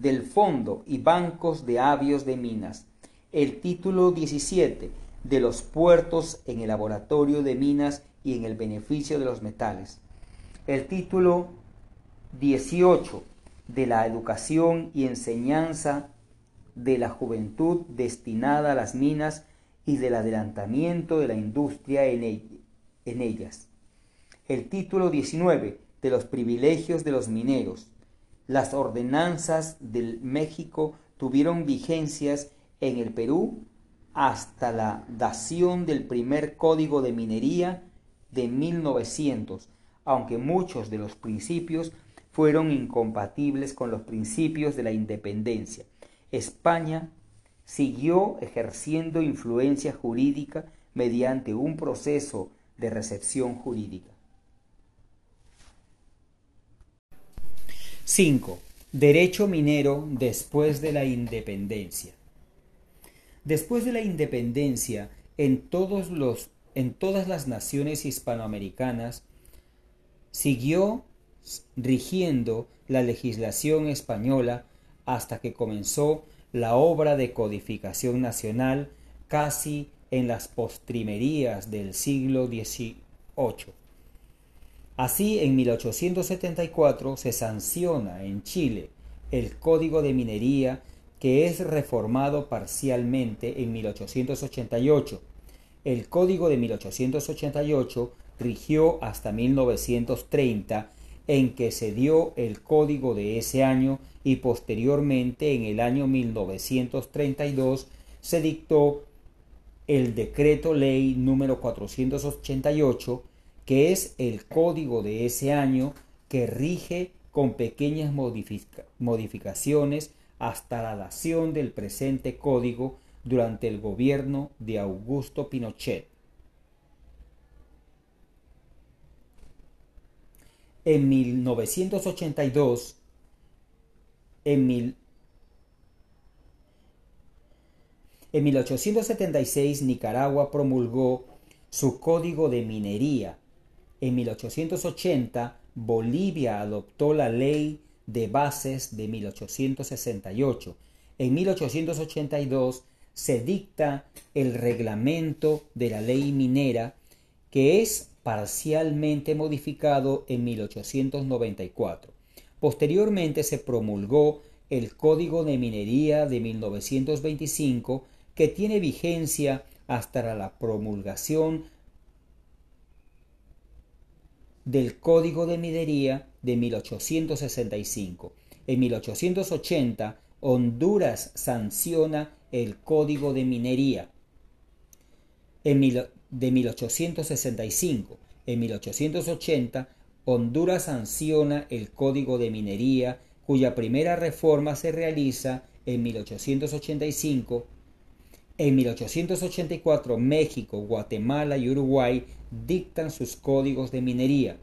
A: del fondo y bancos de avios de minas. El título 17 de los puertos en el laboratorio de minas y en el beneficio de los metales. El título 18 de la educación y enseñanza de la juventud destinada a las minas y del adelantamiento de la industria en, ellas. El título 19 de los privilegios de los mineros las ordenanzas del México tuvieron vigencias en el Perú hasta la dación del primer código de minería de 1900, aunque muchos de los principios fueron incompatibles con los principios de la independencia. España siguió ejerciendo influencia jurídica mediante un proceso de recepción jurídica. 5. Derecho minero después de la independencia. Después de la independencia, en, todos los, en todas las naciones hispanoamericanas, siguió rigiendo la legislación española hasta que comenzó la obra de codificación nacional casi en las postrimerías del siglo XVIII. Así, en 1874 se sanciona en Chile el Código de Minería que es reformado parcialmente en 1888. El Código de 1888 rigió hasta 1930 en que se dio el código de ese año y posteriormente en el año 1932 se dictó el decreto ley número 488 que es el código de ese año que rige con pequeñas modificaciones hasta la dación del presente código durante el gobierno de Augusto Pinochet. En 1982, en, en 1876 Nicaragua promulgó su código de minería en 1880, Bolivia adoptó la ley de bases de 1868. En 1882 se dicta el reglamento de la ley minera que es parcialmente modificado en 1894. Posteriormente se promulgó el Código de Minería de 1925 que tiene vigencia hasta la promulgación del Código de Minería de 1865. En 1880, Honduras sanciona el Código de Minería en de 1865. En 1880, Honduras sanciona el Código de Minería, cuya primera reforma se realiza en 1885. En 1884, México, Guatemala y Uruguay dictan sus códigos de minería.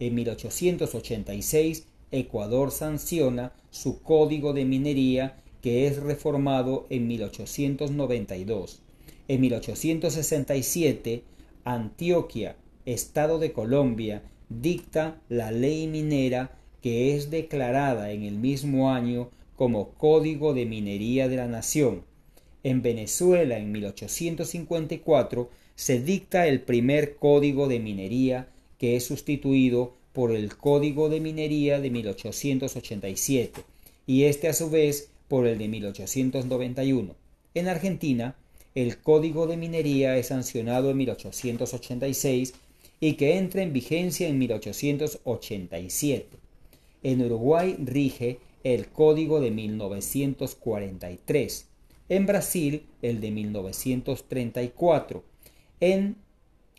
A: En 1886, Ecuador sanciona su código de minería que es reformado en 1892. En 1867, Antioquia, Estado de Colombia, dicta la ley minera que es declarada en el mismo año como Código de Minería de la Nación. En Venezuela, en 1854, se dicta el primer Código de Minería que es sustituido por el Código de Minería de 1887 y este a su vez por el de 1891. En Argentina, el Código de Minería es sancionado en 1886 y que entra en vigencia en 1887. En Uruguay rige el Código de 1943, en Brasil el de 1934, en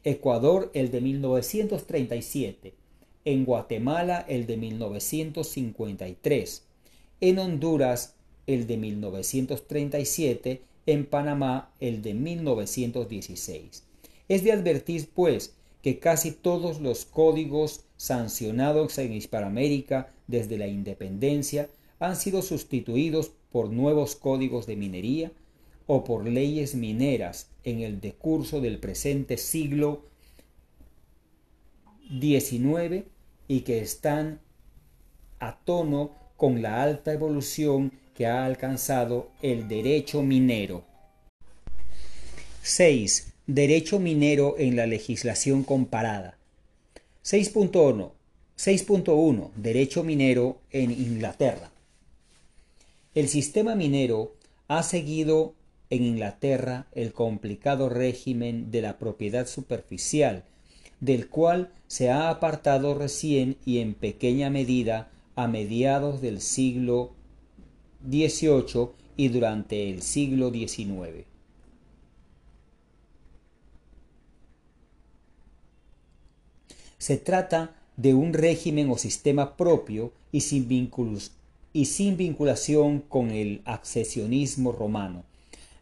A: Ecuador el de 1937, en Guatemala el de 1953, en Honduras el de 1937, en Panamá el de 1916. Es de advertir, pues, que casi todos los códigos sancionados en Hispanoamérica desde la independencia han sido sustituidos por nuevos códigos de minería o por leyes mineras en el decurso del presente siglo XIX y que están a tono con la alta evolución que ha alcanzado el derecho minero. 6. Derecho minero en la legislación comparada. 6.1. 6.1. Derecho minero en Inglaterra. El sistema minero ha seguido en Inglaterra el complicado régimen de la propiedad superficial, del cual se ha apartado recién y en pequeña medida a mediados del siglo XVIII y durante el siglo XIX. Se trata de un régimen o sistema propio y sin, y sin vinculación con el accesionismo romano.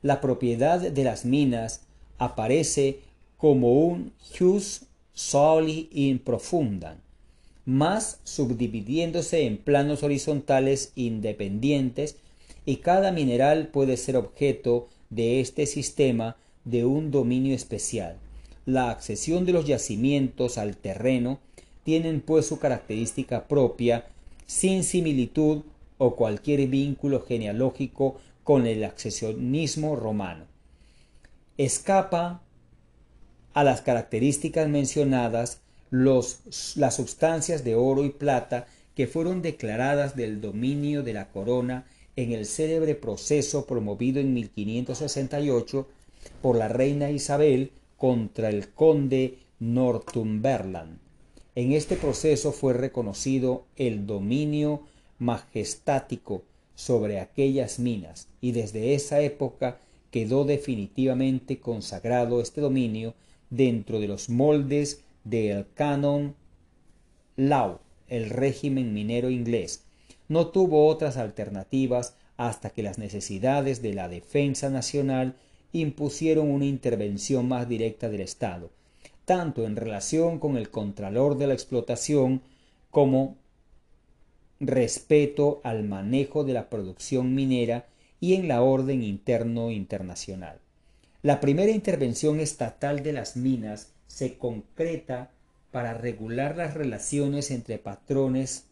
A: La propiedad de las minas aparece como un jus soli in profundam, más subdividiéndose en planos horizontales independientes y cada mineral puede ser objeto de este sistema de un dominio especial. La accesión de los yacimientos al terreno tienen pues su característica propia, sin similitud o cualquier vínculo genealógico con el accesionismo romano. Escapa a las características mencionadas las sustancias de oro y plata que fueron declaradas del dominio de la corona en el célebre proceso promovido en 1568 por la reina Isabel contra el conde Northumberland. En este proceso fue reconocido el dominio majestático sobre aquellas minas y desde esa época quedó definitivamente consagrado este dominio dentro de los moldes del canon law, el régimen minero inglés. No tuvo otras alternativas hasta que las necesidades de la defensa nacional impusieron una intervención más directa del Estado, tanto en relación con el contralor de la explotación como respeto al manejo de la producción minera y en la orden interno internacional. La primera intervención estatal de las minas se concreta para regular las relaciones entre patrones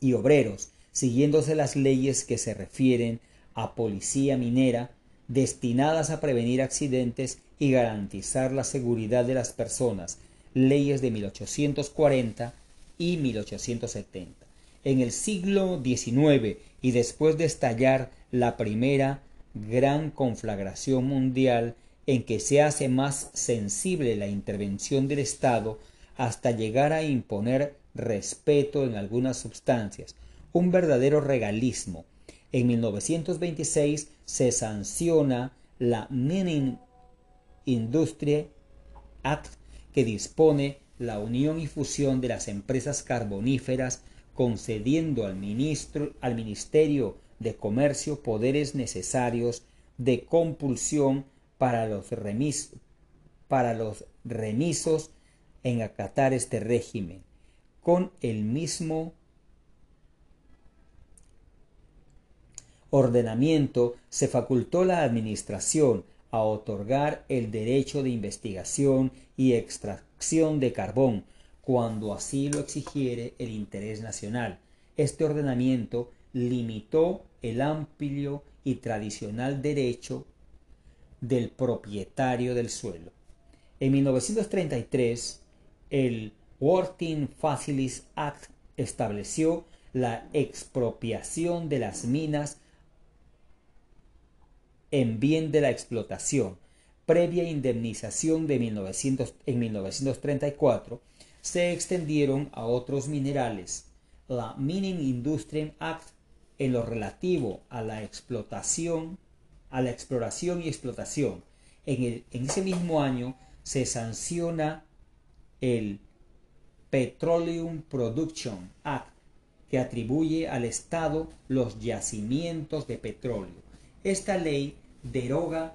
A: y obreros, siguiéndose las leyes que se refieren a policía minera, destinadas a prevenir accidentes y garantizar la seguridad de las personas, leyes de 1840 y 1870. En el siglo XIX y después de estallar la primera gran conflagración mundial en que se hace más sensible la intervención del Estado hasta llegar a imponer respeto en algunas sustancias, un verdadero regalismo. En 1926 se sanciona la Mining Industry Act que dispone la unión y fusión de las empresas carboníferas concediendo al, ministro, al Ministerio de comercio poderes necesarios de compulsión para los, remis, para los remisos en acatar este régimen, con el mismo ordenamiento se facultó la Administración a otorgar el derecho de investigación y extracción de carbón cuando así lo exigiere el interés nacional. Este ordenamiento limitó el amplio y tradicional derecho del propietario del suelo. En 1933, el Working Facilities Act estableció la expropiación de las minas en bien de la explotación, previa indemnización de 1900, en 1934, se extendieron a otros minerales. La Mining Industry Act en lo relativo a la explotación, a la exploración y explotación. En, ese mismo año se sanciona el Petroleum Production Act, que atribuye al Estado los yacimientos de petróleo. Esta ley deroga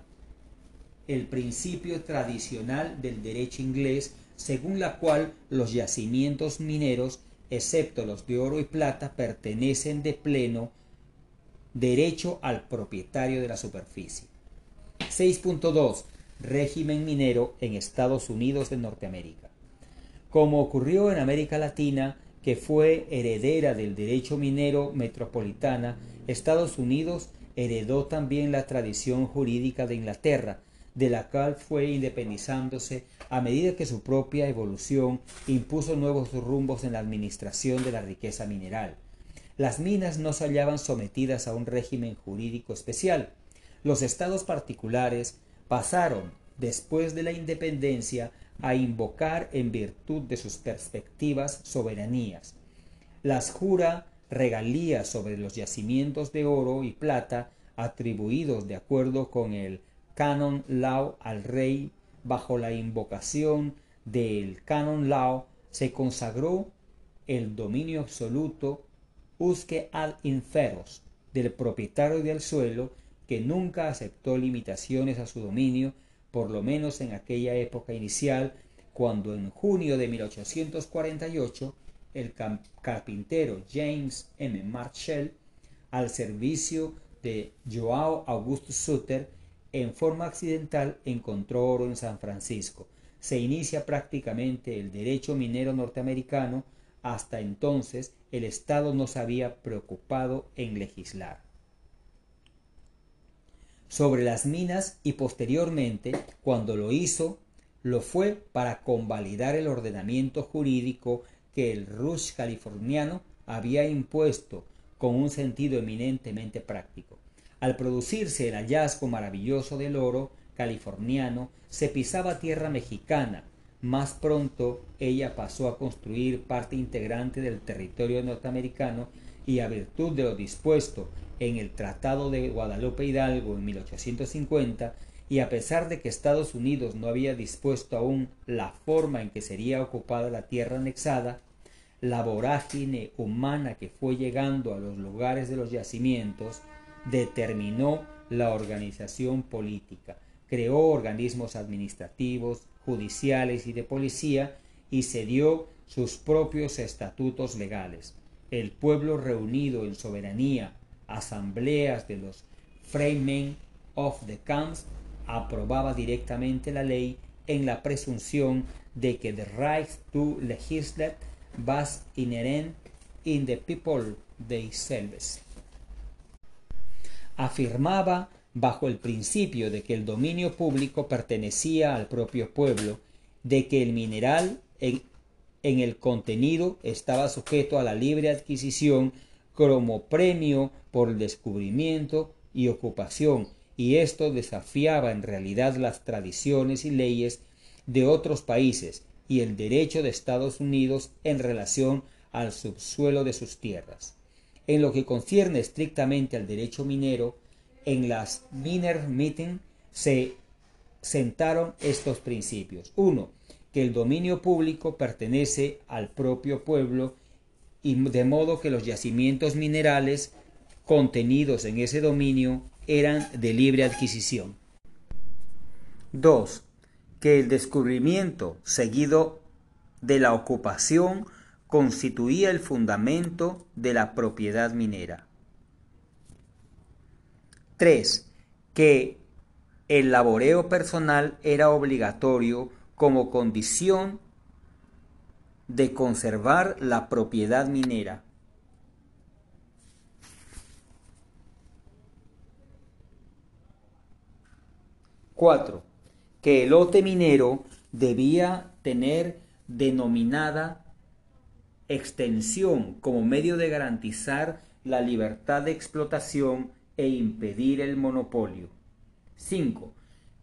A: el principio tradicional del derecho inglés según la cual los yacimientos mineros, excepto los de oro y plata, pertenecen de pleno derecho al propietario de la superficie. 6.2. Régimen minero en Estados Unidos de Norteamérica. Como ocurrió en América Latina, que fue heredera del derecho minero metropolitana, Estados Unidos heredó también la tradición jurídica de Inglaterra, de la cual fue independizándose a medida que su propia evolución impuso nuevos rumbos en la administración de la riqueza mineral. Las minas no se hallaban sometidas a un régimen jurídico especial. Los estados particulares pasaron, después de la independencia, a invocar en virtud de sus perspectivas soberanías. Las jura regalías sobre los yacimientos de oro y plata atribuidos de acuerdo con el canon law al rey bajo la invocación del canon law se consagró el dominio absoluto usque ad inferos del propietario del suelo que nunca aceptó limitaciones a su dominio por lo menos en aquella época inicial cuando en junio de 1848 el carpintero James M. Marshall al servicio de Joao Augusto Sutter en forma accidental encontró oro en San Francisco. Se inicia prácticamente el derecho minero norteamericano. Hasta entonces el Estado no se había preocupado en legislar sobre las minas y posteriormente, cuando lo hizo, lo fue para convalidar el ordenamiento jurídico que el Rush californiano había impuesto con un sentido eminentemente práctico. Al producirse el hallazgo maravilloso del oro californiano, se pisaba tierra mexicana. Más pronto ella pasó a construir parte integrante del territorio norteamericano y a virtud de lo dispuesto en el Tratado de Guadalupe Hidalgo en 1850, y a pesar de que Estados Unidos no había dispuesto aún la forma en que sería ocupada la tierra anexada, la vorágine humana que fue llegando a los lugares de los yacimientos determinó la organización política, creó organismos administrativos, judiciales y de policía y se dio sus propios estatutos legales. El pueblo reunido en soberanía, asambleas de los Freemen of the Camps, aprobaba directamente la ley en la presunción de que the right to legislate was inherent in the people themselves. Afirmaba bajo el principio de que el dominio público pertenecía al propio pueblo, de que el mineral en, el contenido estaba sujeto a la libre adquisición como premio por el descubrimiento y ocupación, y esto desafiaba en realidad las tradiciones y leyes de otros países, y el derecho de Estados Unidos en relación al subsuelo de sus tierras. En lo que concierne estrictamente al derecho minero, en las Miner Meeting se sentaron estos principios. Uno, que el dominio público pertenece al propio pueblo y de modo que los yacimientos minerales contenidos en ese dominio eran de libre adquisición. 2 que el descubrimiento seguido de la ocupación constituía el fundamento de la propiedad minera. 3. Que el laboreo personal era obligatorio como condición de conservar la propiedad minera. 4. Que el lote minero debía tener denominada extensión como medio de garantizar la libertad de explotación e impedir el monopolio. 5.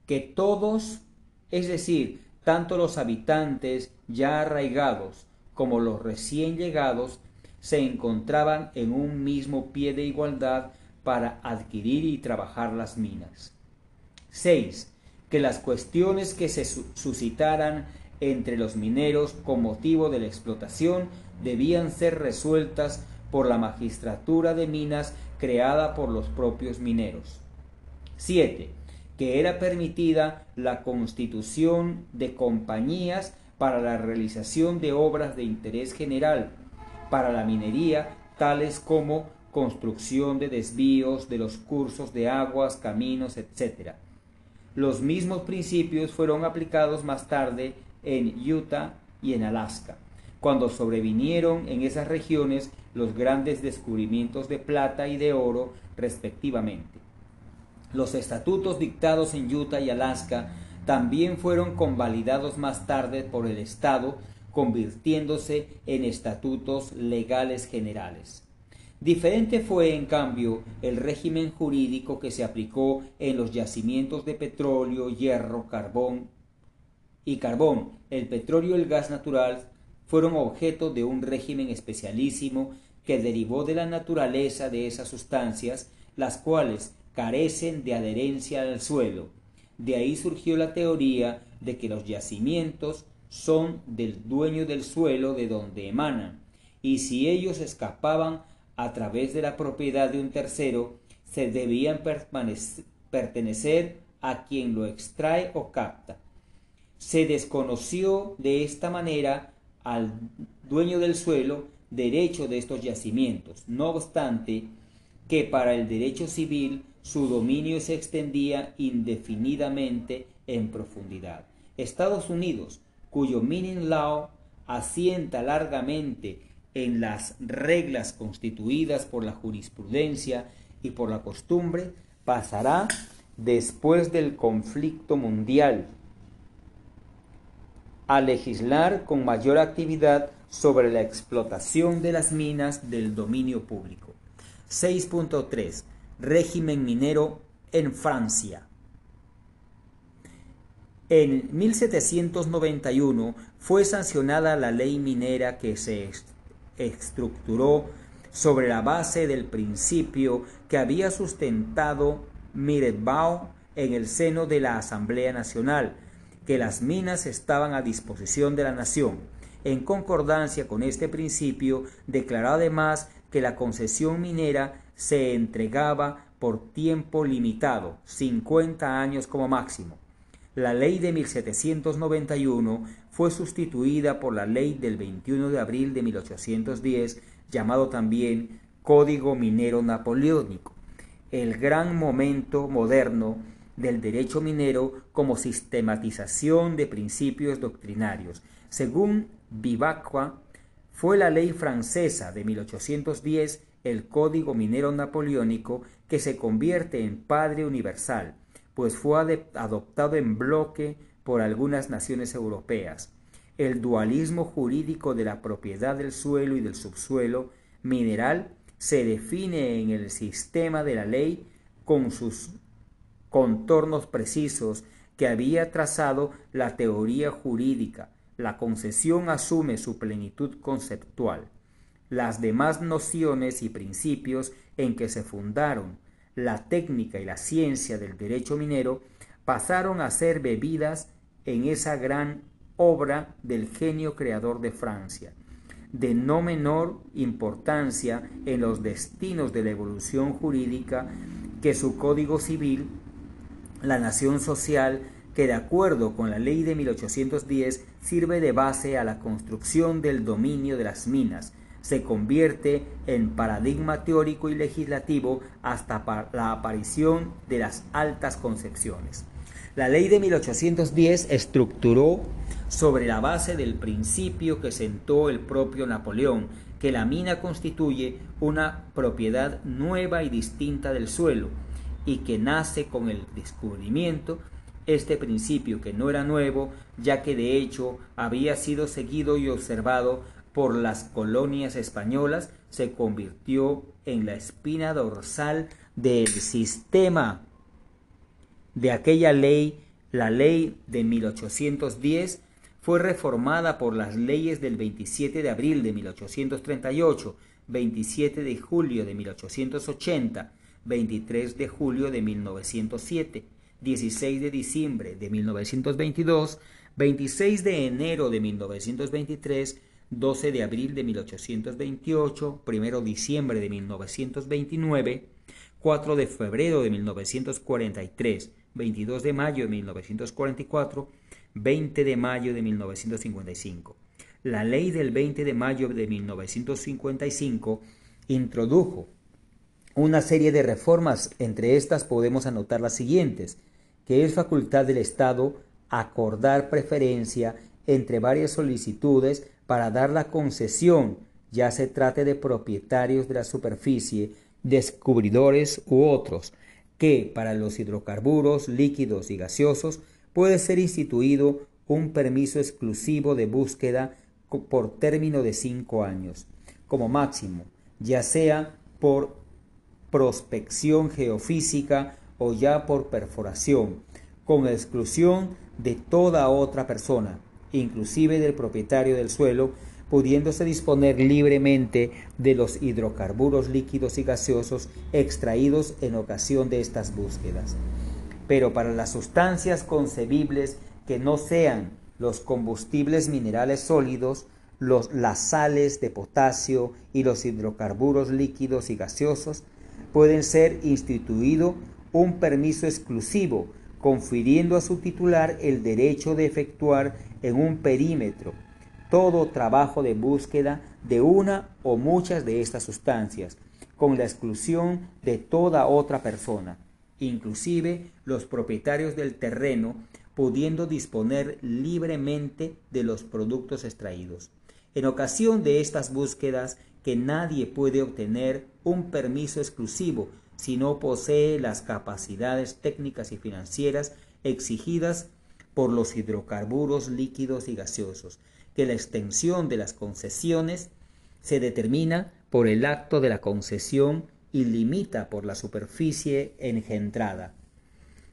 A: Que todos, es decir, tanto los habitantes ya arraigados como los recién llegados, se encontraban en un mismo pie de igualdad para adquirir y trabajar las minas. 6. Que las cuestiones que se suscitaran entre los mineros con motivo de la explotación debían ser resueltas por la magistratura de minas creada por los propios mineros. 7. Que era permitida la constitución de compañías para la realización de obras de interés general para la minería, tales como construcción de desvíos de los cursos de aguas, caminos, etc. Los mismos principios fueron aplicados más tarde en Utah y en Alaska, cuando sobrevinieron en esas regiones los grandes descubrimientos de plata y de oro respectivamente. Los estatutos dictados en Utah y Alaska también fueron convalidados más tarde por el Estado, convirtiéndose en estatutos legales generales. Diferente fue, en cambio, el régimen jurídico que se aplicó en los yacimientos de petróleo, hierro, carbón y carbón. El petróleo el gas natural fueron objeto de un régimen especialísimo que derivó de la naturaleza de esas sustancias, las cuales carecen de adherencia al suelo. De ahí surgió la teoría de que los yacimientos son del dueño del suelo de donde emanan, y si ellos escapaban a través de la propiedad de un tercero, se debían pertenecer a quien lo extrae o capta. Se desconoció de esta manera al dueño del suelo derecho de estos yacimientos, no obstante que para el derecho civil su dominio se extendía indefinidamente en profundidad. Estados Unidos, cuyo mining law asienta largamente en las reglas constituidas por la jurisprudencia y por la costumbre, pasará después del conflicto mundial a legislar con mayor actividad sobre la explotación de las minas del dominio público. 6.3. Régimen minero en Francia. En 1791 fue sancionada la ley minera que se estructuró sobre la base del principio que había sustentado Mirebeau en el seno de la Asamblea Nacional, que las minas estaban a disposición de la nación. En concordancia con este principio, declaró además que la concesión minera se entregaba por tiempo limitado, 50 años como máximo. La ley de 1791 fue sustituida por la ley del 21 de abril de 1810, llamado también Código Minero Napoleónico, el gran momento moderno del derecho minero como sistematización de principios doctrinarios. Según Vivacqua, fue la ley francesa de 1810 el Código Minero Napoleónico que se convierte en padre universal pues fue adoptado en bloque por algunas naciones europeas. El dualismo jurídico de la propiedad del suelo y del subsuelo mineral se define en el sistema de la ley con sus contornos precisos que había trazado la teoría jurídica. La concesión asume su plenitud conceptual. Las demás nociones y principios en que se fundaron la técnica y la ciencia del derecho minero pasaron a ser bebidas en esa gran obra del genio creador de Francia, de no menor importancia en los destinos de la evolución jurídica que su Código Civil, la nación social que de acuerdo con la ley de 1810 sirve de base a la construcción del dominio de las minas, se convierte en paradigma teórico y legislativo hasta la aparición de las altas concepciones. La ley de 1810 estructuró sobre la base del principio que sentó el propio Napoleón, que la mina constituye una propiedad nueva y distinta del suelo, y que nace con el descubrimiento este principio que no era nuevo, ya que de hecho había sido seguido y observado por las colonias españolas, se convirtió en la espina dorsal del sistema. De aquella ley, la ley de 1810, fue reformada por las leyes del 27 de abril de 1838, 27 de julio de 1880, 23 de julio de 1907, 16 de diciembre de 1922, 26 de enero de 1923, 12 de abril de 1828, 1 de diciembre de 1929, 4 de febrero de 1943, 22 de mayo de 1944, 20 de mayo de 1955. La ley del 20 de mayo de 1955 introdujo una serie de reformas, entre estas podemos anotar las siguientes, que es facultad del Estado acordar preferencia entre varias solicitudes para dar la concesión, ya se trate de propietarios de la superficie, descubridores u otros, que para los hidrocarburos líquidos y gaseosos puede ser instituido un permiso exclusivo de búsqueda por término de cinco años, como máximo, ya sea por prospección geofísica o ya por perforación, con exclusión de toda otra persona, inclusive del propietario del suelo, pudiéndose disponer libremente de los hidrocarburos líquidos y gaseosos extraídos en ocasión de estas búsquedas. Pero para las sustancias concebibles que no sean los combustibles minerales sólidos, los, las sales de potasio y los hidrocarburos líquidos y gaseosos, pueden ser instituido un permiso exclusivo, confiriendo a su titular el derecho de efectuar en un perímetro todo trabajo de búsqueda de una o muchas de estas sustancias, con la exclusión de toda otra persona, inclusive los propietarios del terreno, pudiendo disponer libremente de los productos extraídos. En ocasión de estas búsquedas, que nadie puede obtener un permiso exclusivo si no posee las capacidades técnicas y financieras exigidas por los hidrocarburos líquidos y gaseosos, que la extensión de las concesiones se determina por el acto de la concesión y limita por la superficie engendrada,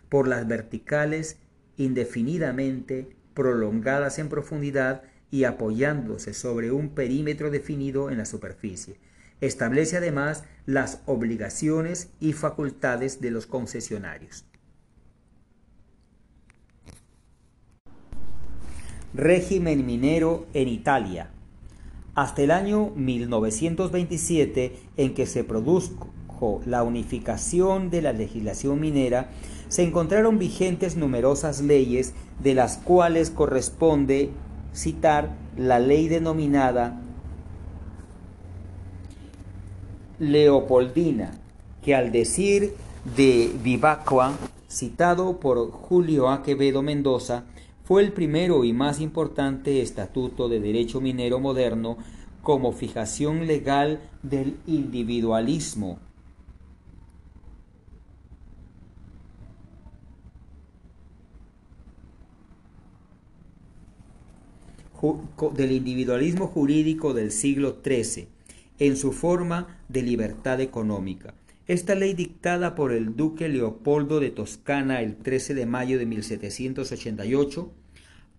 A: por las verticales indefinidamente prolongadas en profundidad y apoyándose sobre un perímetro definido en la superficie. Establece además las obligaciones y facultades de los concesionarios. Régimen minero en Italia. Hasta el año 1927, en que se produjo la unificación de la legislación minera, se encontraron vigentes numerosas leyes de las cuales corresponde citar la ley denominada Leopoldina, que al decir de Vivacqua, citado por Julio A. Quevedo Mendoza, fue el primero y más importante estatuto de derecho minero moderno como fijación legal del individualismo. Del individualismo jurídico del siglo XIII, en su forma de libertad económica. Esta ley dictada por el duque Leopoldo de Toscana el 13 de mayo de 1788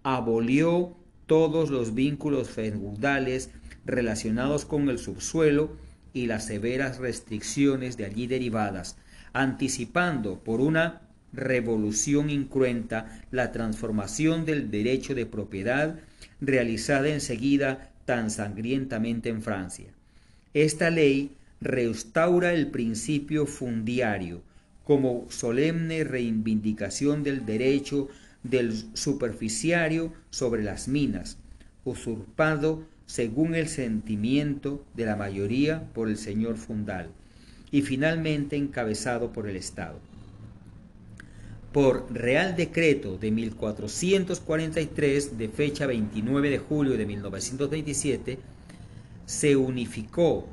A: abolió todos los vínculos feudales relacionados con el subsuelo y las severas restricciones de allí derivadas, anticipando por una revolución incruenta la transformación del derecho de propiedad realizada enseguida tan sangrientamente en Francia. Esta ley restaura el principio fundiario como solemne reivindicación del derecho del superficiario sobre las minas, usurpado según el sentimiento de la mayoría por el señor fundal y finalmente encabezado por el Estado. Por Real Decreto de 1443 de fecha 29 de julio de 1927, se unificó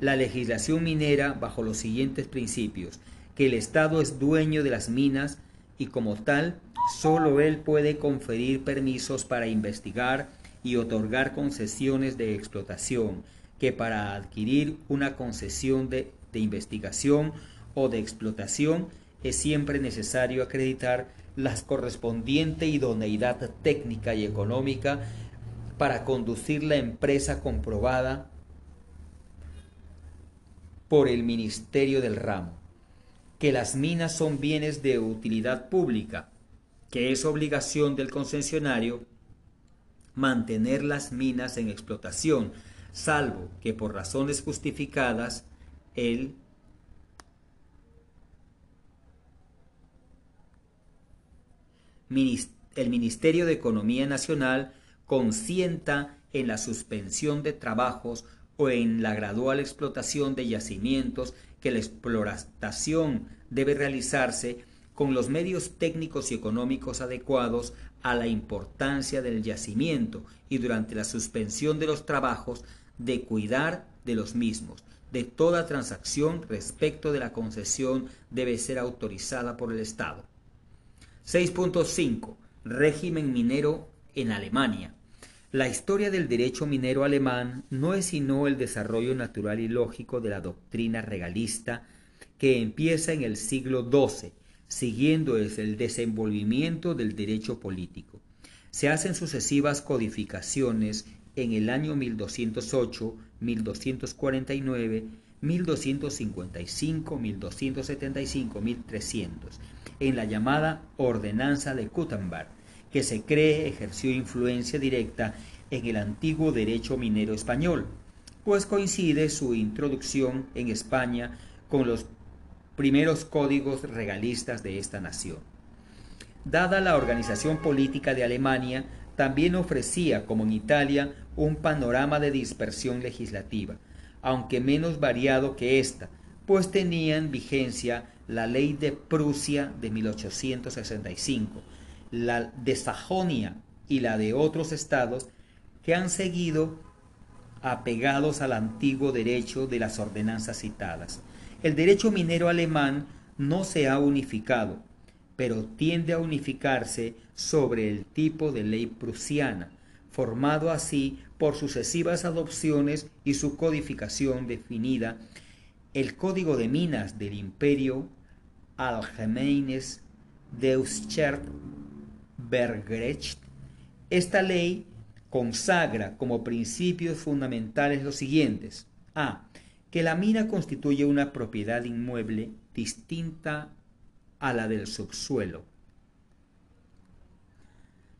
A: la legislación minera bajo los siguientes principios, que el Estado es dueño de las minas y como tal, solo él puede conferir permisos para investigar y otorgar concesiones de explotación, que para adquirir una concesión de, de investigación o de explotación es siempre necesario acreditar la correspondiente idoneidad técnica y económica para conducir la empresa comprobada por el Ministerio del Ramo, que las minas son bienes de utilidad pública, que es obligación del concesionario mantener las minas en explotación, salvo que por razones justificadas el el Ministerio de Economía Nacional consienta en la suspensión de trabajos o en la gradual explotación de yacimientos que la exploración debe realizarse con los medios técnicos y económicos adecuados a la importancia del yacimiento y durante la suspensión de los trabajos de cuidar de los mismos. De toda transacción respecto de la concesión debe ser autorizada por el Estado. 6.5. Régimen minero en Alemania. La historia del derecho minero alemán no es sino el desarrollo natural y lógico de la doctrina regalista que empieza en el siglo XII, siguiendo el desenvolvimiento del derecho político. Se hacen sucesivas codificaciones en el año 1208, 1249, 1255, 1275, 1300, en la llamada Ordenanza de Gutenberg, que se cree ejerció influencia directa en el antiguo derecho minero español, pues coincide su introducción en España con los primeros códigos regalistas de esta nación. Dada la organización política de Alemania, también ofrecía, como en Italia, un panorama de dispersión legislativa, aunque menos variado que ésta, pues tenían vigencia la ley de Prusia de 1865, la de Sajonia y la de otros estados que han seguido apegados al antiguo derecho de las ordenanzas citadas. El derecho minero alemán no se ha unificado, pero tiende a unificarse sobre el tipo de ley prusiana, formado así por sucesivas adopciones y su codificación definida, el Código de Minas del Imperio Allgemeines Deutscher Bergrecht. Esta ley consagra como principios fundamentales los siguientes. A. Que la mina constituye una propiedad inmueble distinta a la del subsuelo.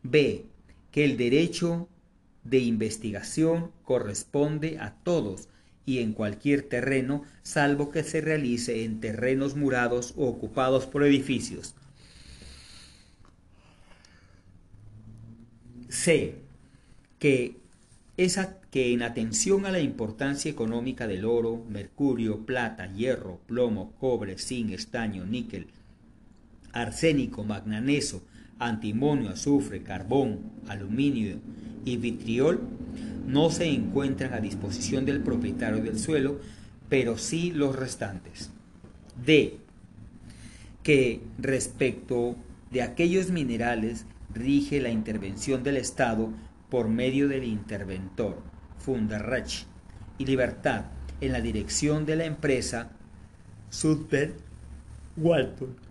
A: B. Que el derecho de investigación corresponde a todos y en cualquier terreno, salvo que se realice en terrenos murados o ocupados por edificios. C que, esa, que en atención a la importancia económica del oro, mercurio, plata, hierro, plomo, cobre, zinc, estaño, níquel, arsénico, magnaneso, antimonio, azufre, carbón, aluminio y vitriol, no se encuentran a disposición del propietario del suelo, pero sí los restantes. D. Que respecto de aquellos minerales rige la intervención del Estado por medio del interventor, Funderrecht y Libertad en la dirección de la empresa Sudbed Walton.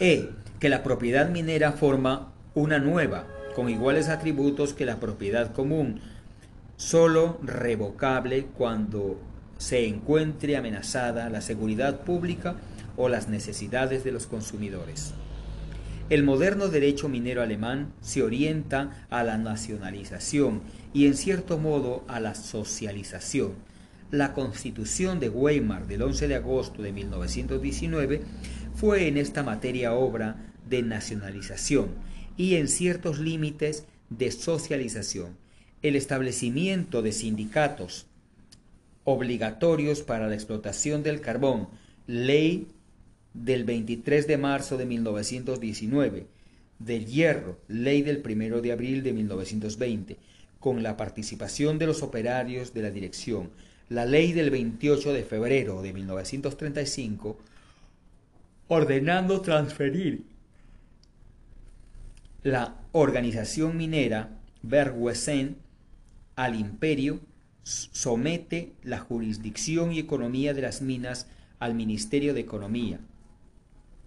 A: E. Que la propiedad minera forma una nueva, con iguales atributos que la propiedad común, solo revocable cuando se encuentre amenazada la seguridad pública o las necesidades de los consumidores. El moderno derecho minero alemán se orienta a la nacionalización y en cierto modo a la socialización. La constitución de Weimar del 11 de agosto de 1919 fue en esta materia obra de nacionalización y en ciertos límites de socialización. El establecimiento de sindicatos obligatorios para la explotación del carbón, ley del 23 de marzo de 1919, del hierro, ley del 1 de abril de 1920, con la participación de los operarios de la dirección, la ley del 28 de febrero de 1935, ordenando transferir la organización minera Bergwesen al imperio, somete la jurisdicción y economía de las minas al Ministerio de Economía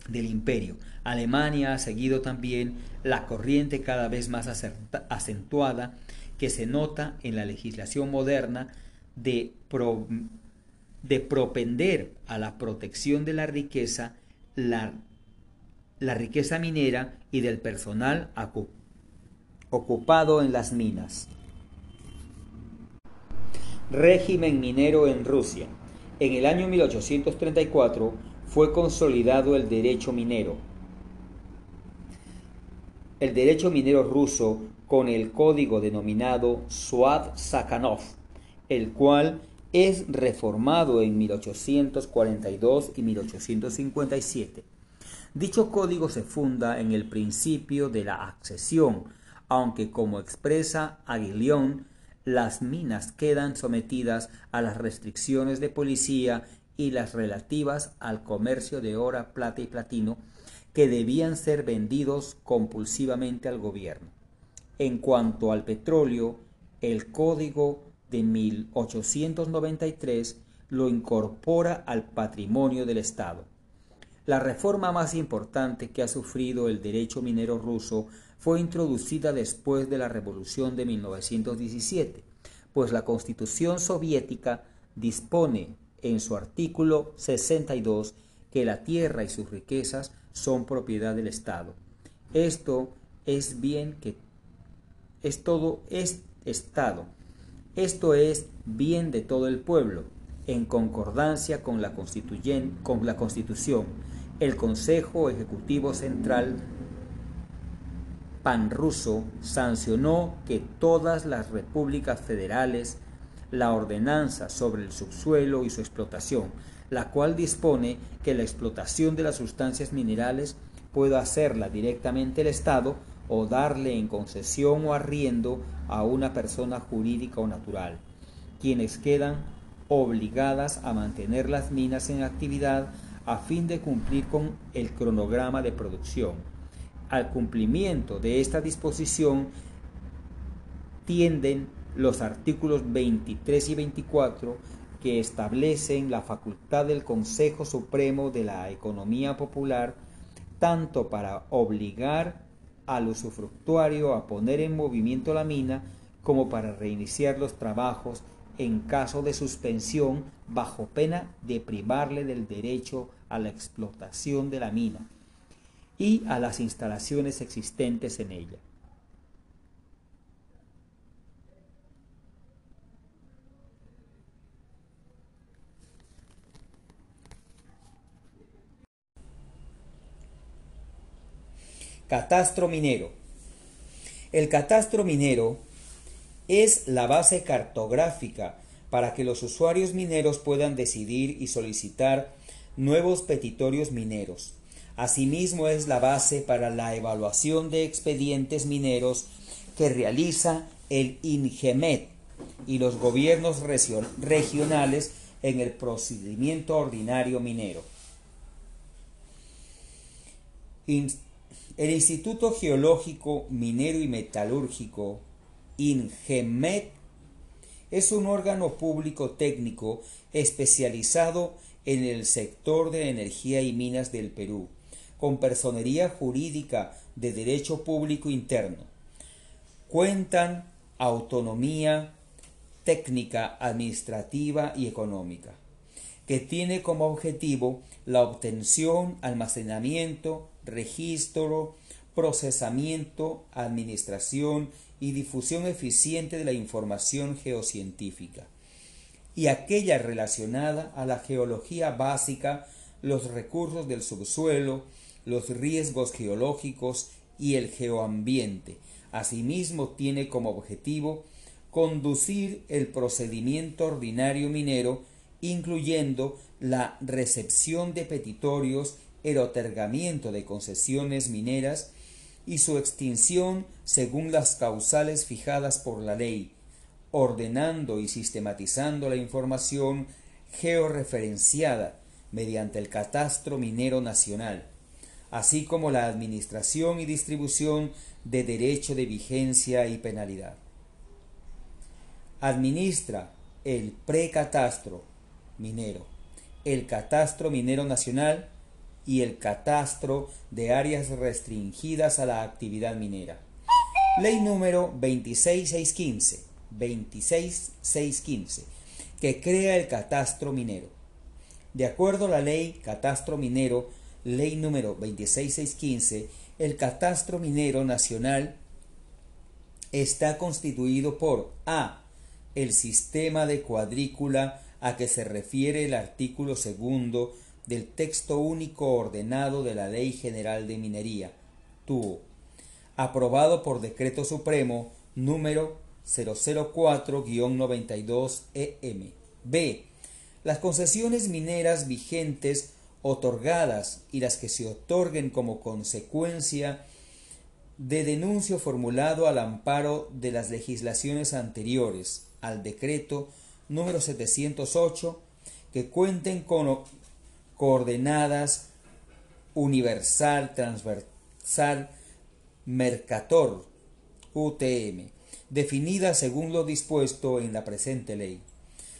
A: del imperio. Alemania ha seguido también la corriente cada vez más acentuada que se nota en la legislación moderna de, de propender a la protección de la riqueza, la, la riqueza minera y del personal ocupado en las minas. Régimen minero en Rusia. En el año 1834 fue consolidado el derecho minero. El derecho minero ruso con el código denominado Suad Sakhanov, el cual es reformado en 1842 y 1857. Dicho código se funda en el principio de la accesión, aunque como expresa Aguilión, las minas quedan sometidas a las restricciones de policía y las relativas al comercio de oro, plata y platino, que debían ser vendidos compulsivamente al gobierno. En cuanto al petróleo, el Código de 1893 lo incorpora al patrimonio del Estado. La reforma más importante que ha sufrido el derecho minero ruso fue introducida después de la Revolución de 1917, pues la Constitución soviética dispone en su artículo 62 que la tierra y sus riquezas son propiedad del Estado. Esto es bien que es todo es Estado. Esto es bien de todo el pueblo, en concordancia con la, con la Constitución. El Consejo Ejecutivo Central panruso sancionó que todas las repúblicas federales la ordenanza sobre el subsuelo y su explotación, la cual dispone que la explotación de las sustancias minerales pueda hacerla directamente el Estado o darle en concesión o arriendo a una persona jurídica o natural, quienes quedan obligadas a mantener las minas en actividad a fin de cumplir con el cronograma de producción. Al cumplimiento de esta disposición tienden los artículos 23 y 24 que establecen la facultad del Consejo Supremo de la Economía Popular tanto para obligar al usufructuario a poner en movimiento la mina como para reiniciar los trabajos en caso de suspensión bajo pena de privarle del derecho a la explotación de la mina y a las instalaciones existentes en ella. Catastro minero. El catastro minero es la base cartográfica para que los usuarios mineros puedan decidir y solicitar nuevos petitorios mineros. Asimismo es la base para la evaluación de expedientes mineros que realiza el INGEMET y los gobiernos regionales en el procedimiento ordinario minero. El Instituto Geológico, Minero y Metalúrgico, INGEMET, es un órgano público técnico especializado en el sector de energía y minas del Perú, con personería jurídica de derecho público interno. Cuentan autonomía técnica, administrativa y económica, que tiene como objetivo la obtención, almacenamiento, registro, procesamiento, administración y difusión eficiente de la información geocientífica y aquella relacionada a la geología básica los recursos del subsuelo, los riesgos geológicos y el geoambiente. Asimismo, tiene como objetivo conducir el procedimiento ordinario minero, incluyendo la recepción de petitorios, el otorgamiento de concesiones mineras y su extinción según las causales fijadas por la ley, ordenando y sistematizando la información georreferenciada mediante el Catastro Minero Nacional, así como la administración y distribución de derecho de vigencia y penalidad. Administra el precatastro minero, el Catastro Minero Nacional y el Catastro de áreas restringidas a la actividad minera. Ley número 26615 26615, que crea el catastro minero. De acuerdo a la ley Catastro Minero, ley número 26615, el catastro minero nacional está constituido por A. El sistema de cuadrícula a que se refiere el artículo segundo del texto único ordenado de la Ley General de Minería, TUO, aprobado por Decreto Supremo número 004-92-EM. B. Las concesiones mineras vigentes otorgadas y las que se otorguen como consecuencia de denuncio formulado al amparo de las legislaciones anteriores al decreto número 708 que cuenten con coordenadas universal, transversal, mercator, UTM, definida según lo dispuesto en la presente ley.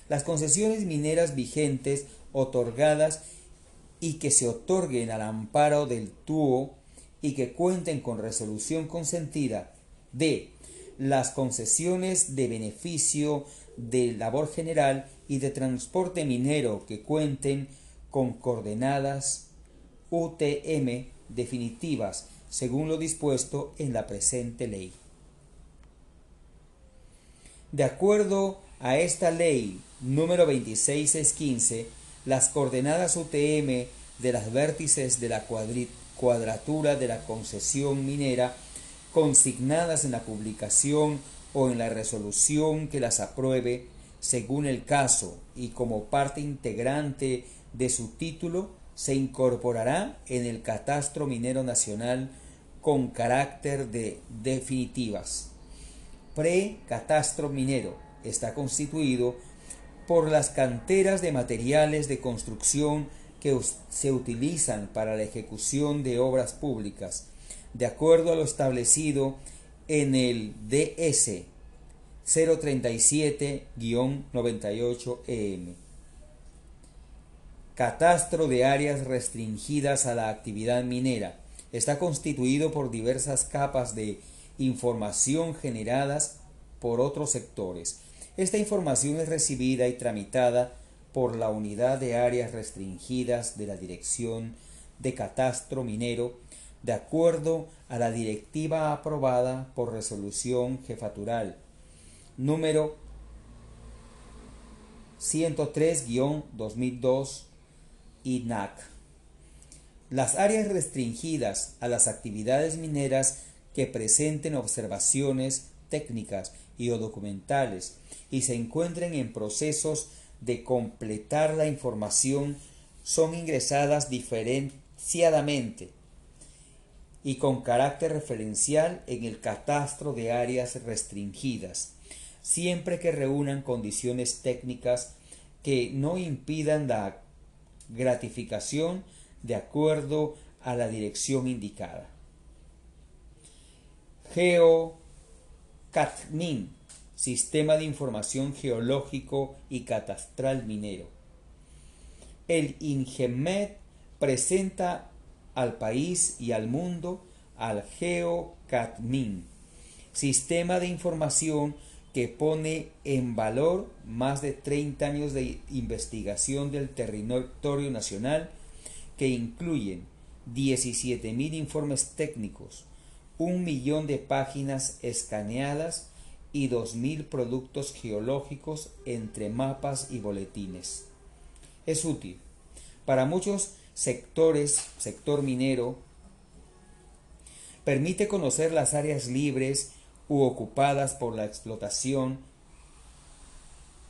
A: Las concesiones mineras vigentes otorgadas y que se otorguen al amparo del TUO y que cuenten con resolución consentida de las concesiones de beneficio de labor general y de transporte minero que cuenten con coordenadas UTM definitivas según lo dispuesto en la presente ley. De acuerdo a esta ley número 2615, las coordenadas UTM de las vértices de la cuadratura de la concesión minera consignadas en la publicación o en la resolución que las apruebe según el caso y como parte integrante de su título se incorporará en el catastro minero nacional con carácter de definitivas. Pre-catastro minero está constituido por las canteras de materiales de construcción que se utilizan para la ejecución de obras públicas, de acuerdo a lo establecido en el DS 037-98EM. Catastro de áreas restringidas a la actividad minera. Está constituido por diversas capas de información generadas por otros sectores. Esta información es recibida y tramitada por la Unidad de Áreas Restringidas de la Dirección de Catastro Minero de acuerdo a la directiva aprobada por resolución jefatural número 103-2002 INAC. Las áreas restringidas a las actividades mineras que presenten observaciones técnicas y o documentales y se encuentren en procesos de completar la información son ingresadas diferenciadamente y con carácter referencial en el catastro de áreas restringidas, siempre que reúnan condiciones técnicas que no impidan la gratificación de acuerdo a la dirección indicada. GeoCatMin, Sistema de Información Geológico y Catastral Minero. El INGEMED presenta al país y al mundo al GeoCatMin, sistema de información que pone en valor más de 30 años de investigación del territorio nacional que incluyen 17.000 informes técnicos, un millón de páginas escaneadas y 2.000 productos geológicos entre mapas y boletines. Es útil. Para muchos sectores, sector minero, permite conocer las áreas libres u ocupadas por la explotación,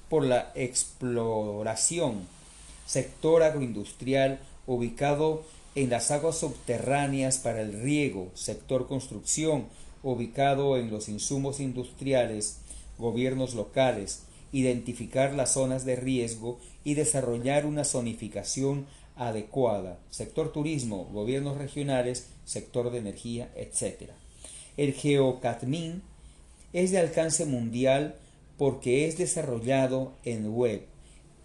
A: por la exploración, sector agroindustrial ubicado en las aguas subterráneas para el riego, sector construcción, ubicado en los insumos industriales, gobiernos locales, identificar las zonas de riesgo y desarrollar una zonificación adecuada, sector turismo, gobiernos regionales, sector de energía, etc. El GeoCatmin es de alcance mundial porque es desarrollado en web.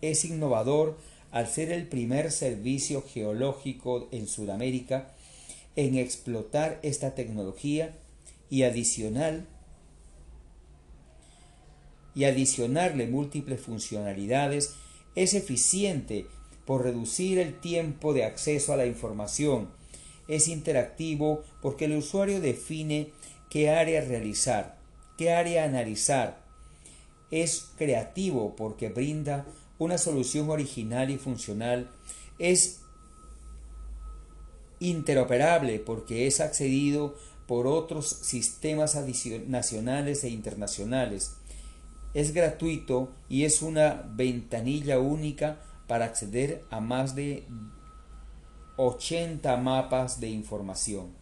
A: Es innovador al ser el primer servicio geológico en Sudamérica en explotar esta tecnología y adicional y adicionarle múltiples funcionalidades es eficiente por reducir el tiempo de acceso a la información. Es interactivo porque el usuario define qué área realizar, qué área analizar. Es creativo porque brinda una solución original y funcional. Es interoperable porque es accedido por otros sistemas nacionales e internacionales. Es gratuito y es una ventanilla única para acceder a más de 80 mapas de información.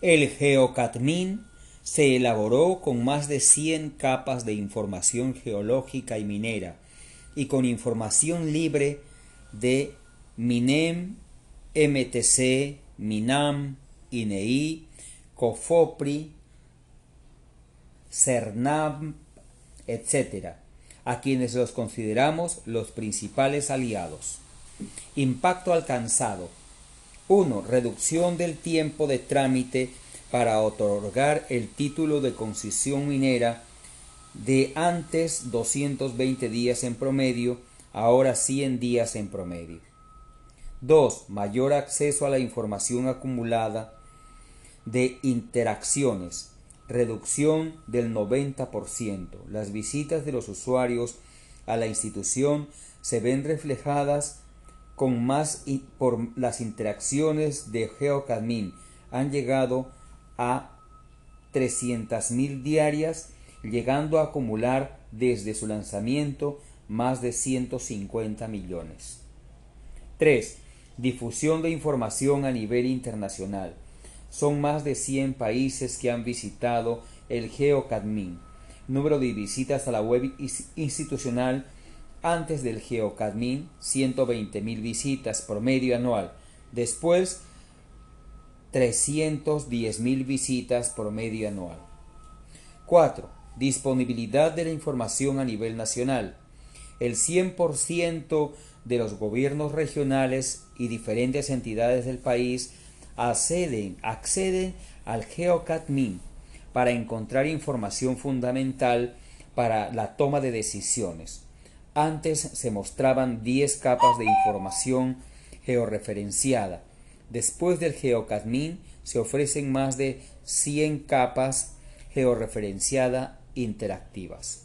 A: El GeoCatmin se elaboró con más de 100 capas de información geológica y minera y con información libre de MINEM, MTC, MINAM, INEI, COFOPRI, CERNAM, etc., a quienes los consideramos los principales aliados. Impacto alcanzado. 1. Reducción del tiempo de trámite para otorgar el título de concesión minera de antes 220 días en promedio, ahora 100 días en promedio. 2. Mayor acceso a la información acumulada de interacciones, reducción del 90%. Las visitas de los usuarios a la institución se ven reflejadas con más por las interacciones de GeoCadmin han llegado a 300.000 diarias, llegando a acumular desde su lanzamiento más de 150 millones. 3. Difusión de información a nivel internacional. Son más de 100 países que han visitado el GeoCadmin. Número de visitas a la web institucional antes del GeoCadmin, 120.000 visitas promedio anual. Después, 310.000 visitas promedio anual. 4. Disponibilidad de la información a nivel nacional. El 100% de los gobiernos regionales y diferentes entidades del país acceden, acceden al GeoCatmin para encontrar información fundamental para la toma de decisiones. Antes se mostraban 10 capas de información georreferenciada. Después del GeoCatmin se ofrecen más de 100 capas georreferenciada interactivas.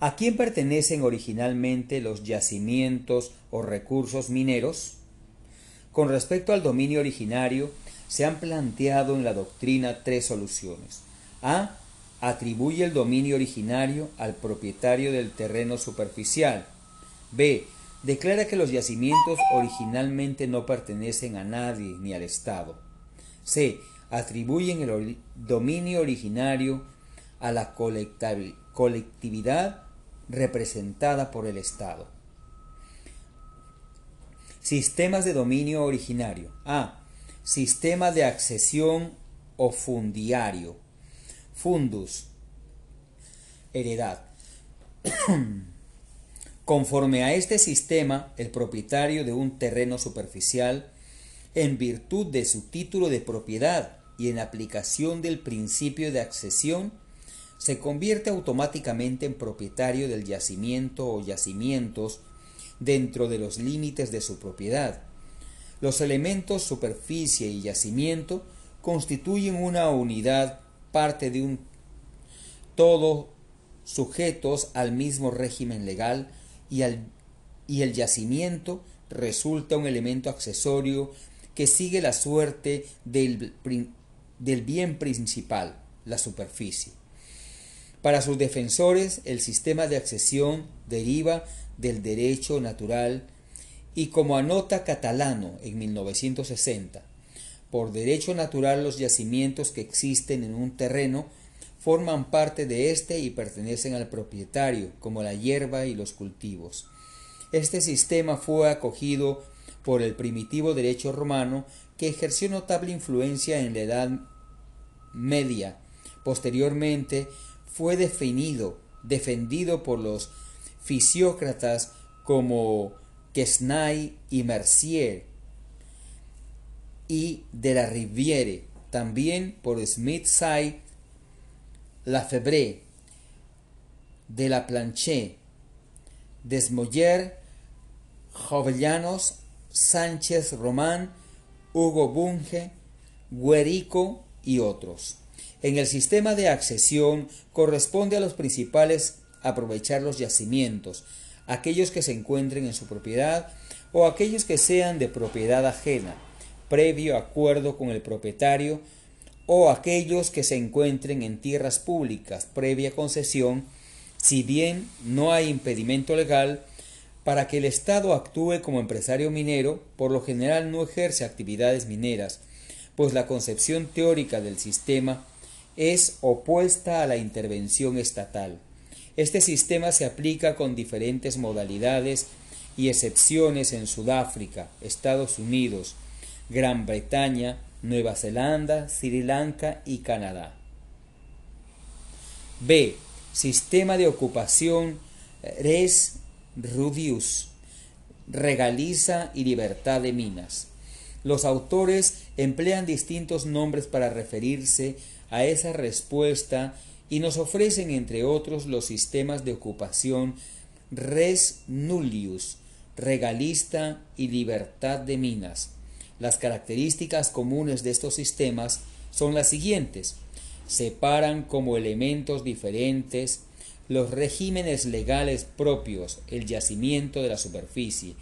A: ¿A quién pertenecen originalmente los yacimientos o recursos mineros? Con respecto al dominio originario, se han planteado en la doctrina tres soluciones. A. Atribuye el dominio originario al propietario del terreno superficial. B. Declara que los yacimientos originalmente no pertenecen a nadie ni al Estado. C. Atribuyen el dominio originario a la colectividad representada por el Estado. Sistemas de dominio originario. A. Sistema de accesión o fundiario. Fundus. Heredad. *clears throat* Conforme a este sistema, el propietario de un terreno superficial, en virtud de su título de propiedad y en aplicación del principio de accesión, se convierte automáticamente en propietario del yacimiento o yacimientos dentro de los límites de su propiedad. Los elementos superficie y yacimiento constituyen una unidad, parte de un todo sujetos al mismo régimen legal y, y el yacimiento resulta un elemento accesorio que sigue la suerte del, del bien principal, la superficie. Para sus defensores, el sistema de accesión deriva del derecho natural y como anota Catalano en 1960, por derecho natural los yacimientos que existen en un terreno forman parte de éste y pertenecen al propietario, como la hierba y los cultivos. Este sistema fue acogido por el primitivo derecho romano que ejerció notable influencia en la Edad Media. Posteriormente fue definido, defendido por los fisiócratas como Quesnay y Mercier y de la Riviere, también por Smith-Say, Lafebre, de la Planché, Desmoyer, Jovellanos, Sánchez Román, Hugo Bunge, Guerico y otros. En el sistema de accesión corresponde a los principales aprovechar los yacimientos, aquellos que se encuentren en su propiedad o aquellos que sean de propiedad ajena, previo acuerdo con el propietario, o aquellos que se encuentren en tierras públicas, previa concesión, si bien no hay impedimento legal, para que el Estado actúe como empresario minero, por lo general no ejerce actividades mineras, pues la concepción teórica del sistema es opuesta a la intervención estatal. Este sistema se aplica con diferentes modalidades y excepciones en Sudáfrica, Estados Unidos, Gran Bretaña, Nueva Zelanda, Sri Lanka y Canadá. B. Sistema de ocupación res rudius, regaliza y libertad de minas. Los autores emplean distintos nombres para referirse a esa respuesta y nos ofrecen entre otros los sistemas de ocupación res nullius, regalista y libertad de minas. Las características comunes de estos sistemas son las siguientes. Separan como elementos diferentes los regímenes legales propios, el yacimiento de la superficie.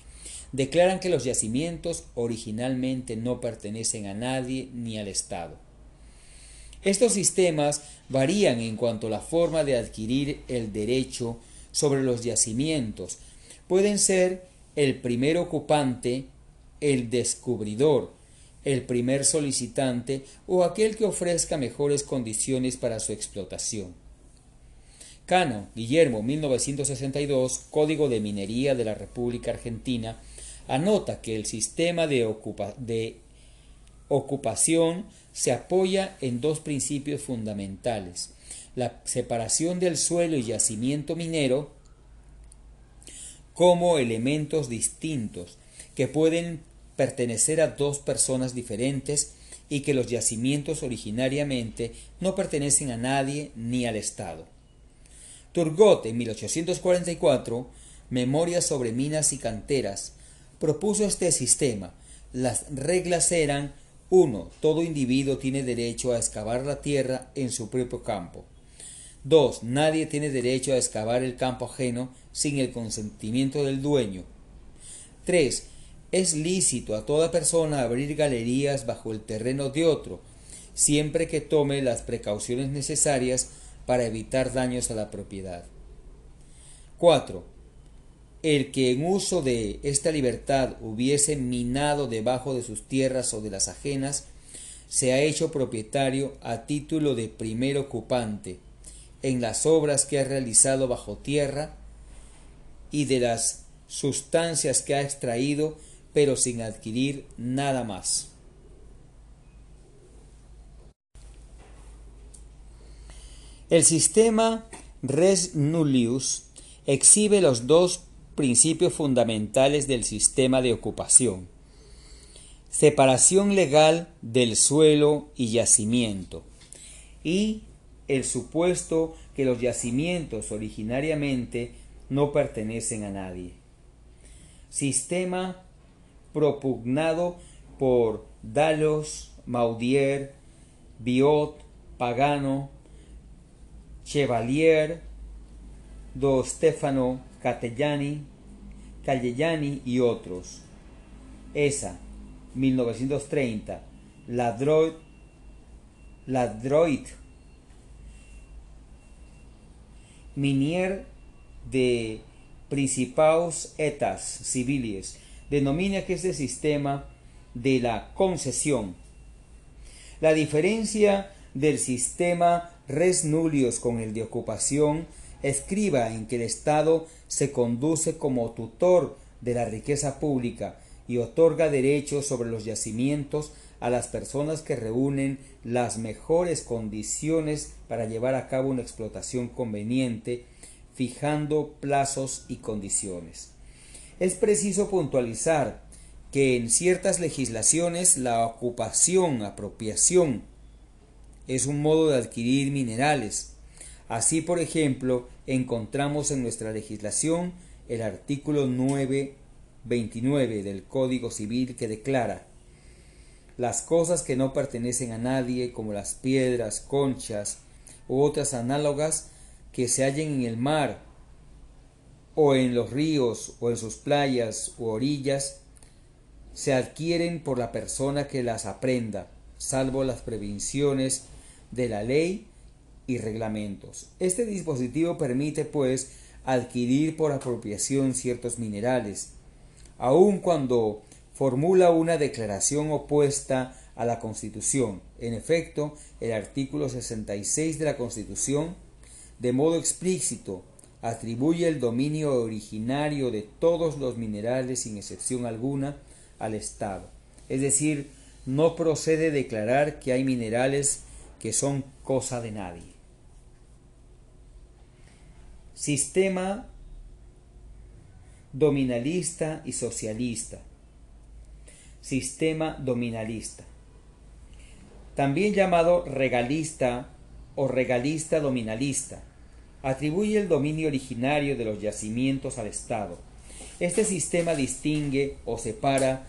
A: Declaran que los yacimientos originalmente no pertenecen a nadie ni al Estado. Estos sistemas varían en cuanto a la forma de adquirir el derecho sobre los yacimientos. Pueden ser el primer ocupante, el descubridor, el primer solicitante o aquel que ofrezca mejores condiciones para su explotación. Cano, Guillermo, 1962, Código de Minería de la República Argentina, anota que el sistema de, de ocupación se apoya en dos principios fundamentales, la separación del suelo y yacimiento minero como elementos distintos que pueden pertenecer a dos personas diferentes y que los yacimientos originariamente no pertenecen a nadie ni al Estado. Turgot en 1844, Memorias sobre minas y canteras, propuso este sistema. Las reglas eran 1. Todo individuo tiene derecho a excavar la tierra en su propio campo. 2. Nadie tiene derecho a excavar el campo ajeno sin el consentimiento del dueño. 3. Es lícito a toda persona abrir galerías bajo el terreno de otro, siempre que tome las precauciones necesarias para evitar daños a la propiedad. 4. El que en uso de esta libertad hubiese minado debajo de sus tierras o de las ajenas, se ha hecho propietario a título de primer ocupante en las obras que ha realizado bajo tierra y de las sustancias que ha extraído, pero sin adquirir nada más. El sistema res nullius exhibe los dos principios fundamentales del sistema de ocupación. Separación legal del suelo y yacimiento. Y el supuesto que los yacimientos originariamente no pertenecen a nadie. Sistema propugnado por Dalos, Maudier, Biot, Pagano, Chevalier, do Stefano Catellani, Callellani y otros. ESA, 1930. Ladroid, Ladroid. Minier de Principaus Etas Civiles denomina que este sistema de la concesión. La diferencia del sistema res nullius con el de ocupación escriba en que el Estado se conduce como tutor de la riqueza pública y otorga derechos sobre los yacimientos a las personas que reúnen las mejores condiciones para llevar a cabo una explotación conveniente, fijando plazos y condiciones. Es preciso puntualizar que en ciertas legislaciones la ocupación, apropiación, es un modo de adquirir minerales. Así, por ejemplo, encontramos en nuestra legislación el artículo 929 del Código Civil que declara las cosas que no pertenecen a nadie, como las piedras, conchas u otras análogas que se hallen en el mar o en los ríos o en sus playas u orillas, se adquieren por la persona que las aprenda, salvo las prevenciones de la ley y reglamentos. Este dispositivo permite, pues, adquirir por apropiación ciertos minerales, aun cuando formula una declaración opuesta a la Constitución. En efecto, el artículo 66 de la Constitución, de modo explícito, atribuye el dominio originario de todos los minerales sin excepción alguna al Estado. Es decir, no procede declarar que hay minerales que son cosa de nadie. Sistema dominalista y socialista. Sistema dominalista. También llamado regalista o regalista dominalista. Atribuye el dominio originario de los yacimientos al Estado. Este sistema distingue o separa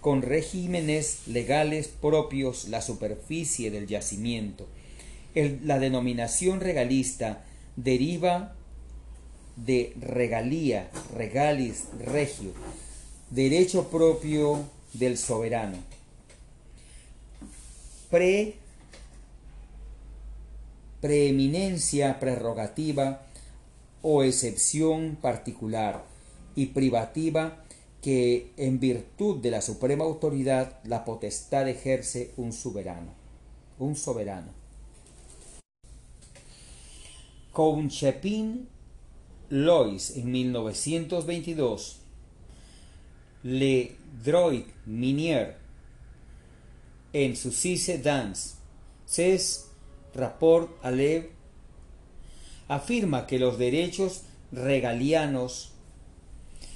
A: con regímenes legales propios la superficie del yacimiento. la denominación regalista deriva de regalía, regalis, regio, derecho propio del soberano. Pre, preeminencia prerrogativa o excepción particular y privativa que en virtud de la suprema autoridad la potestad ejerce un soberano, un soberano. Conchepin Lois en 1922, Le Droit Minier en su Cise Dance, Ces Rapport Alev afirma que los derechos regalianos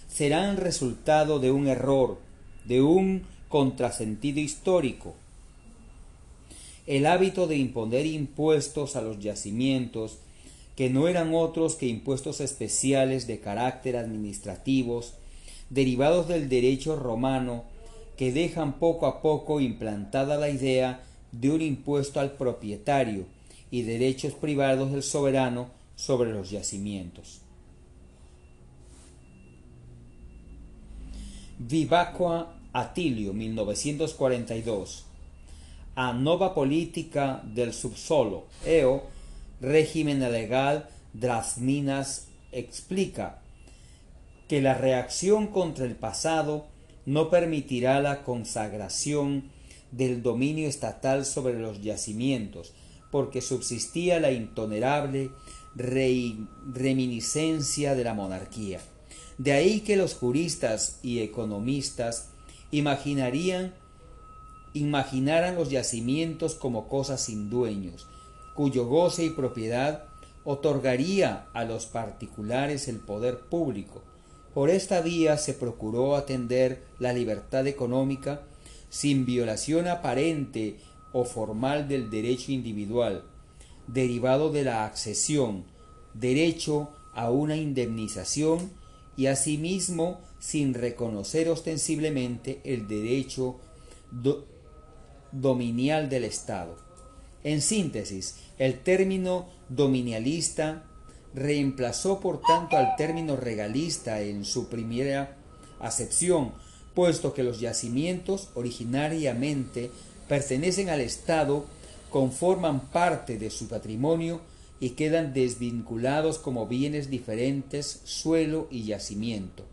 A: serán resultado de un error, de un contrasentido histórico. El hábito de imponer impuestos a los yacimientos, que no eran otros que impuestos especiales de carácter administrativos, derivados del derecho romano, que dejan poco a poco implantada la idea de un impuesto al propietario y derechos privados del soberano sobre los yacimientos. Vivacqua Atilio, 1942. A nova política del subsolo, EO, régimen legal de minas, explica que la reacción contra el pasado no permitirá la consagración del dominio estatal sobre los yacimientos, porque subsistía la intolerable reminiscencia de la monarquía. De ahí que los juristas y economistas imaginarían imaginaran los yacimientos como cosas sin dueños, cuyo goce y propiedad otorgaría a los particulares el poder público. Por esta vía se procuró atender la libertad económica sin violación aparente o formal del derecho individual, derivado de la accesión, derecho a una indemnización y asimismo sin reconocer ostensiblemente el derecho dominial del Estado. En síntesis, el término dominialista reemplazó por tanto al término regalista en su primera acepción, puesto que los yacimientos originariamente pertenecen al Estado, conforman parte de su patrimonio y quedan desvinculados como bienes diferentes suelo y yacimiento.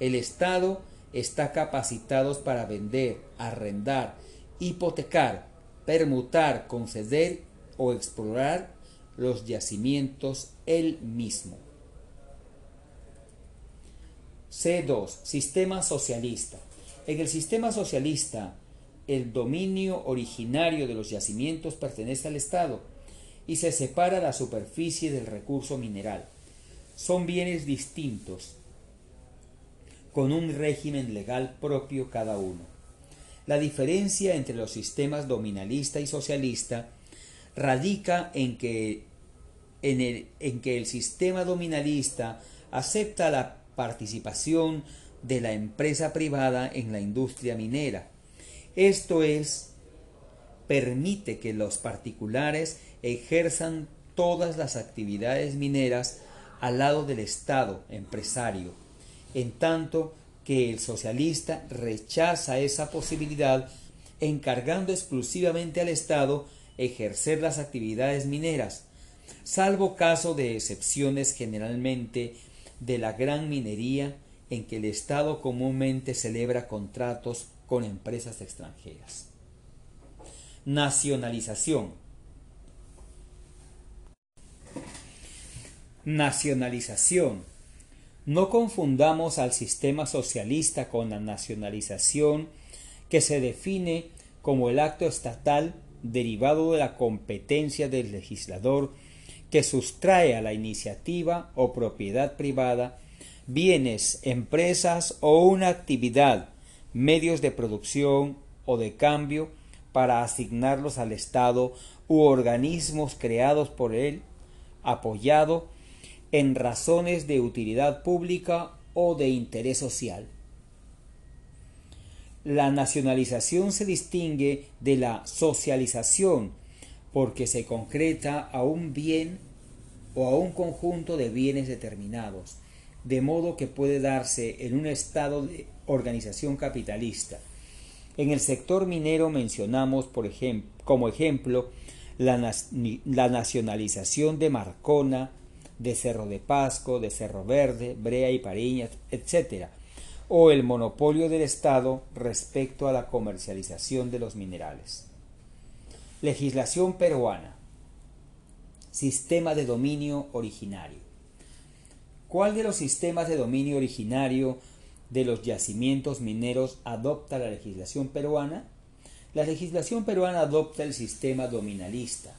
A: El Estado está capacitado para vender, arrendar, hipotecar, permutar, conceder o explorar los yacimientos él mismo. C2. Sistema socialista. En el sistema socialista, el dominio originario de los yacimientos pertenece al Estado y se separa la superficie del recurso mineral. Son bienes distintos, con un régimen legal propio cada uno. La diferencia entre los sistemas dominalista y socialista radica en que, en el, en que el sistema dominalista acepta la participación de la empresa privada en la industria minera. Esto es, permite que los particulares ejerzan todas las actividades mineras al lado del Estado empresario, en tanto que el socialista rechaza esa posibilidad encargando exclusivamente al Estado ejercer las actividades mineras, salvo caso de excepciones generalmente de la gran minería en que el Estado comúnmente celebra contratos con empresas extranjeras. Nacionalización Nacionalización. No confundamos al sistema socialista con la nacionalización que se define como el acto estatal derivado de la competencia del legislador que sustrae a la iniciativa o propiedad privada bienes, empresas o una actividad, medios de producción o de cambio para asignarlos al Estado u organismos creados por él, apoyado en razones de utilidad pública o de interés social. La nacionalización se distingue de la socialización porque se concreta a un bien o a un conjunto de bienes determinados, de modo que puede darse en un estado de organización capitalista. En el sector minero mencionamos por ejemplo, como ejemplo la, la nacionalización de Marcona, de Cerro de Pasco, de Cerro Verde, Brea y Pariñas, etc., o el monopolio del Estado respecto a la comercialización de los minerales. Legislación peruana. Sistema de dominio originario. ¿Cuál de los sistemas de dominio originario de los yacimientos mineros adopta la legislación peruana? La legislación peruana adopta el sistema dominalista.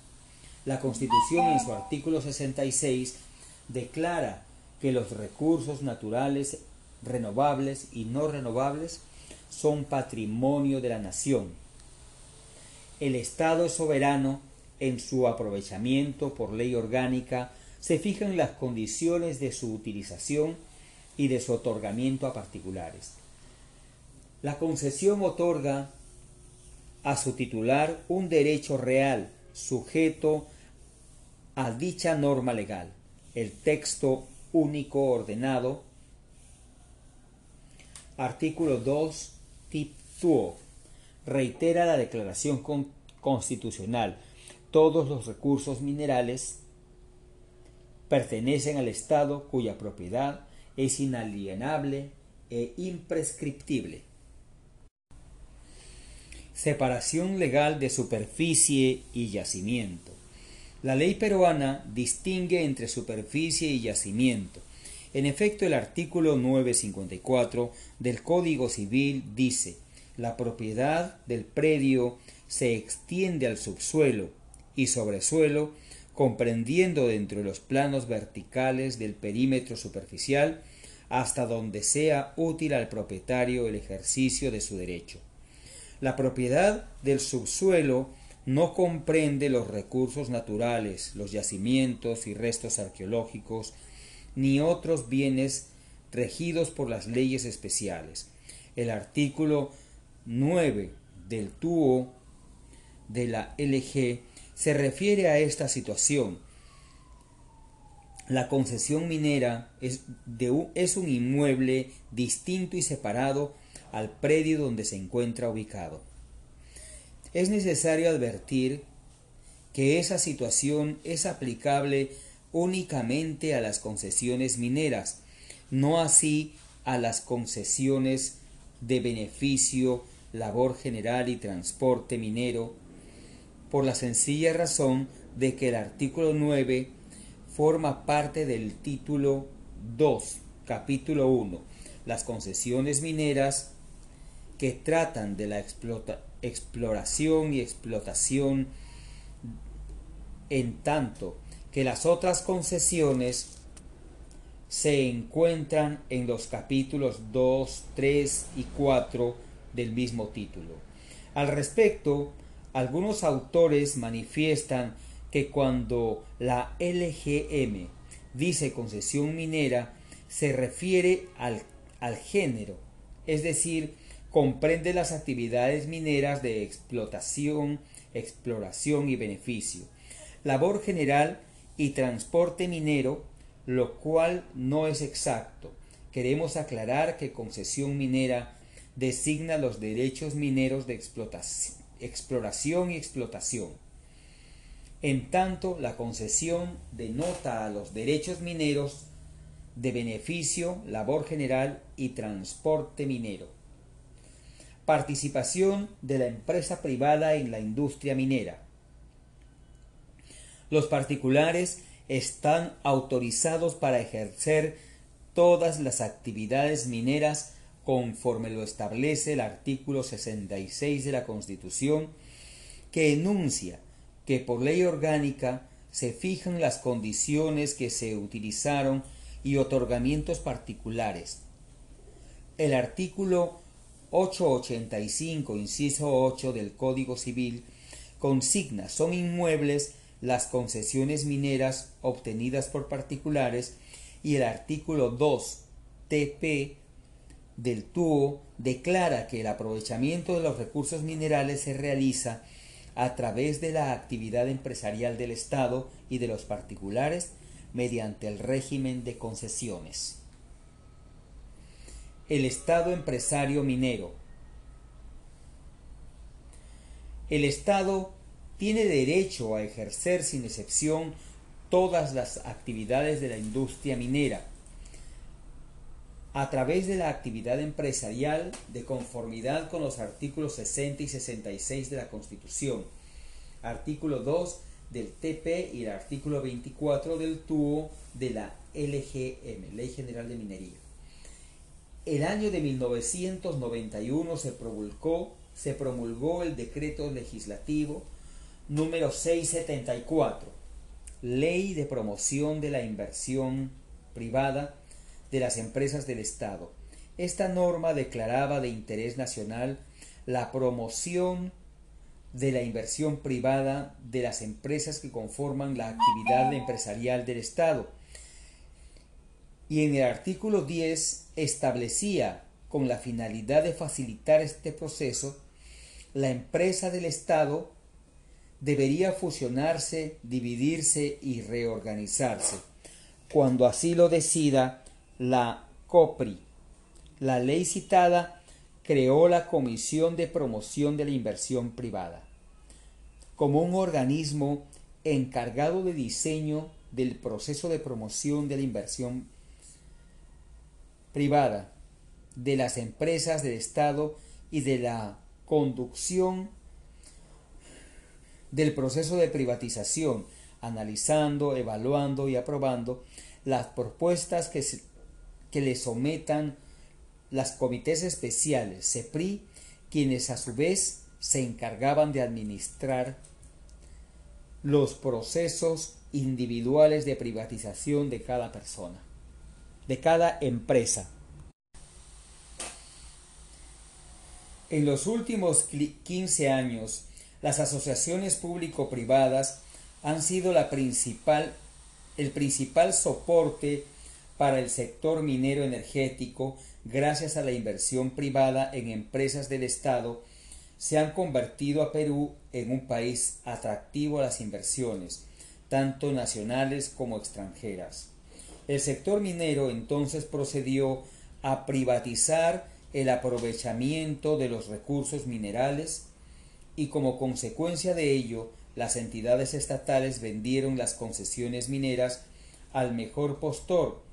A: La Constitución en su artículo 66 declara que los recursos naturales renovables y no renovables son patrimonio de la nación. El Estado es soberano en su aprovechamiento por ley orgánica, se fijan las condiciones de su utilización y de su otorgamiento a particulares. La concesión otorga a su titular un derecho real sujeto a dicha norma legal el texto único ordenado. Artículo 2, tip Reitera la declaración constitucional. Todos los recursos minerales pertenecen al Estado cuya propiedad es inalienable e imprescriptible. Separación legal de superficie y yacimiento. La ley peruana distingue entre superficie y yacimiento. En efecto, el artículo 954 del Código Civil dice la propiedad del predio se extiende al subsuelo y sobresuelo, comprendiendo dentro de los planos verticales del perímetro superficial hasta donde sea útil al propietario el ejercicio de su derecho. La propiedad del subsuelo no comprende los recursos naturales, los yacimientos y restos arqueológicos, ni otros bienes regidos por las leyes especiales. El artículo 9 del TUO de la LG se refiere a esta situación. La concesión minera es, un inmueble distinto y separado al predio donde se encuentra ubicado. Es necesario advertir que esa situación es aplicable únicamente a las concesiones mineras, no así a las concesiones de beneficio, labor general y transporte minero, por la sencilla razón de que el artículo 9 forma parte del título 2, capítulo 1, las concesiones mineras que tratan de la exploración y explotación, en tanto que las otras concesiones se encuentran en los capítulos 2, 3 y 4 del mismo título. Al respecto, algunos autores manifiestan que cuando la LGM dice concesión minera, se refiere al, al género, es decir, comprende las actividades mineras de explotación, exploración y beneficio, labor general y transporte minero, lo cual no es exacto. Queremos aclarar que concesión minera designa los derechos mineros de exploración y explotación en tanto, la concesión denota a los derechos mineros de beneficio, labor general y transporte minero. Participación de la empresa privada en la industria minera. Los particulares están autorizados para ejercer todas las actividades mineras conforme lo establece el artículo 66 de la Constitución, que enuncia que por ley orgánica se fijan las condiciones que se utilizaron y otorgamientos particulares. El artículo 885, inciso 8 del Código Civil, consigna son inmuebles las concesiones mineras obtenidas por particulares y el artículo 2 TP del TUO declara que el aprovechamiento de los recursos minerales se realiza a través de la actividad empresarial del Estado y de los particulares mediante el régimen de concesiones. El Estado empresario minero. El Estado tiene derecho a ejercer sin excepción todas las actividades de la industria minera a través de la actividad empresarial de conformidad con los artículos 60 y 66 de la Constitución, artículo 2 del TP y el artículo 24 del TUO de la LGM, Ley General de Minería. El año de 1991 se promulgó, se promulgó el decreto legislativo número 674, Ley de Promoción de la Inversión Privada de las empresas del Estado. Esta norma declaraba de interés nacional la promoción de la inversión privada de las empresas que conforman la actividad empresarial del Estado. Y en el artículo 10 establecía, con la finalidad de facilitar este proceso, la empresa del Estado debería fusionarse, dividirse y reorganizarse, cuando así lo decida la COPRI. La ley citada creó la Comisión de Promoción de la Inversión Privada como un organismo encargado de diseño del proceso de promoción de la inversión privada, de las empresas del Estado y de la conducción del proceso de privatización, analizando, evaluando y aprobando las propuestas que se, que le sometan las comités especiales, CEPRI, quienes a su vez se encargaban de administrar los procesos individuales de privatización de cada persona, de cada empresa. En los últimos 15 años, las asociaciones público-privadas han sido principal, el principal soporte para el sector minero energético gracias a la inversión privada en empresas del Estado, se han convertido a Perú en un país atractivo a las inversiones, tanto nacionales como extranjeras. El sector minero entonces procedió a privatizar el aprovechamiento de los recursos minerales y como consecuencia de ello las entidades estatales vendieron las concesiones mineras al mejor postor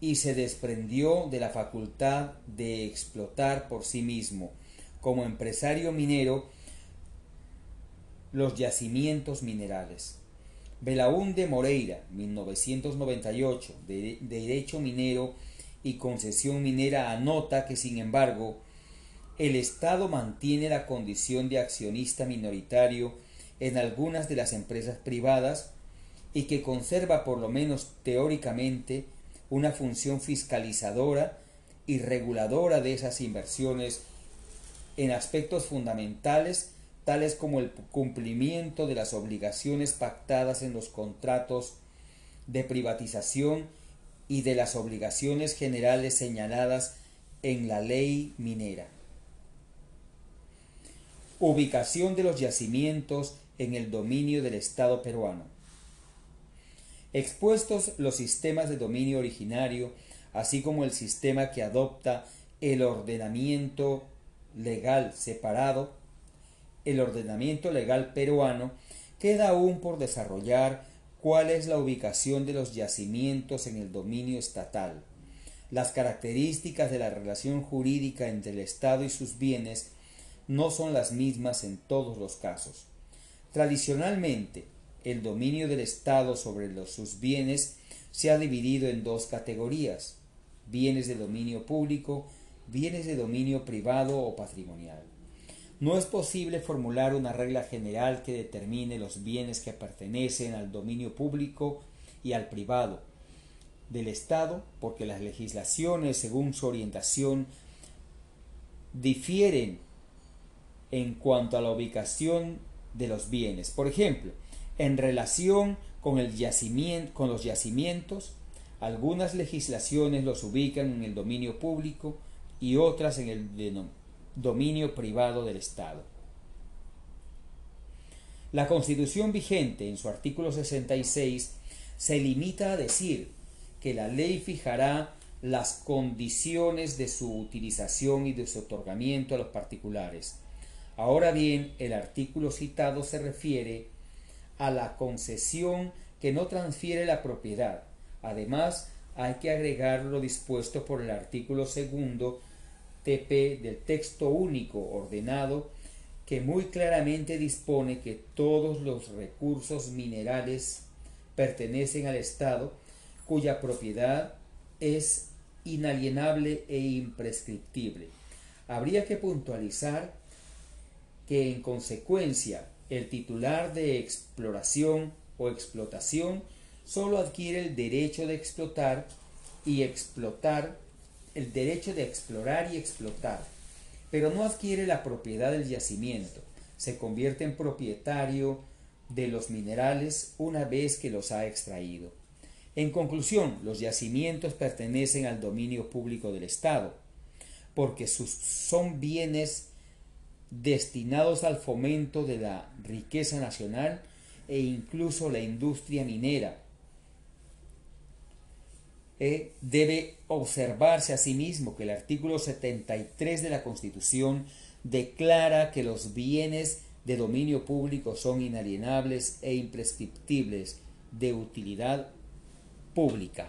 A: y se desprendió de la facultad de explotar por sí mismo como empresario minero los yacimientos minerales. Belaúnde Moreira, 1998, de Derecho Minero y Concesión Minera, anota que, sin embargo, el Estado mantiene la condición de accionista minoritario en algunas de las empresas privadas y que conserva, por lo menos teóricamente, una función fiscalizadora y reguladora de esas inversiones en aspectos fundamentales tales como el cumplimiento de las obligaciones pactadas en los contratos de privatización y de las obligaciones generales señaladas en la ley minera. Ubicación de los yacimientos en el dominio del Estado peruano. Expuestos los sistemas de dominio originario, así como el sistema que adopta el ordenamiento legal separado, el ordenamiento legal peruano, queda aún por desarrollar cuál es la ubicación de los yacimientos en el dominio estatal, las características de la relación jurídica entre el Estado y sus bienes no son las mismas en todos los casos. Tradicionalmente, el dominio del Estado sobre sus bienes se ha dividido en dos categorías, bienes de dominio público, bienes de dominio privado o patrimonial. No es posible formular una regla general que determine los bienes que pertenecen al dominio público y al privado del Estado, porque las legislaciones, según su orientación, difieren en cuanto a la ubicación de los bienes. Por ejemplo, en relación con, el yacimiento, con los yacimientos, algunas legislaciones los ubican en el dominio público y otras en el dominio privado del Estado. La Constitución vigente, en su artículo 66, se limita a decir que la ley fijará las condiciones de su utilización y de su otorgamiento a los particulares. Ahora bien, el artículo citado se refiere a la concesión que no transfiere la propiedad. Además, hay que agregar lo dispuesto por el artículo segundo TP del texto único ordenado que muy claramente dispone que todos los recursos minerales pertenecen al Estado cuya propiedad es inalienable e imprescriptible. Habría que puntualizar que en consecuencia el titular de exploración o explotación sólo adquiere el derecho de explotar y explotar el derecho de explorar y explotar, pero no adquiere la propiedad del yacimiento, se convierte en propietario de los minerales una vez que los ha extraído. En conclusión, los yacimientos pertenecen al dominio público del Estado, porque sus, son bienes destinados al fomento de la riqueza nacional e incluso la industria minera, eh, debe observarse asimismo que el artículo 73 de la Constitución declara que los bienes de dominio público son inalienables e imprescriptibles de utilidad pública.